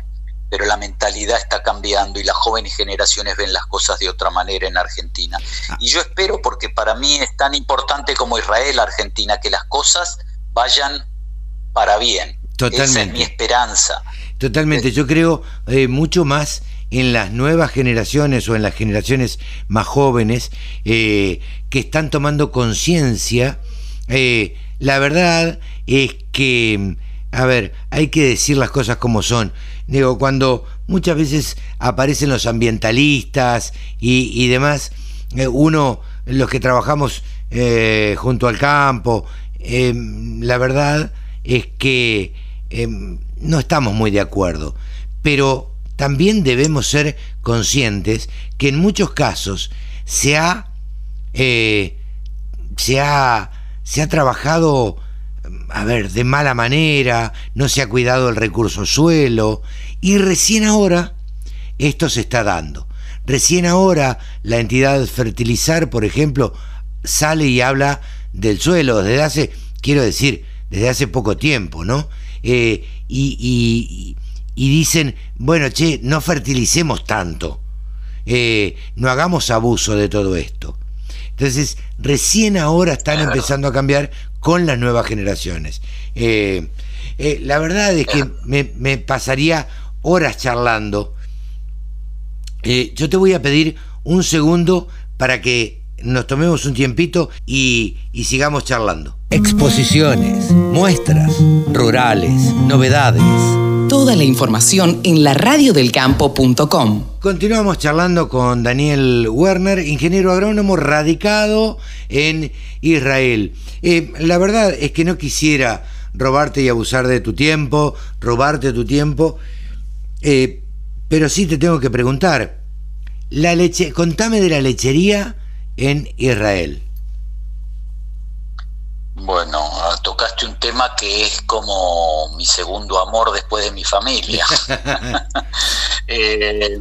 pero la mentalidad está cambiando y las jóvenes generaciones ven las cosas de otra manera en Argentina. Ah. Y yo espero, porque para mí es tan importante como Israel, Argentina, que las cosas vayan para bien. Totalmente. Esa es mi esperanza. Totalmente. Yo creo eh, mucho más en las nuevas generaciones o en las generaciones más jóvenes eh, que están tomando conciencia. Eh, la verdad es que, a ver, hay que decir las cosas como son. Digo, cuando muchas veces aparecen los ambientalistas y, demás, eh, uno, los que trabajamos junto al campo, la verdad es que no estamos muy de acuerdo. Pero también debemos ser conscientes que en muchos casos se ha, eh, se ha, se ha trabajado, a ver, de mala manera, no se ha cuidado el recurso suelo, y recién ahora esto se está dando. Recién ahora la entidad Fertilizar, por ejemplo, sale y habla del suelo desde hace, quiero decir, desde hace poco tiempo, ¿no? Eh, y, y dicen, bueno, che, no fertilicemos tanto, eh, no hagamos abuso de todo esto. Entonces, recién ahora están empezando a cambiar con las nuevas generaciones. Eh, eh, la verdad es que me, pasaría horas charlando. yo te voy a pedir un segundo para que nos tomemos un tiempito y, y sigamos charlando. Exposiciones, muestras, rurales, novedades Toda la información en la radiodelcampo.com. Continuamos charlando con Daniel Werner, ingeniero agrónomo radicado en Israel. Eh, la verdad es que no quisiera robarte y abusar de tu tiempo, robarte tu tiempo, eh, pero sí te tengo que preguntar, la leche, contame de la lechería en Israel. Bueno, tocaste un tema que es como mi segundo amor después de mi familia. *laughs* *laughs* eh,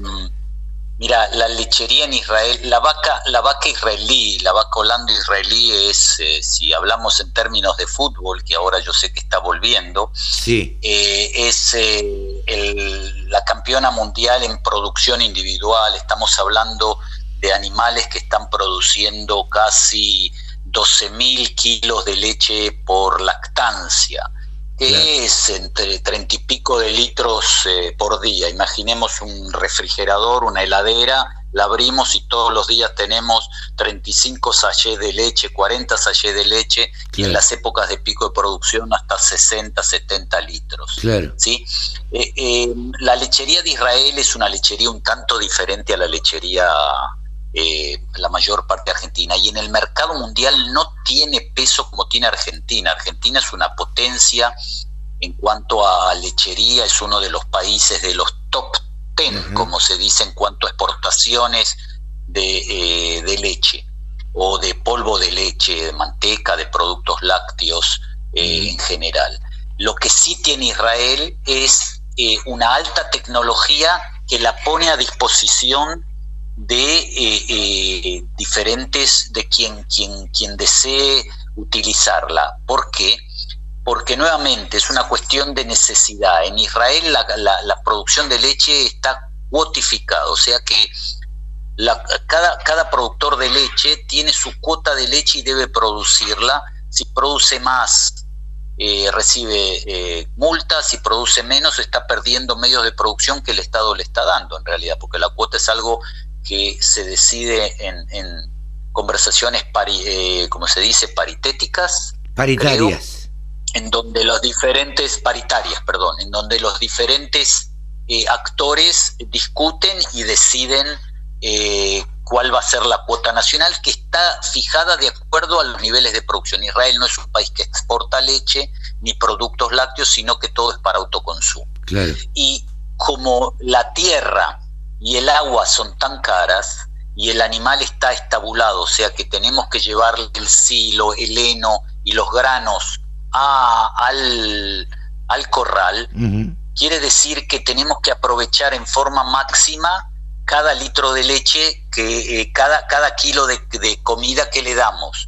Mira, la lechería en Israel, la vaca, la vaca israelí, la vaca holanda israelí es, eh, si hablamos en términos de fútbol, que ahora yo sé que está volviendo, sí. Eh, es eh, la campeona mundial en producción individual. Estamos hablando de animales que están produciendo casi 12 mil kilos de leche por lactancia es entre treinta y pico de litros eh, por día. Imaginemos un refrigerador, una heladera, la abrimos y todos los días tenemos 35 sachets de leche, 40 sachets de leche y en las épocas de pico de producción hasta 60, 70 litros. Claro. ¿sí? Eh, eh, la lechería de Israel es una lechería un tanto diferente a la lechería eh, la mayor parte argentina. Y en el mercado mundial no tiene peso como tiene Argentina. Argentina es una potencia en cuanto a lechería, es uno de los países de los top ten, como se dice, en cuanto a exportaciones de, eh, de, leche o de polvo de leche, de manteca, de productos lácteos eh, en general. Lo que sí tiene Israel es una alta tecnología que la pone a disposición de eh, eh, diferentes, de quien, quien, quien desee utilizarla. ¿Por qué? Porque nuevamente es una cuestión de necesidad. En Israel la, producción de leche está cuotificada, o sea que cada, cada productor de leche tiene su cuota de leche y debe producirla. Si produce más, eh, recibe multas, si produce menos, está perdiendo medios de producción que el Estado le está dando en realidad, porque la cuota es algo que se decide en, conversaciones, eh, como se dice, paritéticas. Paritarias. en donde los diferentes, paritarias, perdón, en donde los diferentes eh, actores discuten y deciden eh, cuál va a ser la cuota nacional, que está fijada de acuerdo a los niveles de producción. Israel no es un país que exporta leche ni productos lácteos, sino que todo es para autoconsumo. Claro. Y como la tierra y el agua son tan caras y el animal está estabulado, o sea que tenemos que llevar el silo, el heno y los granos a, al, al corral, quiere decir que tenemos que aprovechar en forma máxima cada litro de leche, que eh, cada, cada kilo de, comida que le damos.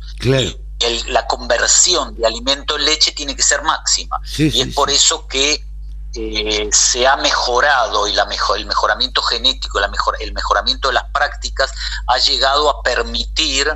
la conversión de alimento en leche tiene que ser máxima. y es por eso que eh, se ha mejorado y la mejor, el mejoramiento genético, la mejor, el mejoramiento de las prácticas ha llegado a permitir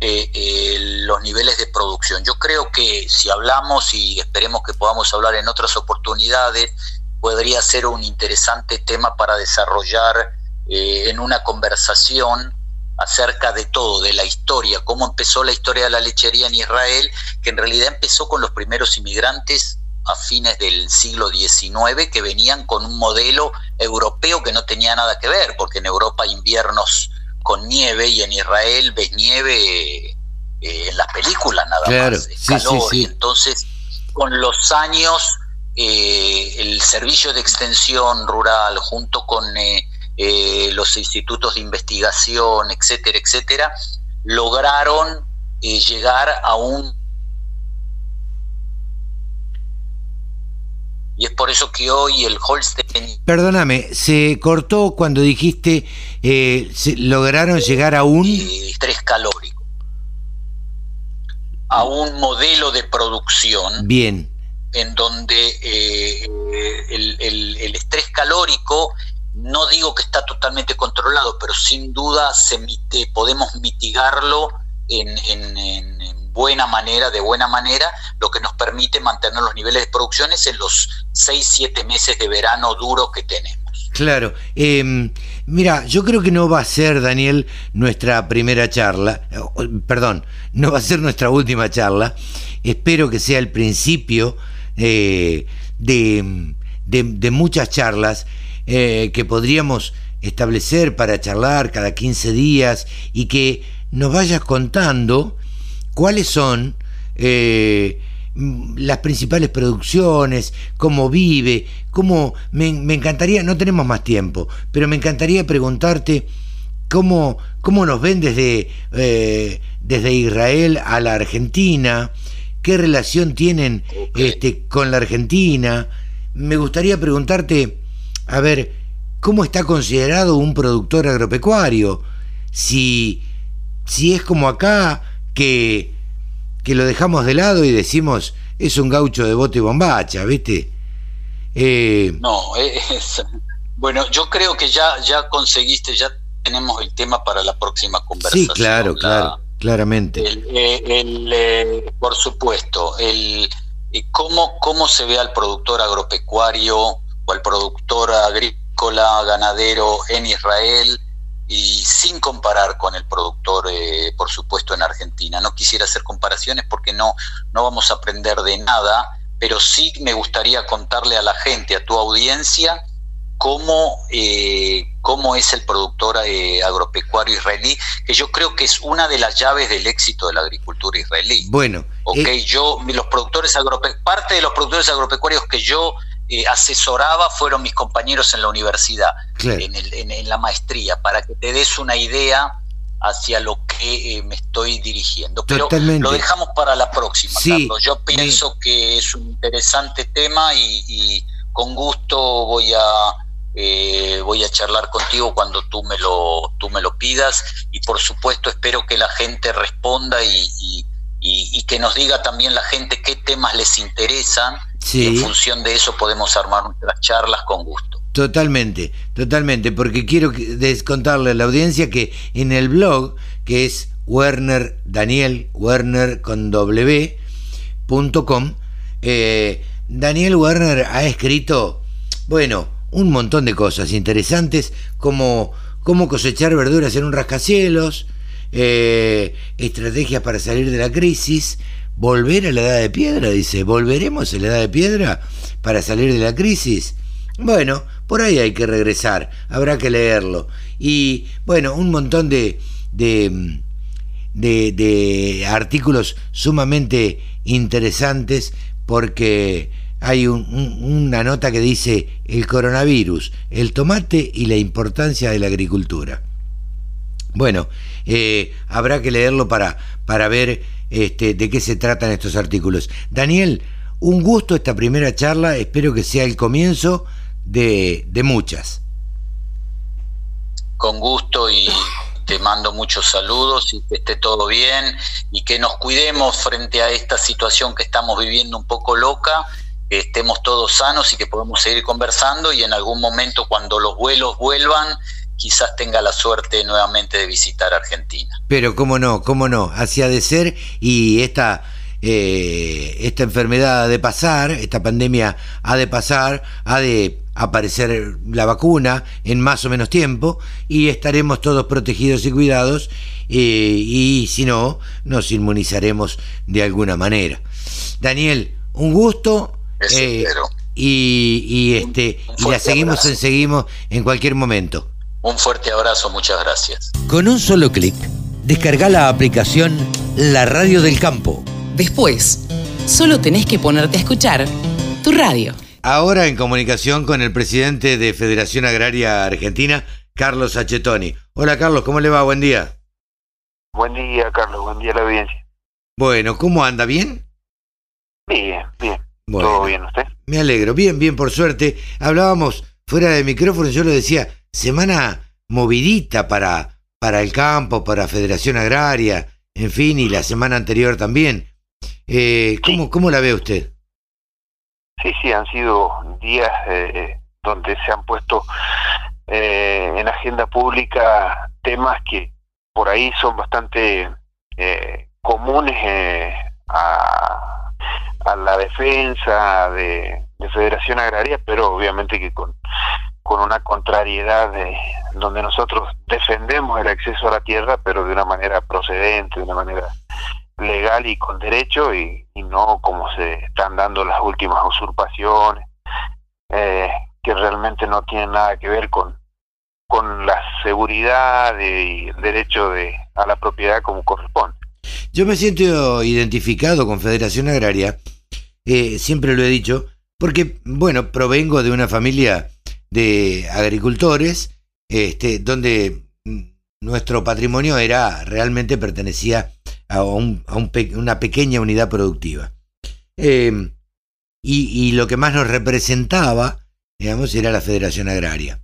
eh, eh, los niveles de producción. Yo creo que si hablamos y esperemos que podamos hablar en otras oportunidades, podría ser un interesante tema para desarrollar en una conversación acerca de todo, de la historia, cómo empezó la historia de la lechería en Israel, que en realidad empezó con los primeros inmigrantes a fines del siglo XIX que venían con un modelo europeo que no tenía nada que ver, porque en Europa hay inviernos con nieve y en Israel ves nieve eh, en las películas nada más, calor. Y entonces, con los años, eh, el servicio de extensión rural, junto con eh, los institutos de investigación, etcétera, etcétera, lograron llegar a un y es por eso que hoy el Holstein... Perdóname, se cortó cuando dijiste eh, lograron llegar a un... estrés calórico. A un modelo de producción. Bien. En donde eh, el, estrés calórico, no digo que está totalmente controlado, pero sin duda se podemos mitigarlo en, en buena manera, de buena manera, lo que nos permite mantener los niveles de producciones en los 6, 7 meses de verano duro que tenemos. Claro. Em, mira, yo creo que no va a ser, Daniel, nuestra primera charla, perdón, no va a ser nuestra última charla. Espero que sea el principio eh, de, de, muchas charlas eh, que podríamos establecer para charlar cada 15 días y que nos vayas contando cuáles son eh, las principales producciones, cómo vive, cómo me, encantaría, no tenemos más tiempo, pero me encantaría preguntarte cómo, cómo nos ven desde, eh, desde Israel a la Argentina, qué relación tienen este, con la Argentina. Me gustaría preguntarte, a ver, ¿cómo está considerado un productor agropecuario? Si, si es como acá, que, que lo dejamos de lado y decimos, es un gaucho de bote y bombacha, ¿viste? Eh, no, es, bueno, yo creo que ya, ya conseguiste, ya tenemos el tema para la próxima conversación. Sí, claro, claro, claramente. Eh, eh, por supuesto, el, cómo, cómo se ve al productor agropecuario o al productor agrícola, ganadero en Israel y sin comparar con el productor, por supuesto, en Argentina. No quisiera hacer comparaciones porque no, no vamos a aprender de nada, pero sí me gustaría contarle a la gente, a tu audiencia, cómo, eh, cómo es el productor eh, agropecuario israelí, que yo creo que es una de las llaves del éxito de la agricultura israelí. Bueno, okay, eh, yo, los productores agropecuarios, parte de los productores agropecuarios que yo asesoraba fueron mis compañeros en la universidad, en, la maestría, para que te des una idea hacia lo que me estoy dirigiendo. Pero lo dejamos para la próxima, Carlos. Yo pienso que es un interesante tema y con gusto voy a eh, voy a charlar contigo cuando tú me lo tú me lo pidas y por supuesto espero que la gente responda y, que nos diga también la gente qué temas les interesan y en función de eso podemos armar nuestras charlas con gusto. Totalmente, totalmente, porque quiero contarle a la audiencia que en el blog, que es Werner Daniel, Werner con eh, Daniel Werner ha escrito, bueno, un montón de cosas interesantes como cómo cosechar verduras en un rascacielos, eh, estrategias para salir de la crisis, volver a la edad de piedra, dice, ¿volveremos a la edad de piedra para salir de la crisis? Bueno, por ahí hay que regresar, habrá que leerlo. Y bueno, un montón de, de, de, de artículos sumamente interesantes porque hay una nota que dice el coronavirus, el tomate y la importancia de la agricultura. Bueno, eh, habrá que leerlo para, para ver este, de qué se tratan estos artículos. Daniel, un gusto esta primera charla, espero que sea el comienzo de, de muchas. Con gusto y te mando muchos saludos y que esté todo bien y que nos cuidemos frente a esta situación que estamos viviendo un poco loca que estemos todos sanos y que podamos seguir conversando y en algún momento cuando los vuelos vuelvan quizás tenga la suerte nuevamente de visitar Argentina. Pero cómo no, cómo no, así ha de ser y esta, eh, esta enfermedad ha de pasar, esta pandemia ha de pasar, ha de aparecer la vacuna en más o menos tiempo y estaremos todos protegidos y cuidados eh, y si no, nos inmunizaremos de alguna manera. Daniel, un gusto, eh, y, este y la seguimos en seguimos en cualquier momento. Un fuerte abrazo, muchas gracias. Con un solo clic, descarga la aplicación La Radio del Campo. Después, solo tenés que ponerte a escuchar tu radio. Ahora en comunicación con el presidente de Federación Agraria Argentina, Carlos Achetoni. Hola Carlos, ¿cómo le va? Buen día. Buen día, Carlos. Buen día a la audiencia. Bueno, ¿cómo anda? ¿Bien? Bien, bien. ¿Todo bien usted? Me alegro, bien, bien, por suerte. Hablábamos fuera de micrófono, yo lo decía, semana movidita para, para el campo, para Federación Agraria, en fin, y la semana anterior también. Eh, ¿cómo, ¿Cómo la ve usted? Sí, sí, han sido días eh, donde se han puesto eh, en agenda pública temas que por ahí son bastante eh, comunes a a la defensa de, Federación Agraria, pero obviamente que con, con una contrariedad de, donde nosotros defendemos el acceso a la tierra, pero de una manera procedente, de una manera legal y con derecho, y, no como se están dando las últimas usurpaciones, eh, que realmente no tienen nada que ver con, con la seguridad y el derecho de, a la propiedad como corresponde. Yo me siento identificado con Federación Agraria eh, siempre lo he dicho, porque, bueno, provengo de una familia de agricultores, este, donde nuestro patrimonio era realmente pertenecía a, un, a una pequeña unidad productiva. y, y, lo que más nos representaba, digamos, era la Federación Agraria.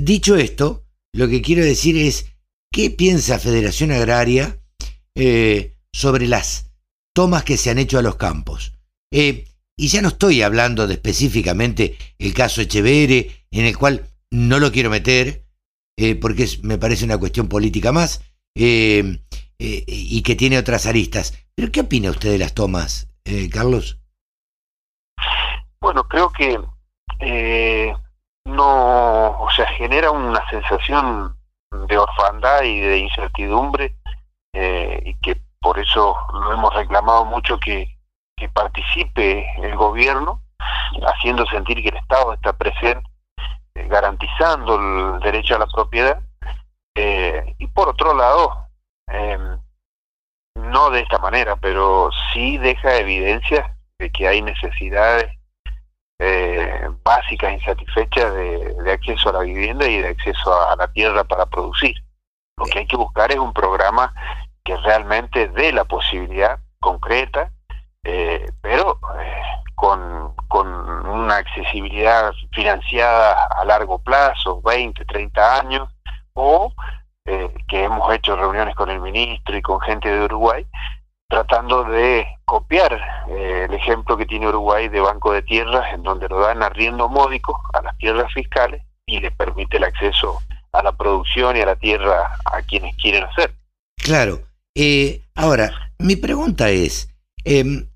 dicho esto, lo que quiero decir es, ¿qué piensa Federación Agraria sobre las tomas que se han hecho a los campos? Y ya no estoy hablando de específicamente el caso Echeverre, en el cual no lo quiero meter, eh, porque me parece una cuestión política más, eh, eh, y que tiene otras aristas. Pero ¿qué opina usted de las tomas, Carlos? Bueno, creo que no, o sea, genera una sensación de orfandad y de incertidumbre, y que por eso lo hemos reclamado mucho que que participe el gobierno, haciendo sentir que el Estado está presente, eh, garantizando el derecho a la propiedad, eh, y por otro lado, em, no de esta manera, pero sí deja evidencia de que hay necesidades eh, básicas insatisfechas de, de, acceso a la vivienda y de acceso a, a la tierra para producir. Lo que hay que buscar es un programa que realmente dé la posibilidad concreta eh, pero eh, con, con una accesibilidad financiada a largo plazo, 20, 30 años, o eh, que hemos hecho reuniones con el ministro y con gente de Uruguay, tratando de copiar el ejemplo que tiene Uruguay de Banco de Tierras, en donde lo dan arriendo módico a las tierras fiscales y le permite el acceso a la producción y a la tierra a quienes quieren hacer. Claro. ahora, mi pregunta es, em,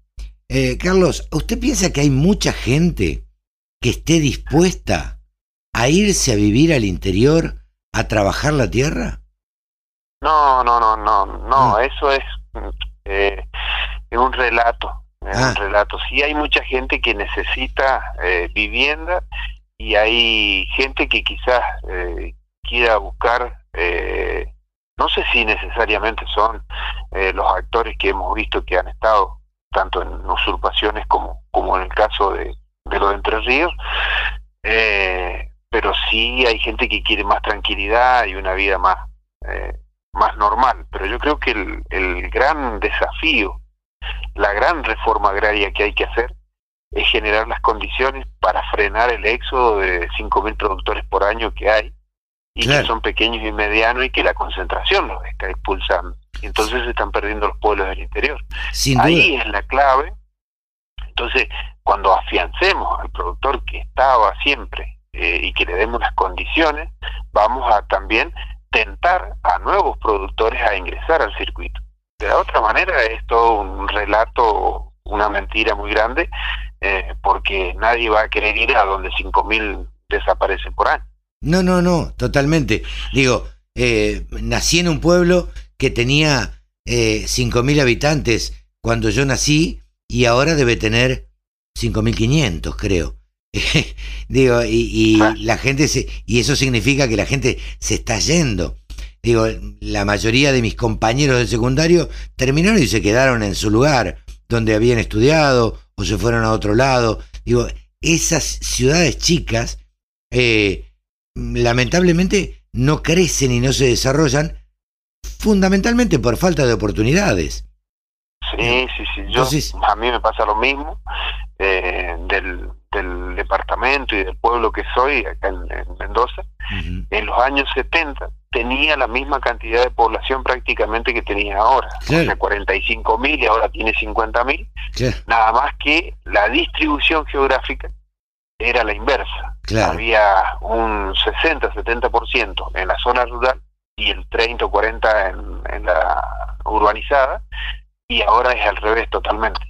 eh, Carlos, ¿usted piensa que hay mucha gente que esté dispuesta a irse a vivir al interior, a trabajar la tierra? No, no, no, no, no, ah. eso es, eh, un relato, es un ah. relato. Sí hay mucha gente que necesita eh, vivienda y hay gente que quizás quiera buscar, no sé si necesariamente son los actores que hemos visto que han estado tanto en usurpaciones como, como en el caso de, de lo de Entre Ríos, eh, pero sí hay gente que quiere más tranquilidad y una vida más, eh, más normal. Pero yo creo que el, el gran desafío, la gran reforma agraria que hay que hacer, es generar las condiciones para frenar el éxodo de 5.000 productores por año que hay y que son pequeños y medianos y que la concentración los está expulsando. Entonces se están perdiendo los pueblos del interior. Ahí es la clave. Entonces, cuando afiancemos al productor que estaba siempre eh, y que le demos las condiciones, vamos a también tentar a nuevos productores a ingresar al circuito. De la otra manera es todo un relato, una mentira muy grande, eh, porque nadie va a querer ir a donde 5.000 desaparecen por año. No, no, no, totalmente. Digo, eh, nací en un pueblo que tenía eh, 5.000 habitantes cuando yo nací y ahora debe tener 5.500, creo. *laughs* Digo, y, la gente se, y eso significa que la gente se está yendo. Digo, la mayoría de mis compañeros del secundario terminaron y se quedaron en su lugar, donde habían estudiado o se fueron a otro lado. Digo, esas ciudades chicas eh, lamentablemente no crecen y no se desarrollan fundamentalmente por falta de oportunidades. Sí, sí, sí. Yo, a mí me pasa lo mismo eh, del, del, departamento y del pueblo que soy, acá en, Mendoza. En los años 70 tenía la misma cantidad de población prácticamente que tenía ahora. O sea, 45 mil y ahora tiene 50 mil. Nada más que la distribución geográfica era la inversa. Había un 60-70% en la zona rural y el 30 o 40 en, en la urbanizada, y ahora es al revés totalmente.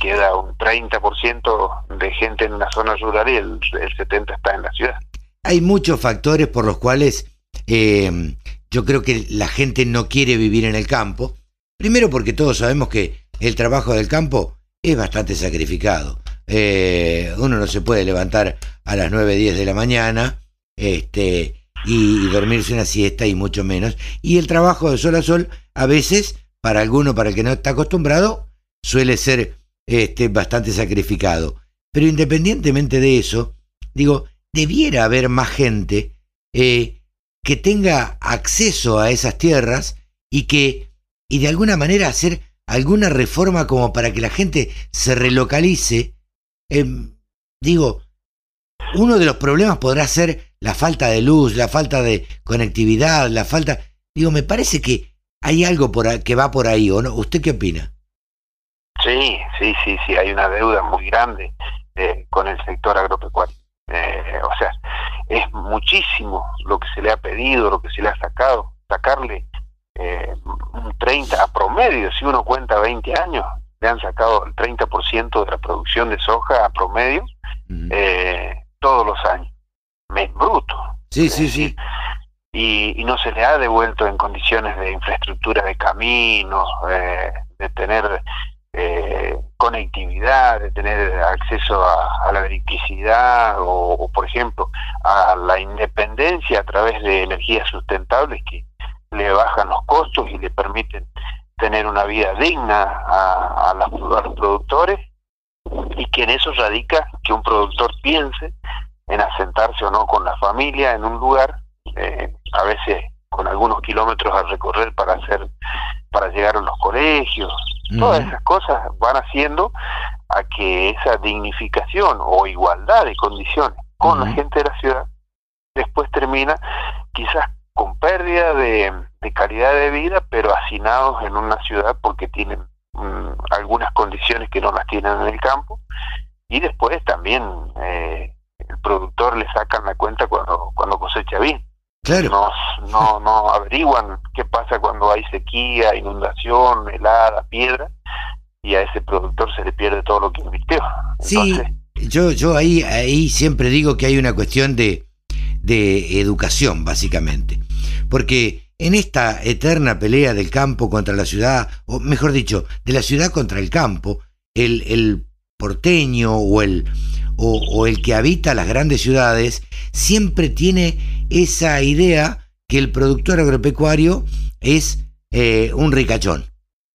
Queda un 30% de gente en la zona rural y el, el 70% está en la ciudad. Hay muchos factores por los cuales eh, yo creo que la gente no quiere vivir en el campo. Primero porque todos sabemos que el trabajo del campo es bastante sacrificado. Eh, uno no se puede levantar a las 9, 10 de la mañana este, y, dormirse una siesta y mucho menos. Y el trabajo de sol a sol, a veces, para alguno, para el que no está acostumbrado, suele ser este, bastante sacrificado. Pero independientemente de eso, digo, debiera haber más gente eh, que tenga acceso a esas tierras y que, y de alguna manera hacer alguna reforma como para que la gente se relocalice, em, digo, uno de los problemas podrá ser la falta de luz, la falta de conectividad, la falta... Digo, me parece que hay algo por que va por ahí, ¿o no? ¿Usted qué opina? Sí, sí, sí, sí, hay una deuda muy grande eh, con el sector agropecuario. Eh, o sea, es muchísimo lo que se le ha pedido, lo que se le ha sacado. Sacarle eh, un 30 a promedio, si uno cuenta 20 años, le han sacado el 30% de la producción de soja a promedio eh, todos los años. Es bruto. Sí, sí, sí. Y, y, no se le ha devuelto en condiciones de infraestructura de caminos, eh, de tener eh, conectividad, de tener acceso a, la electricidad o, por ejemplo, a la independencia a través de energías sustentables que le bajan los costos y le permiten tener una vida digna a, a, los productores y que en eso radica que un productor piense en asentarse o no con la familia en un lugar, eh, a veces con algunos kilómetros a recorrer para hacer, para llegar a los colegios, todas esas cosas van haciendo a que esa dignificación o igualdad de condiciones con la gente de la ciudad después termina quizás con pérdida de, calidad de vida, pero hacinados en una ciudad porque tienen mm, algunas condiciones que no las tienen en el campo. Y después también eh, el productor le sacan la cuenta cuando, cuando cosecha bien. Claro. No, no, averiguan qué pasa cuando hay sequía, inundación, helada, piedra, y a ese productor se le pierde todo lo que invirtió. sí, yo, yo ahí, ahí siempre digo que hay una cuestión de, de educación, básicamente. Porque en esta eterna pelea del campo contra la ciudad, o mejor dicho, de la ciudad contra el campo, el, el porteño o el, o, el que habita las grandes ciudades siempre tiene esa idea que el productor agropecuario es eh, un ricachón.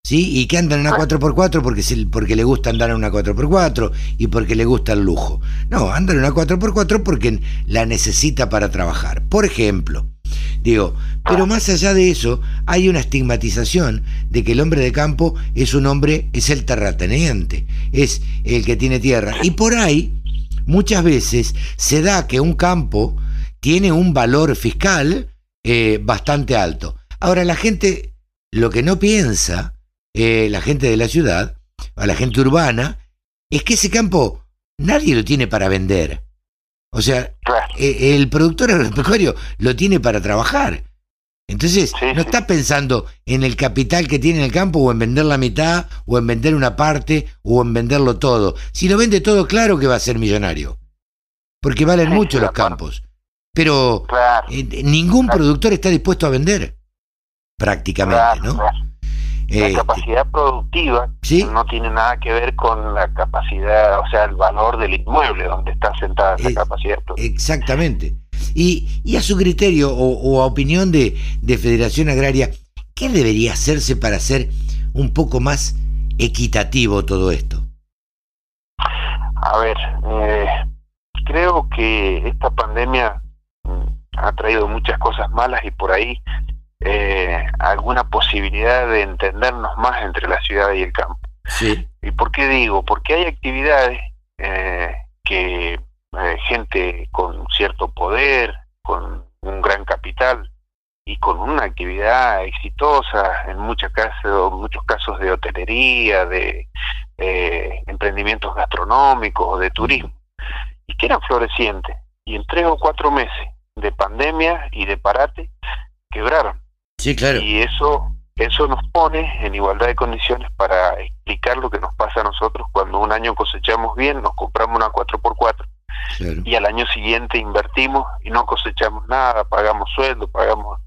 ¿Sí? Y que anda en una 4x4 porque, porque le gusta andar en una 4x4 y porque le gusta el lujo. No, anda en una 4x4 porque la necesita para trabajar. Por ejemplo, Digo, pero más allá de eso, hay una estigmatización de que el hombre de campo es un hombre, es el terrateniente, es el que tiene tierra. Y por ahí, muchas veces se da que un campo tiene un valor fiscal eh, bastante alto. Ahora, la gente, lo que no piensa, eh, la gente de la ciudad, a la gente urbana, es que ese campo nadie lo tiene para vender. O sea, eh, el productor agropecuario lo tiene para trabajar. Entonces, no está pensando en el capital que tiene en el campo o en vender la mitad o en vender una parte o en venderlo todo. Si lo vende todo, claro que va a ser millonario. Porque valen mucho los campos. Pero eh, ningún productor está dispuesto a vender. Prácticamente, ¿no? La eh, capacidad productiva no tiene nada que ver con la capacidad, o sea, el valor del inmueble donde está sentada esa capacidad productiva. Exactamente. Y, y a su criterio o, a opinión de, de, Federación Agraria, ¿qué debería hacerse para hacer un poco más equitativo todo esto? A ver, eh, creo que esta pandemia mm, ha traído muchas cosas malas y por ahí eh, alguna posibilidad de entendernos más entre la ciudad y el campo. Sí. ¿Y por qué digo? Porque hay actividades eh, que eh, gente con cierto poder, con un gran capital y con una actividad exitosa en muchos casos, muchos casos de hotelería, de eh, emprendimientos gastronómicos, de turismo, y que eran florecientes. Y en tres o cuatro meses de pandemia y de parate, quebraron. Sí, claro. Y eso, eso nos pone en igualdad de condiciones para explicar lo que nos pasa a nosotros cuando un año cosechamos bien, nos compramos una 4x4 y al año siguiente invertimos y no cosechamos nada, pagamos sueldo, pagamos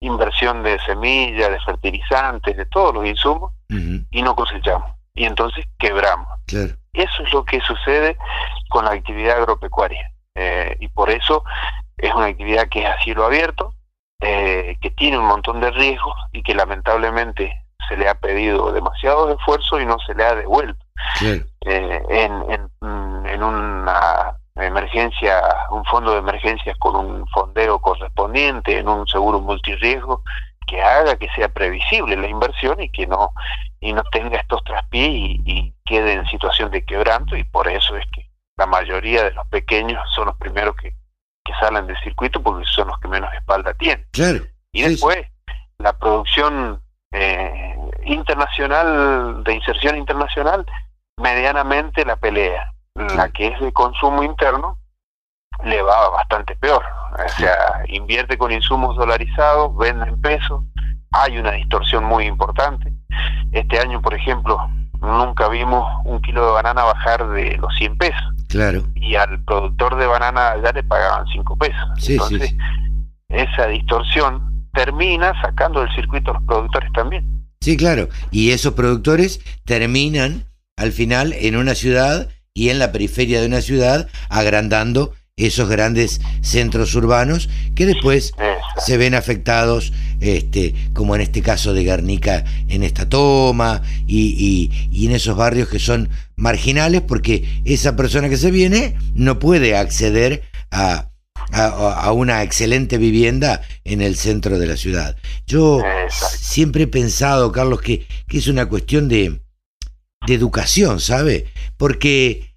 inversión de semillas, de fertilizantes, de todos los insumos y no cosechamos. Y entonces quebramos. Eso es lo que sucede con la actividad agropecuaria. Eh, y por eso es una actividad que es a cielo abierto, eh, que tiene un montón de riesgos y que lamentablemente se le ha pedido demasiado esfuerzo y no se le ha devuelto. Eh, en, en, una emergencia, un fondo de emergencias con un fondeo correspondiente, en un seguro multirriesgo, que haga que sea previsible la inversión y que no y no tenga estos traspiés y, quede en situación de quebranto y por eso es que la mayoría de los pequeños son los primeros que, que salen del circuito porque son los que menos espalda tienen. Claro. Y después la producción eh, internacional, de inserción internacional, medianamente la pelea. La que es de consumo interno le va bastante peor. O sea, invierte con insumos dolarizados, vende en pesos, hay una distorsión muy importante. Este año, por ejemplo, nunca vimos un kilo de banana bajar de los 100 pesos. Claro. Y al productor de banana ya le pagaban 5 pesos. Entonces, esa distorsión termina sacando del circuito a los productores también. Sí, claro. Y esos productores terminan al final en una ciudad y en la periferia de una ciudad agrandando esos grandes centros urbanos que después se ven afectados, este, como en este caso de Guernica, en esta toma y, y, en esos barrios que son marginales porque esa persona que se viene no puede acceder a, a, una excelente vivienda en el centro de la ciudad. Yo siempre he pensado, Carlos, que, que es una cuestión de, de educación, ¿sabe? Porque,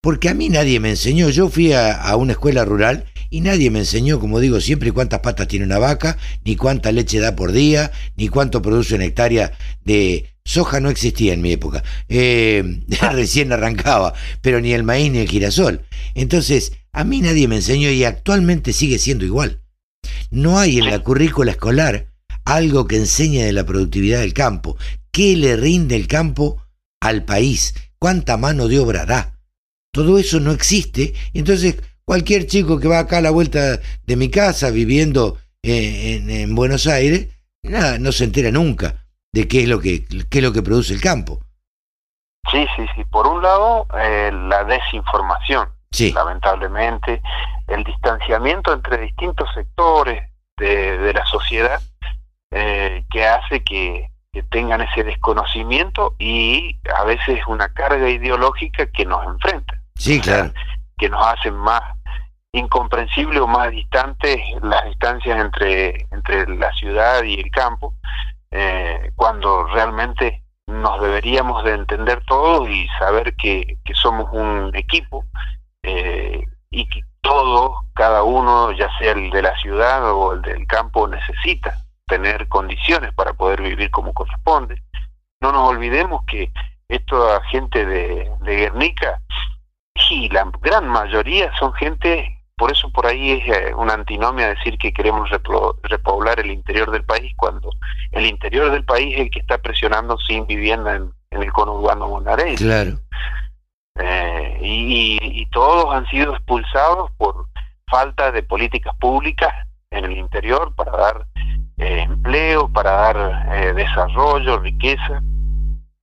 porque a mí nadie me enseñó. Yo fui a, una escuela rural y nadie me enseñó, como digo siempre, cuántas patas tiene una vaca, ni cuánta leche da por día, ni cuánto produce una hectárea de soja. No existía en mi época. Eh, *laughs* recién arrancaba, pero ni el maíz ni el girasol. Entonces, a mí nadie me enseñó y actualmente sigue siendo igual. No hay en la currícula escolar algo que enseñe de la productividad del campo. ¿Qué le rinde el campo al país? ¿Cuánta mano de obra da? Todo eso no existe. Entonces, cualquier chico que va acá a la vuelta de mi casa viviendo en, Buenos Aires, nada, no se entera nunca de qué es lo que, qué es lo que produce el campo. Sí, sí, sí. Por un lado, eh, la desinformación lamentablemente, el distanciamiento entre distintos sectores de, la sociedad eh, que hace que, tengan ese desconocimiento y a veces una carga ideológica que nos enfrenta. Sí, claro. que nos hacen más incomprensible o más distantes las distancias entre, entre la ciudad y el campo, eh, cuando realmente nos deberíamos de entender todos y saber que, que somos un equipo eh, y que todo, cada uno, ya sea el de la ciudad o el del campo, necesita tener condiciones para poder vivir como corresponde. No nos olvidemos que esta gente de, de Guernica, y la gran mayoría son gente, por eso por ahí es eh, una antinomia decir que queremos repoblar el interior del país, cuando el interior del país es el que está presionando sin vivienda en, el conurbano bonaerense. Claro. Eh, y, todos han sido expulsados por falta de políticas públicas en el interior para dar eh, empleo, para dar eh, desarrollo, riqueza,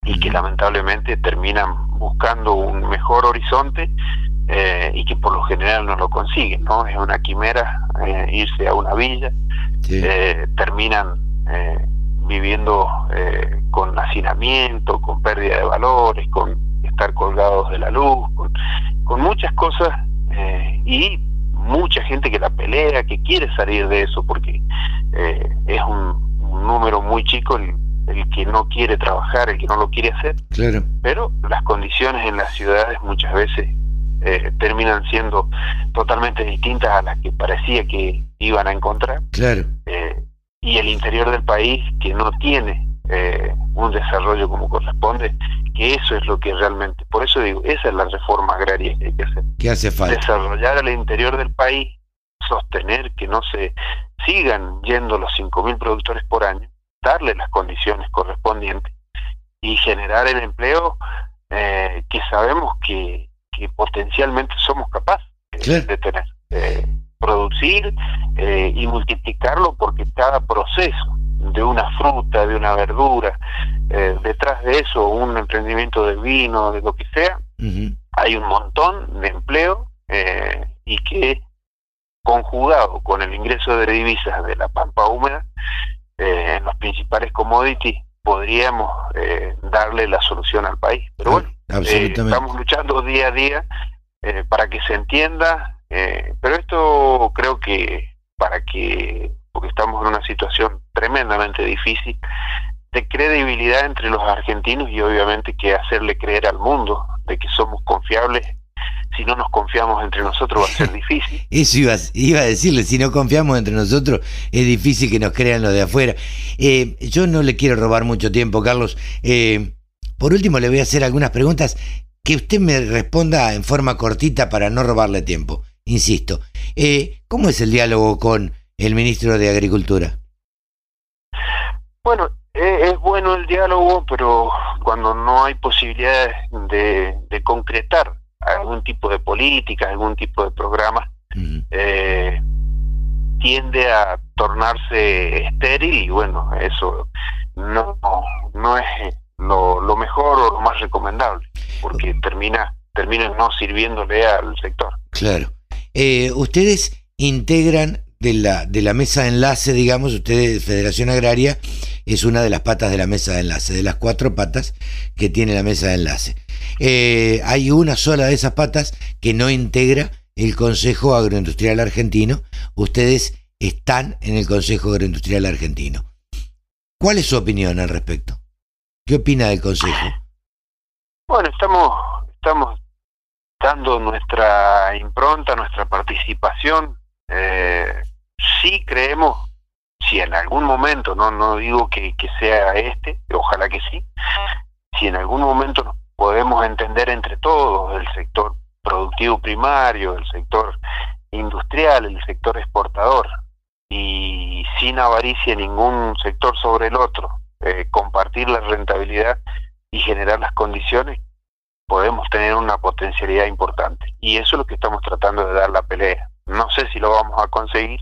y que lamentablemente terminan buscando un mejor horizonte y que por lo general no lo consiguen, ¿no? Es una quimera irse a una villa, terminan viviendo con hacinamiento, con pérdida de valores, con estar colgados de la luz, con, muchas cosas eh, y mucha gente que la pelea, que quiere salir de eso, porque eh, es un, número muy chico el, que no quiere trabajar, el que no lo quiere hacer. Claro. Pero las condiciones en las ciudades muchas veces eh, terminan siendo totalmente distintas a las que parecía que iban a encontrar. Claro. y el interior del país que no tiene un desarrollo como corresponde, que eso es lo que realmente, por eso digo, esa es la reforma agraria que hay que hacer. ¿Qué hace falta? Desarrollar al interior del país, sostener que no se sigan yendo los 5.000 productores por año, darle las condiciones correspondientes y generar el empleo eh, que sabemos que, que potencialmente somos capaces de tener. Eh, producir eh, y multiplicarlo porque cada proceso de una fruta, de una verdura, eh, detrás de eso un emprendimiento de vino, de lo que sea, hay un montón de empleo eh, y que conjugado con el ingreso de divisas de la pampa húmeda eh, en los principales commodities podríamos darle la solución al país. Pero bueno, estamos luchando día a día para que se entienda, pero esto creo que para que porque estamos en una situación tremendamente difícil de credibilidad entre los argentinos y obviamente que hacerle creer al mundo de que somos confiables si no nos confiamos entre nosotros va a ser *laughs* difícil. Eso iba, iba, a decirle, si no confiamos entre nosotros es difícil que nos crean los de afuera. Eh, yo no le quiero robar mucho tiempo, Carlos. Eh, por último, le voy a hacer algunas preguntas que usted me responda en forma cortita para no robarle tiempo. Insisto, eh, ¿cómo es el diálogo con el ministro de Agricultura? Bueno, es bueno el diálogo, pero cuando no hay posibilidades de concretar algún tipo de política, algún tipo de programa, eh, tiende a tornarse estéril y bueno, eso no, no es lo, mejor o lo más recomendable, porque termina, termina no sirviéndole al sector. Claro. Eh, ustedes integran de la, de la mesa de enlace, digamos, ustedes, Federación Agraria, es una de las patas de la mesa de enlace, de las cuatro patas que tiene la mesa de enlace. Eh, hay una sola de esas patas que no integra el Consejo Agroindustrial Argentino. Ustedes están en el Consejo Agroindustrial Argentino. ¿Cuál es su opinión al respecto? ¿Qué opina del Consejo? Bueno, estamos, estamos dando nuestra impronta, nuestra participación. Eh, sí creemos, si en algún momento, no, no digo que, que sea este, ojalá que sí, si en algún momento nos podemos entender entre todos, el sector productivo primario, el sector industrial, el sector exportador, y sin avaricia ningún sector sobre el otro, eh, compartir la rentabilidad y generar las condiciones, podemos tener una potencialidad importante. Y eso es lo que estamos tratando de dar la pelea. No sé si lo vamos a conseguir,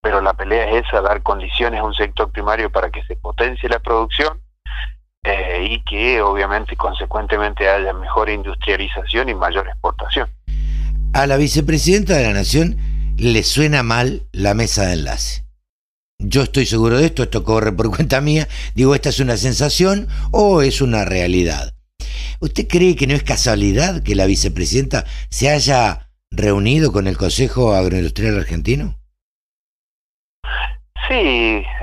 pero la pelea es esa, dar condiciones a un sector primario para que se potencie la producción eh, y que obviamente consecuentemente haya mejor industrialización y mayor exportación. A la vicepresidenta de la Nación le suena mal la mesa de enlace. Yo estoy seguro de esto, esto corre por cuenta mía. Digo, ¿esta es una sensación o es una realidad? ¿Usted cree que no es casualidad que la vicepresidenta se haya reunido con el Consejo Agroindustrial Argentino? Sí,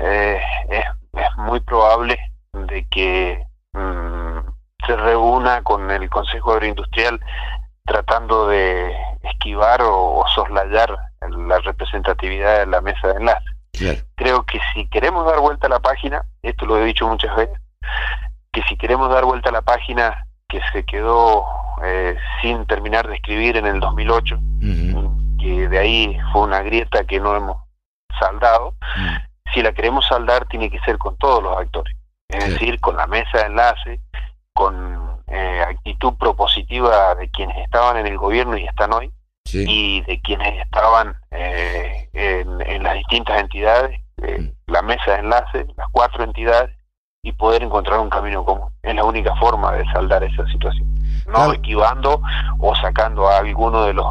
eh, es, muy probable de que mm, se reúna con el Consejo Agroindustrial tratando de esquivar o, soslayar la representatividad de la mesa de enlace. Creo que si queremos dar vuelta a la página, esto lo he dicho muchas veces, que si queremos dar vuelta a la página que se quedó eh, sin terminar de escribir en el 2008, que de ahí fue una grieta que no hemos saldado, si la queremos saldar tiene que ser con todos los actores es decir, con la mesa de enlace, con eh, actitud propositiva de quienes estaban en el gobierno y están hoy, y de quienes estaban eh, en, las distintas entidades, eh, mm. la mesa de enlace, las cuatro entidades, y poder encontrar un camino común. Es la única forma de saldar esa situación. No esquivando o sacando a alguno de los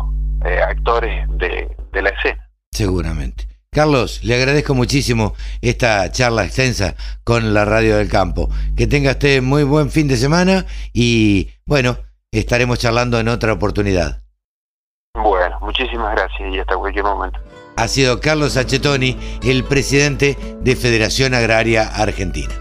actores de la escena. Seguramente. Carlos, le agradezco muchísimo esta charla extensa con la Radio del Campo. Que tenga usted muy buen fin de semana y bueno, estaremos charlando en otra oportunidad. Bueno, muchísimas gracias y hasta cualquier momento. Ha sido Carlos Achetoni, el presidente de Federación Agraria Argentina.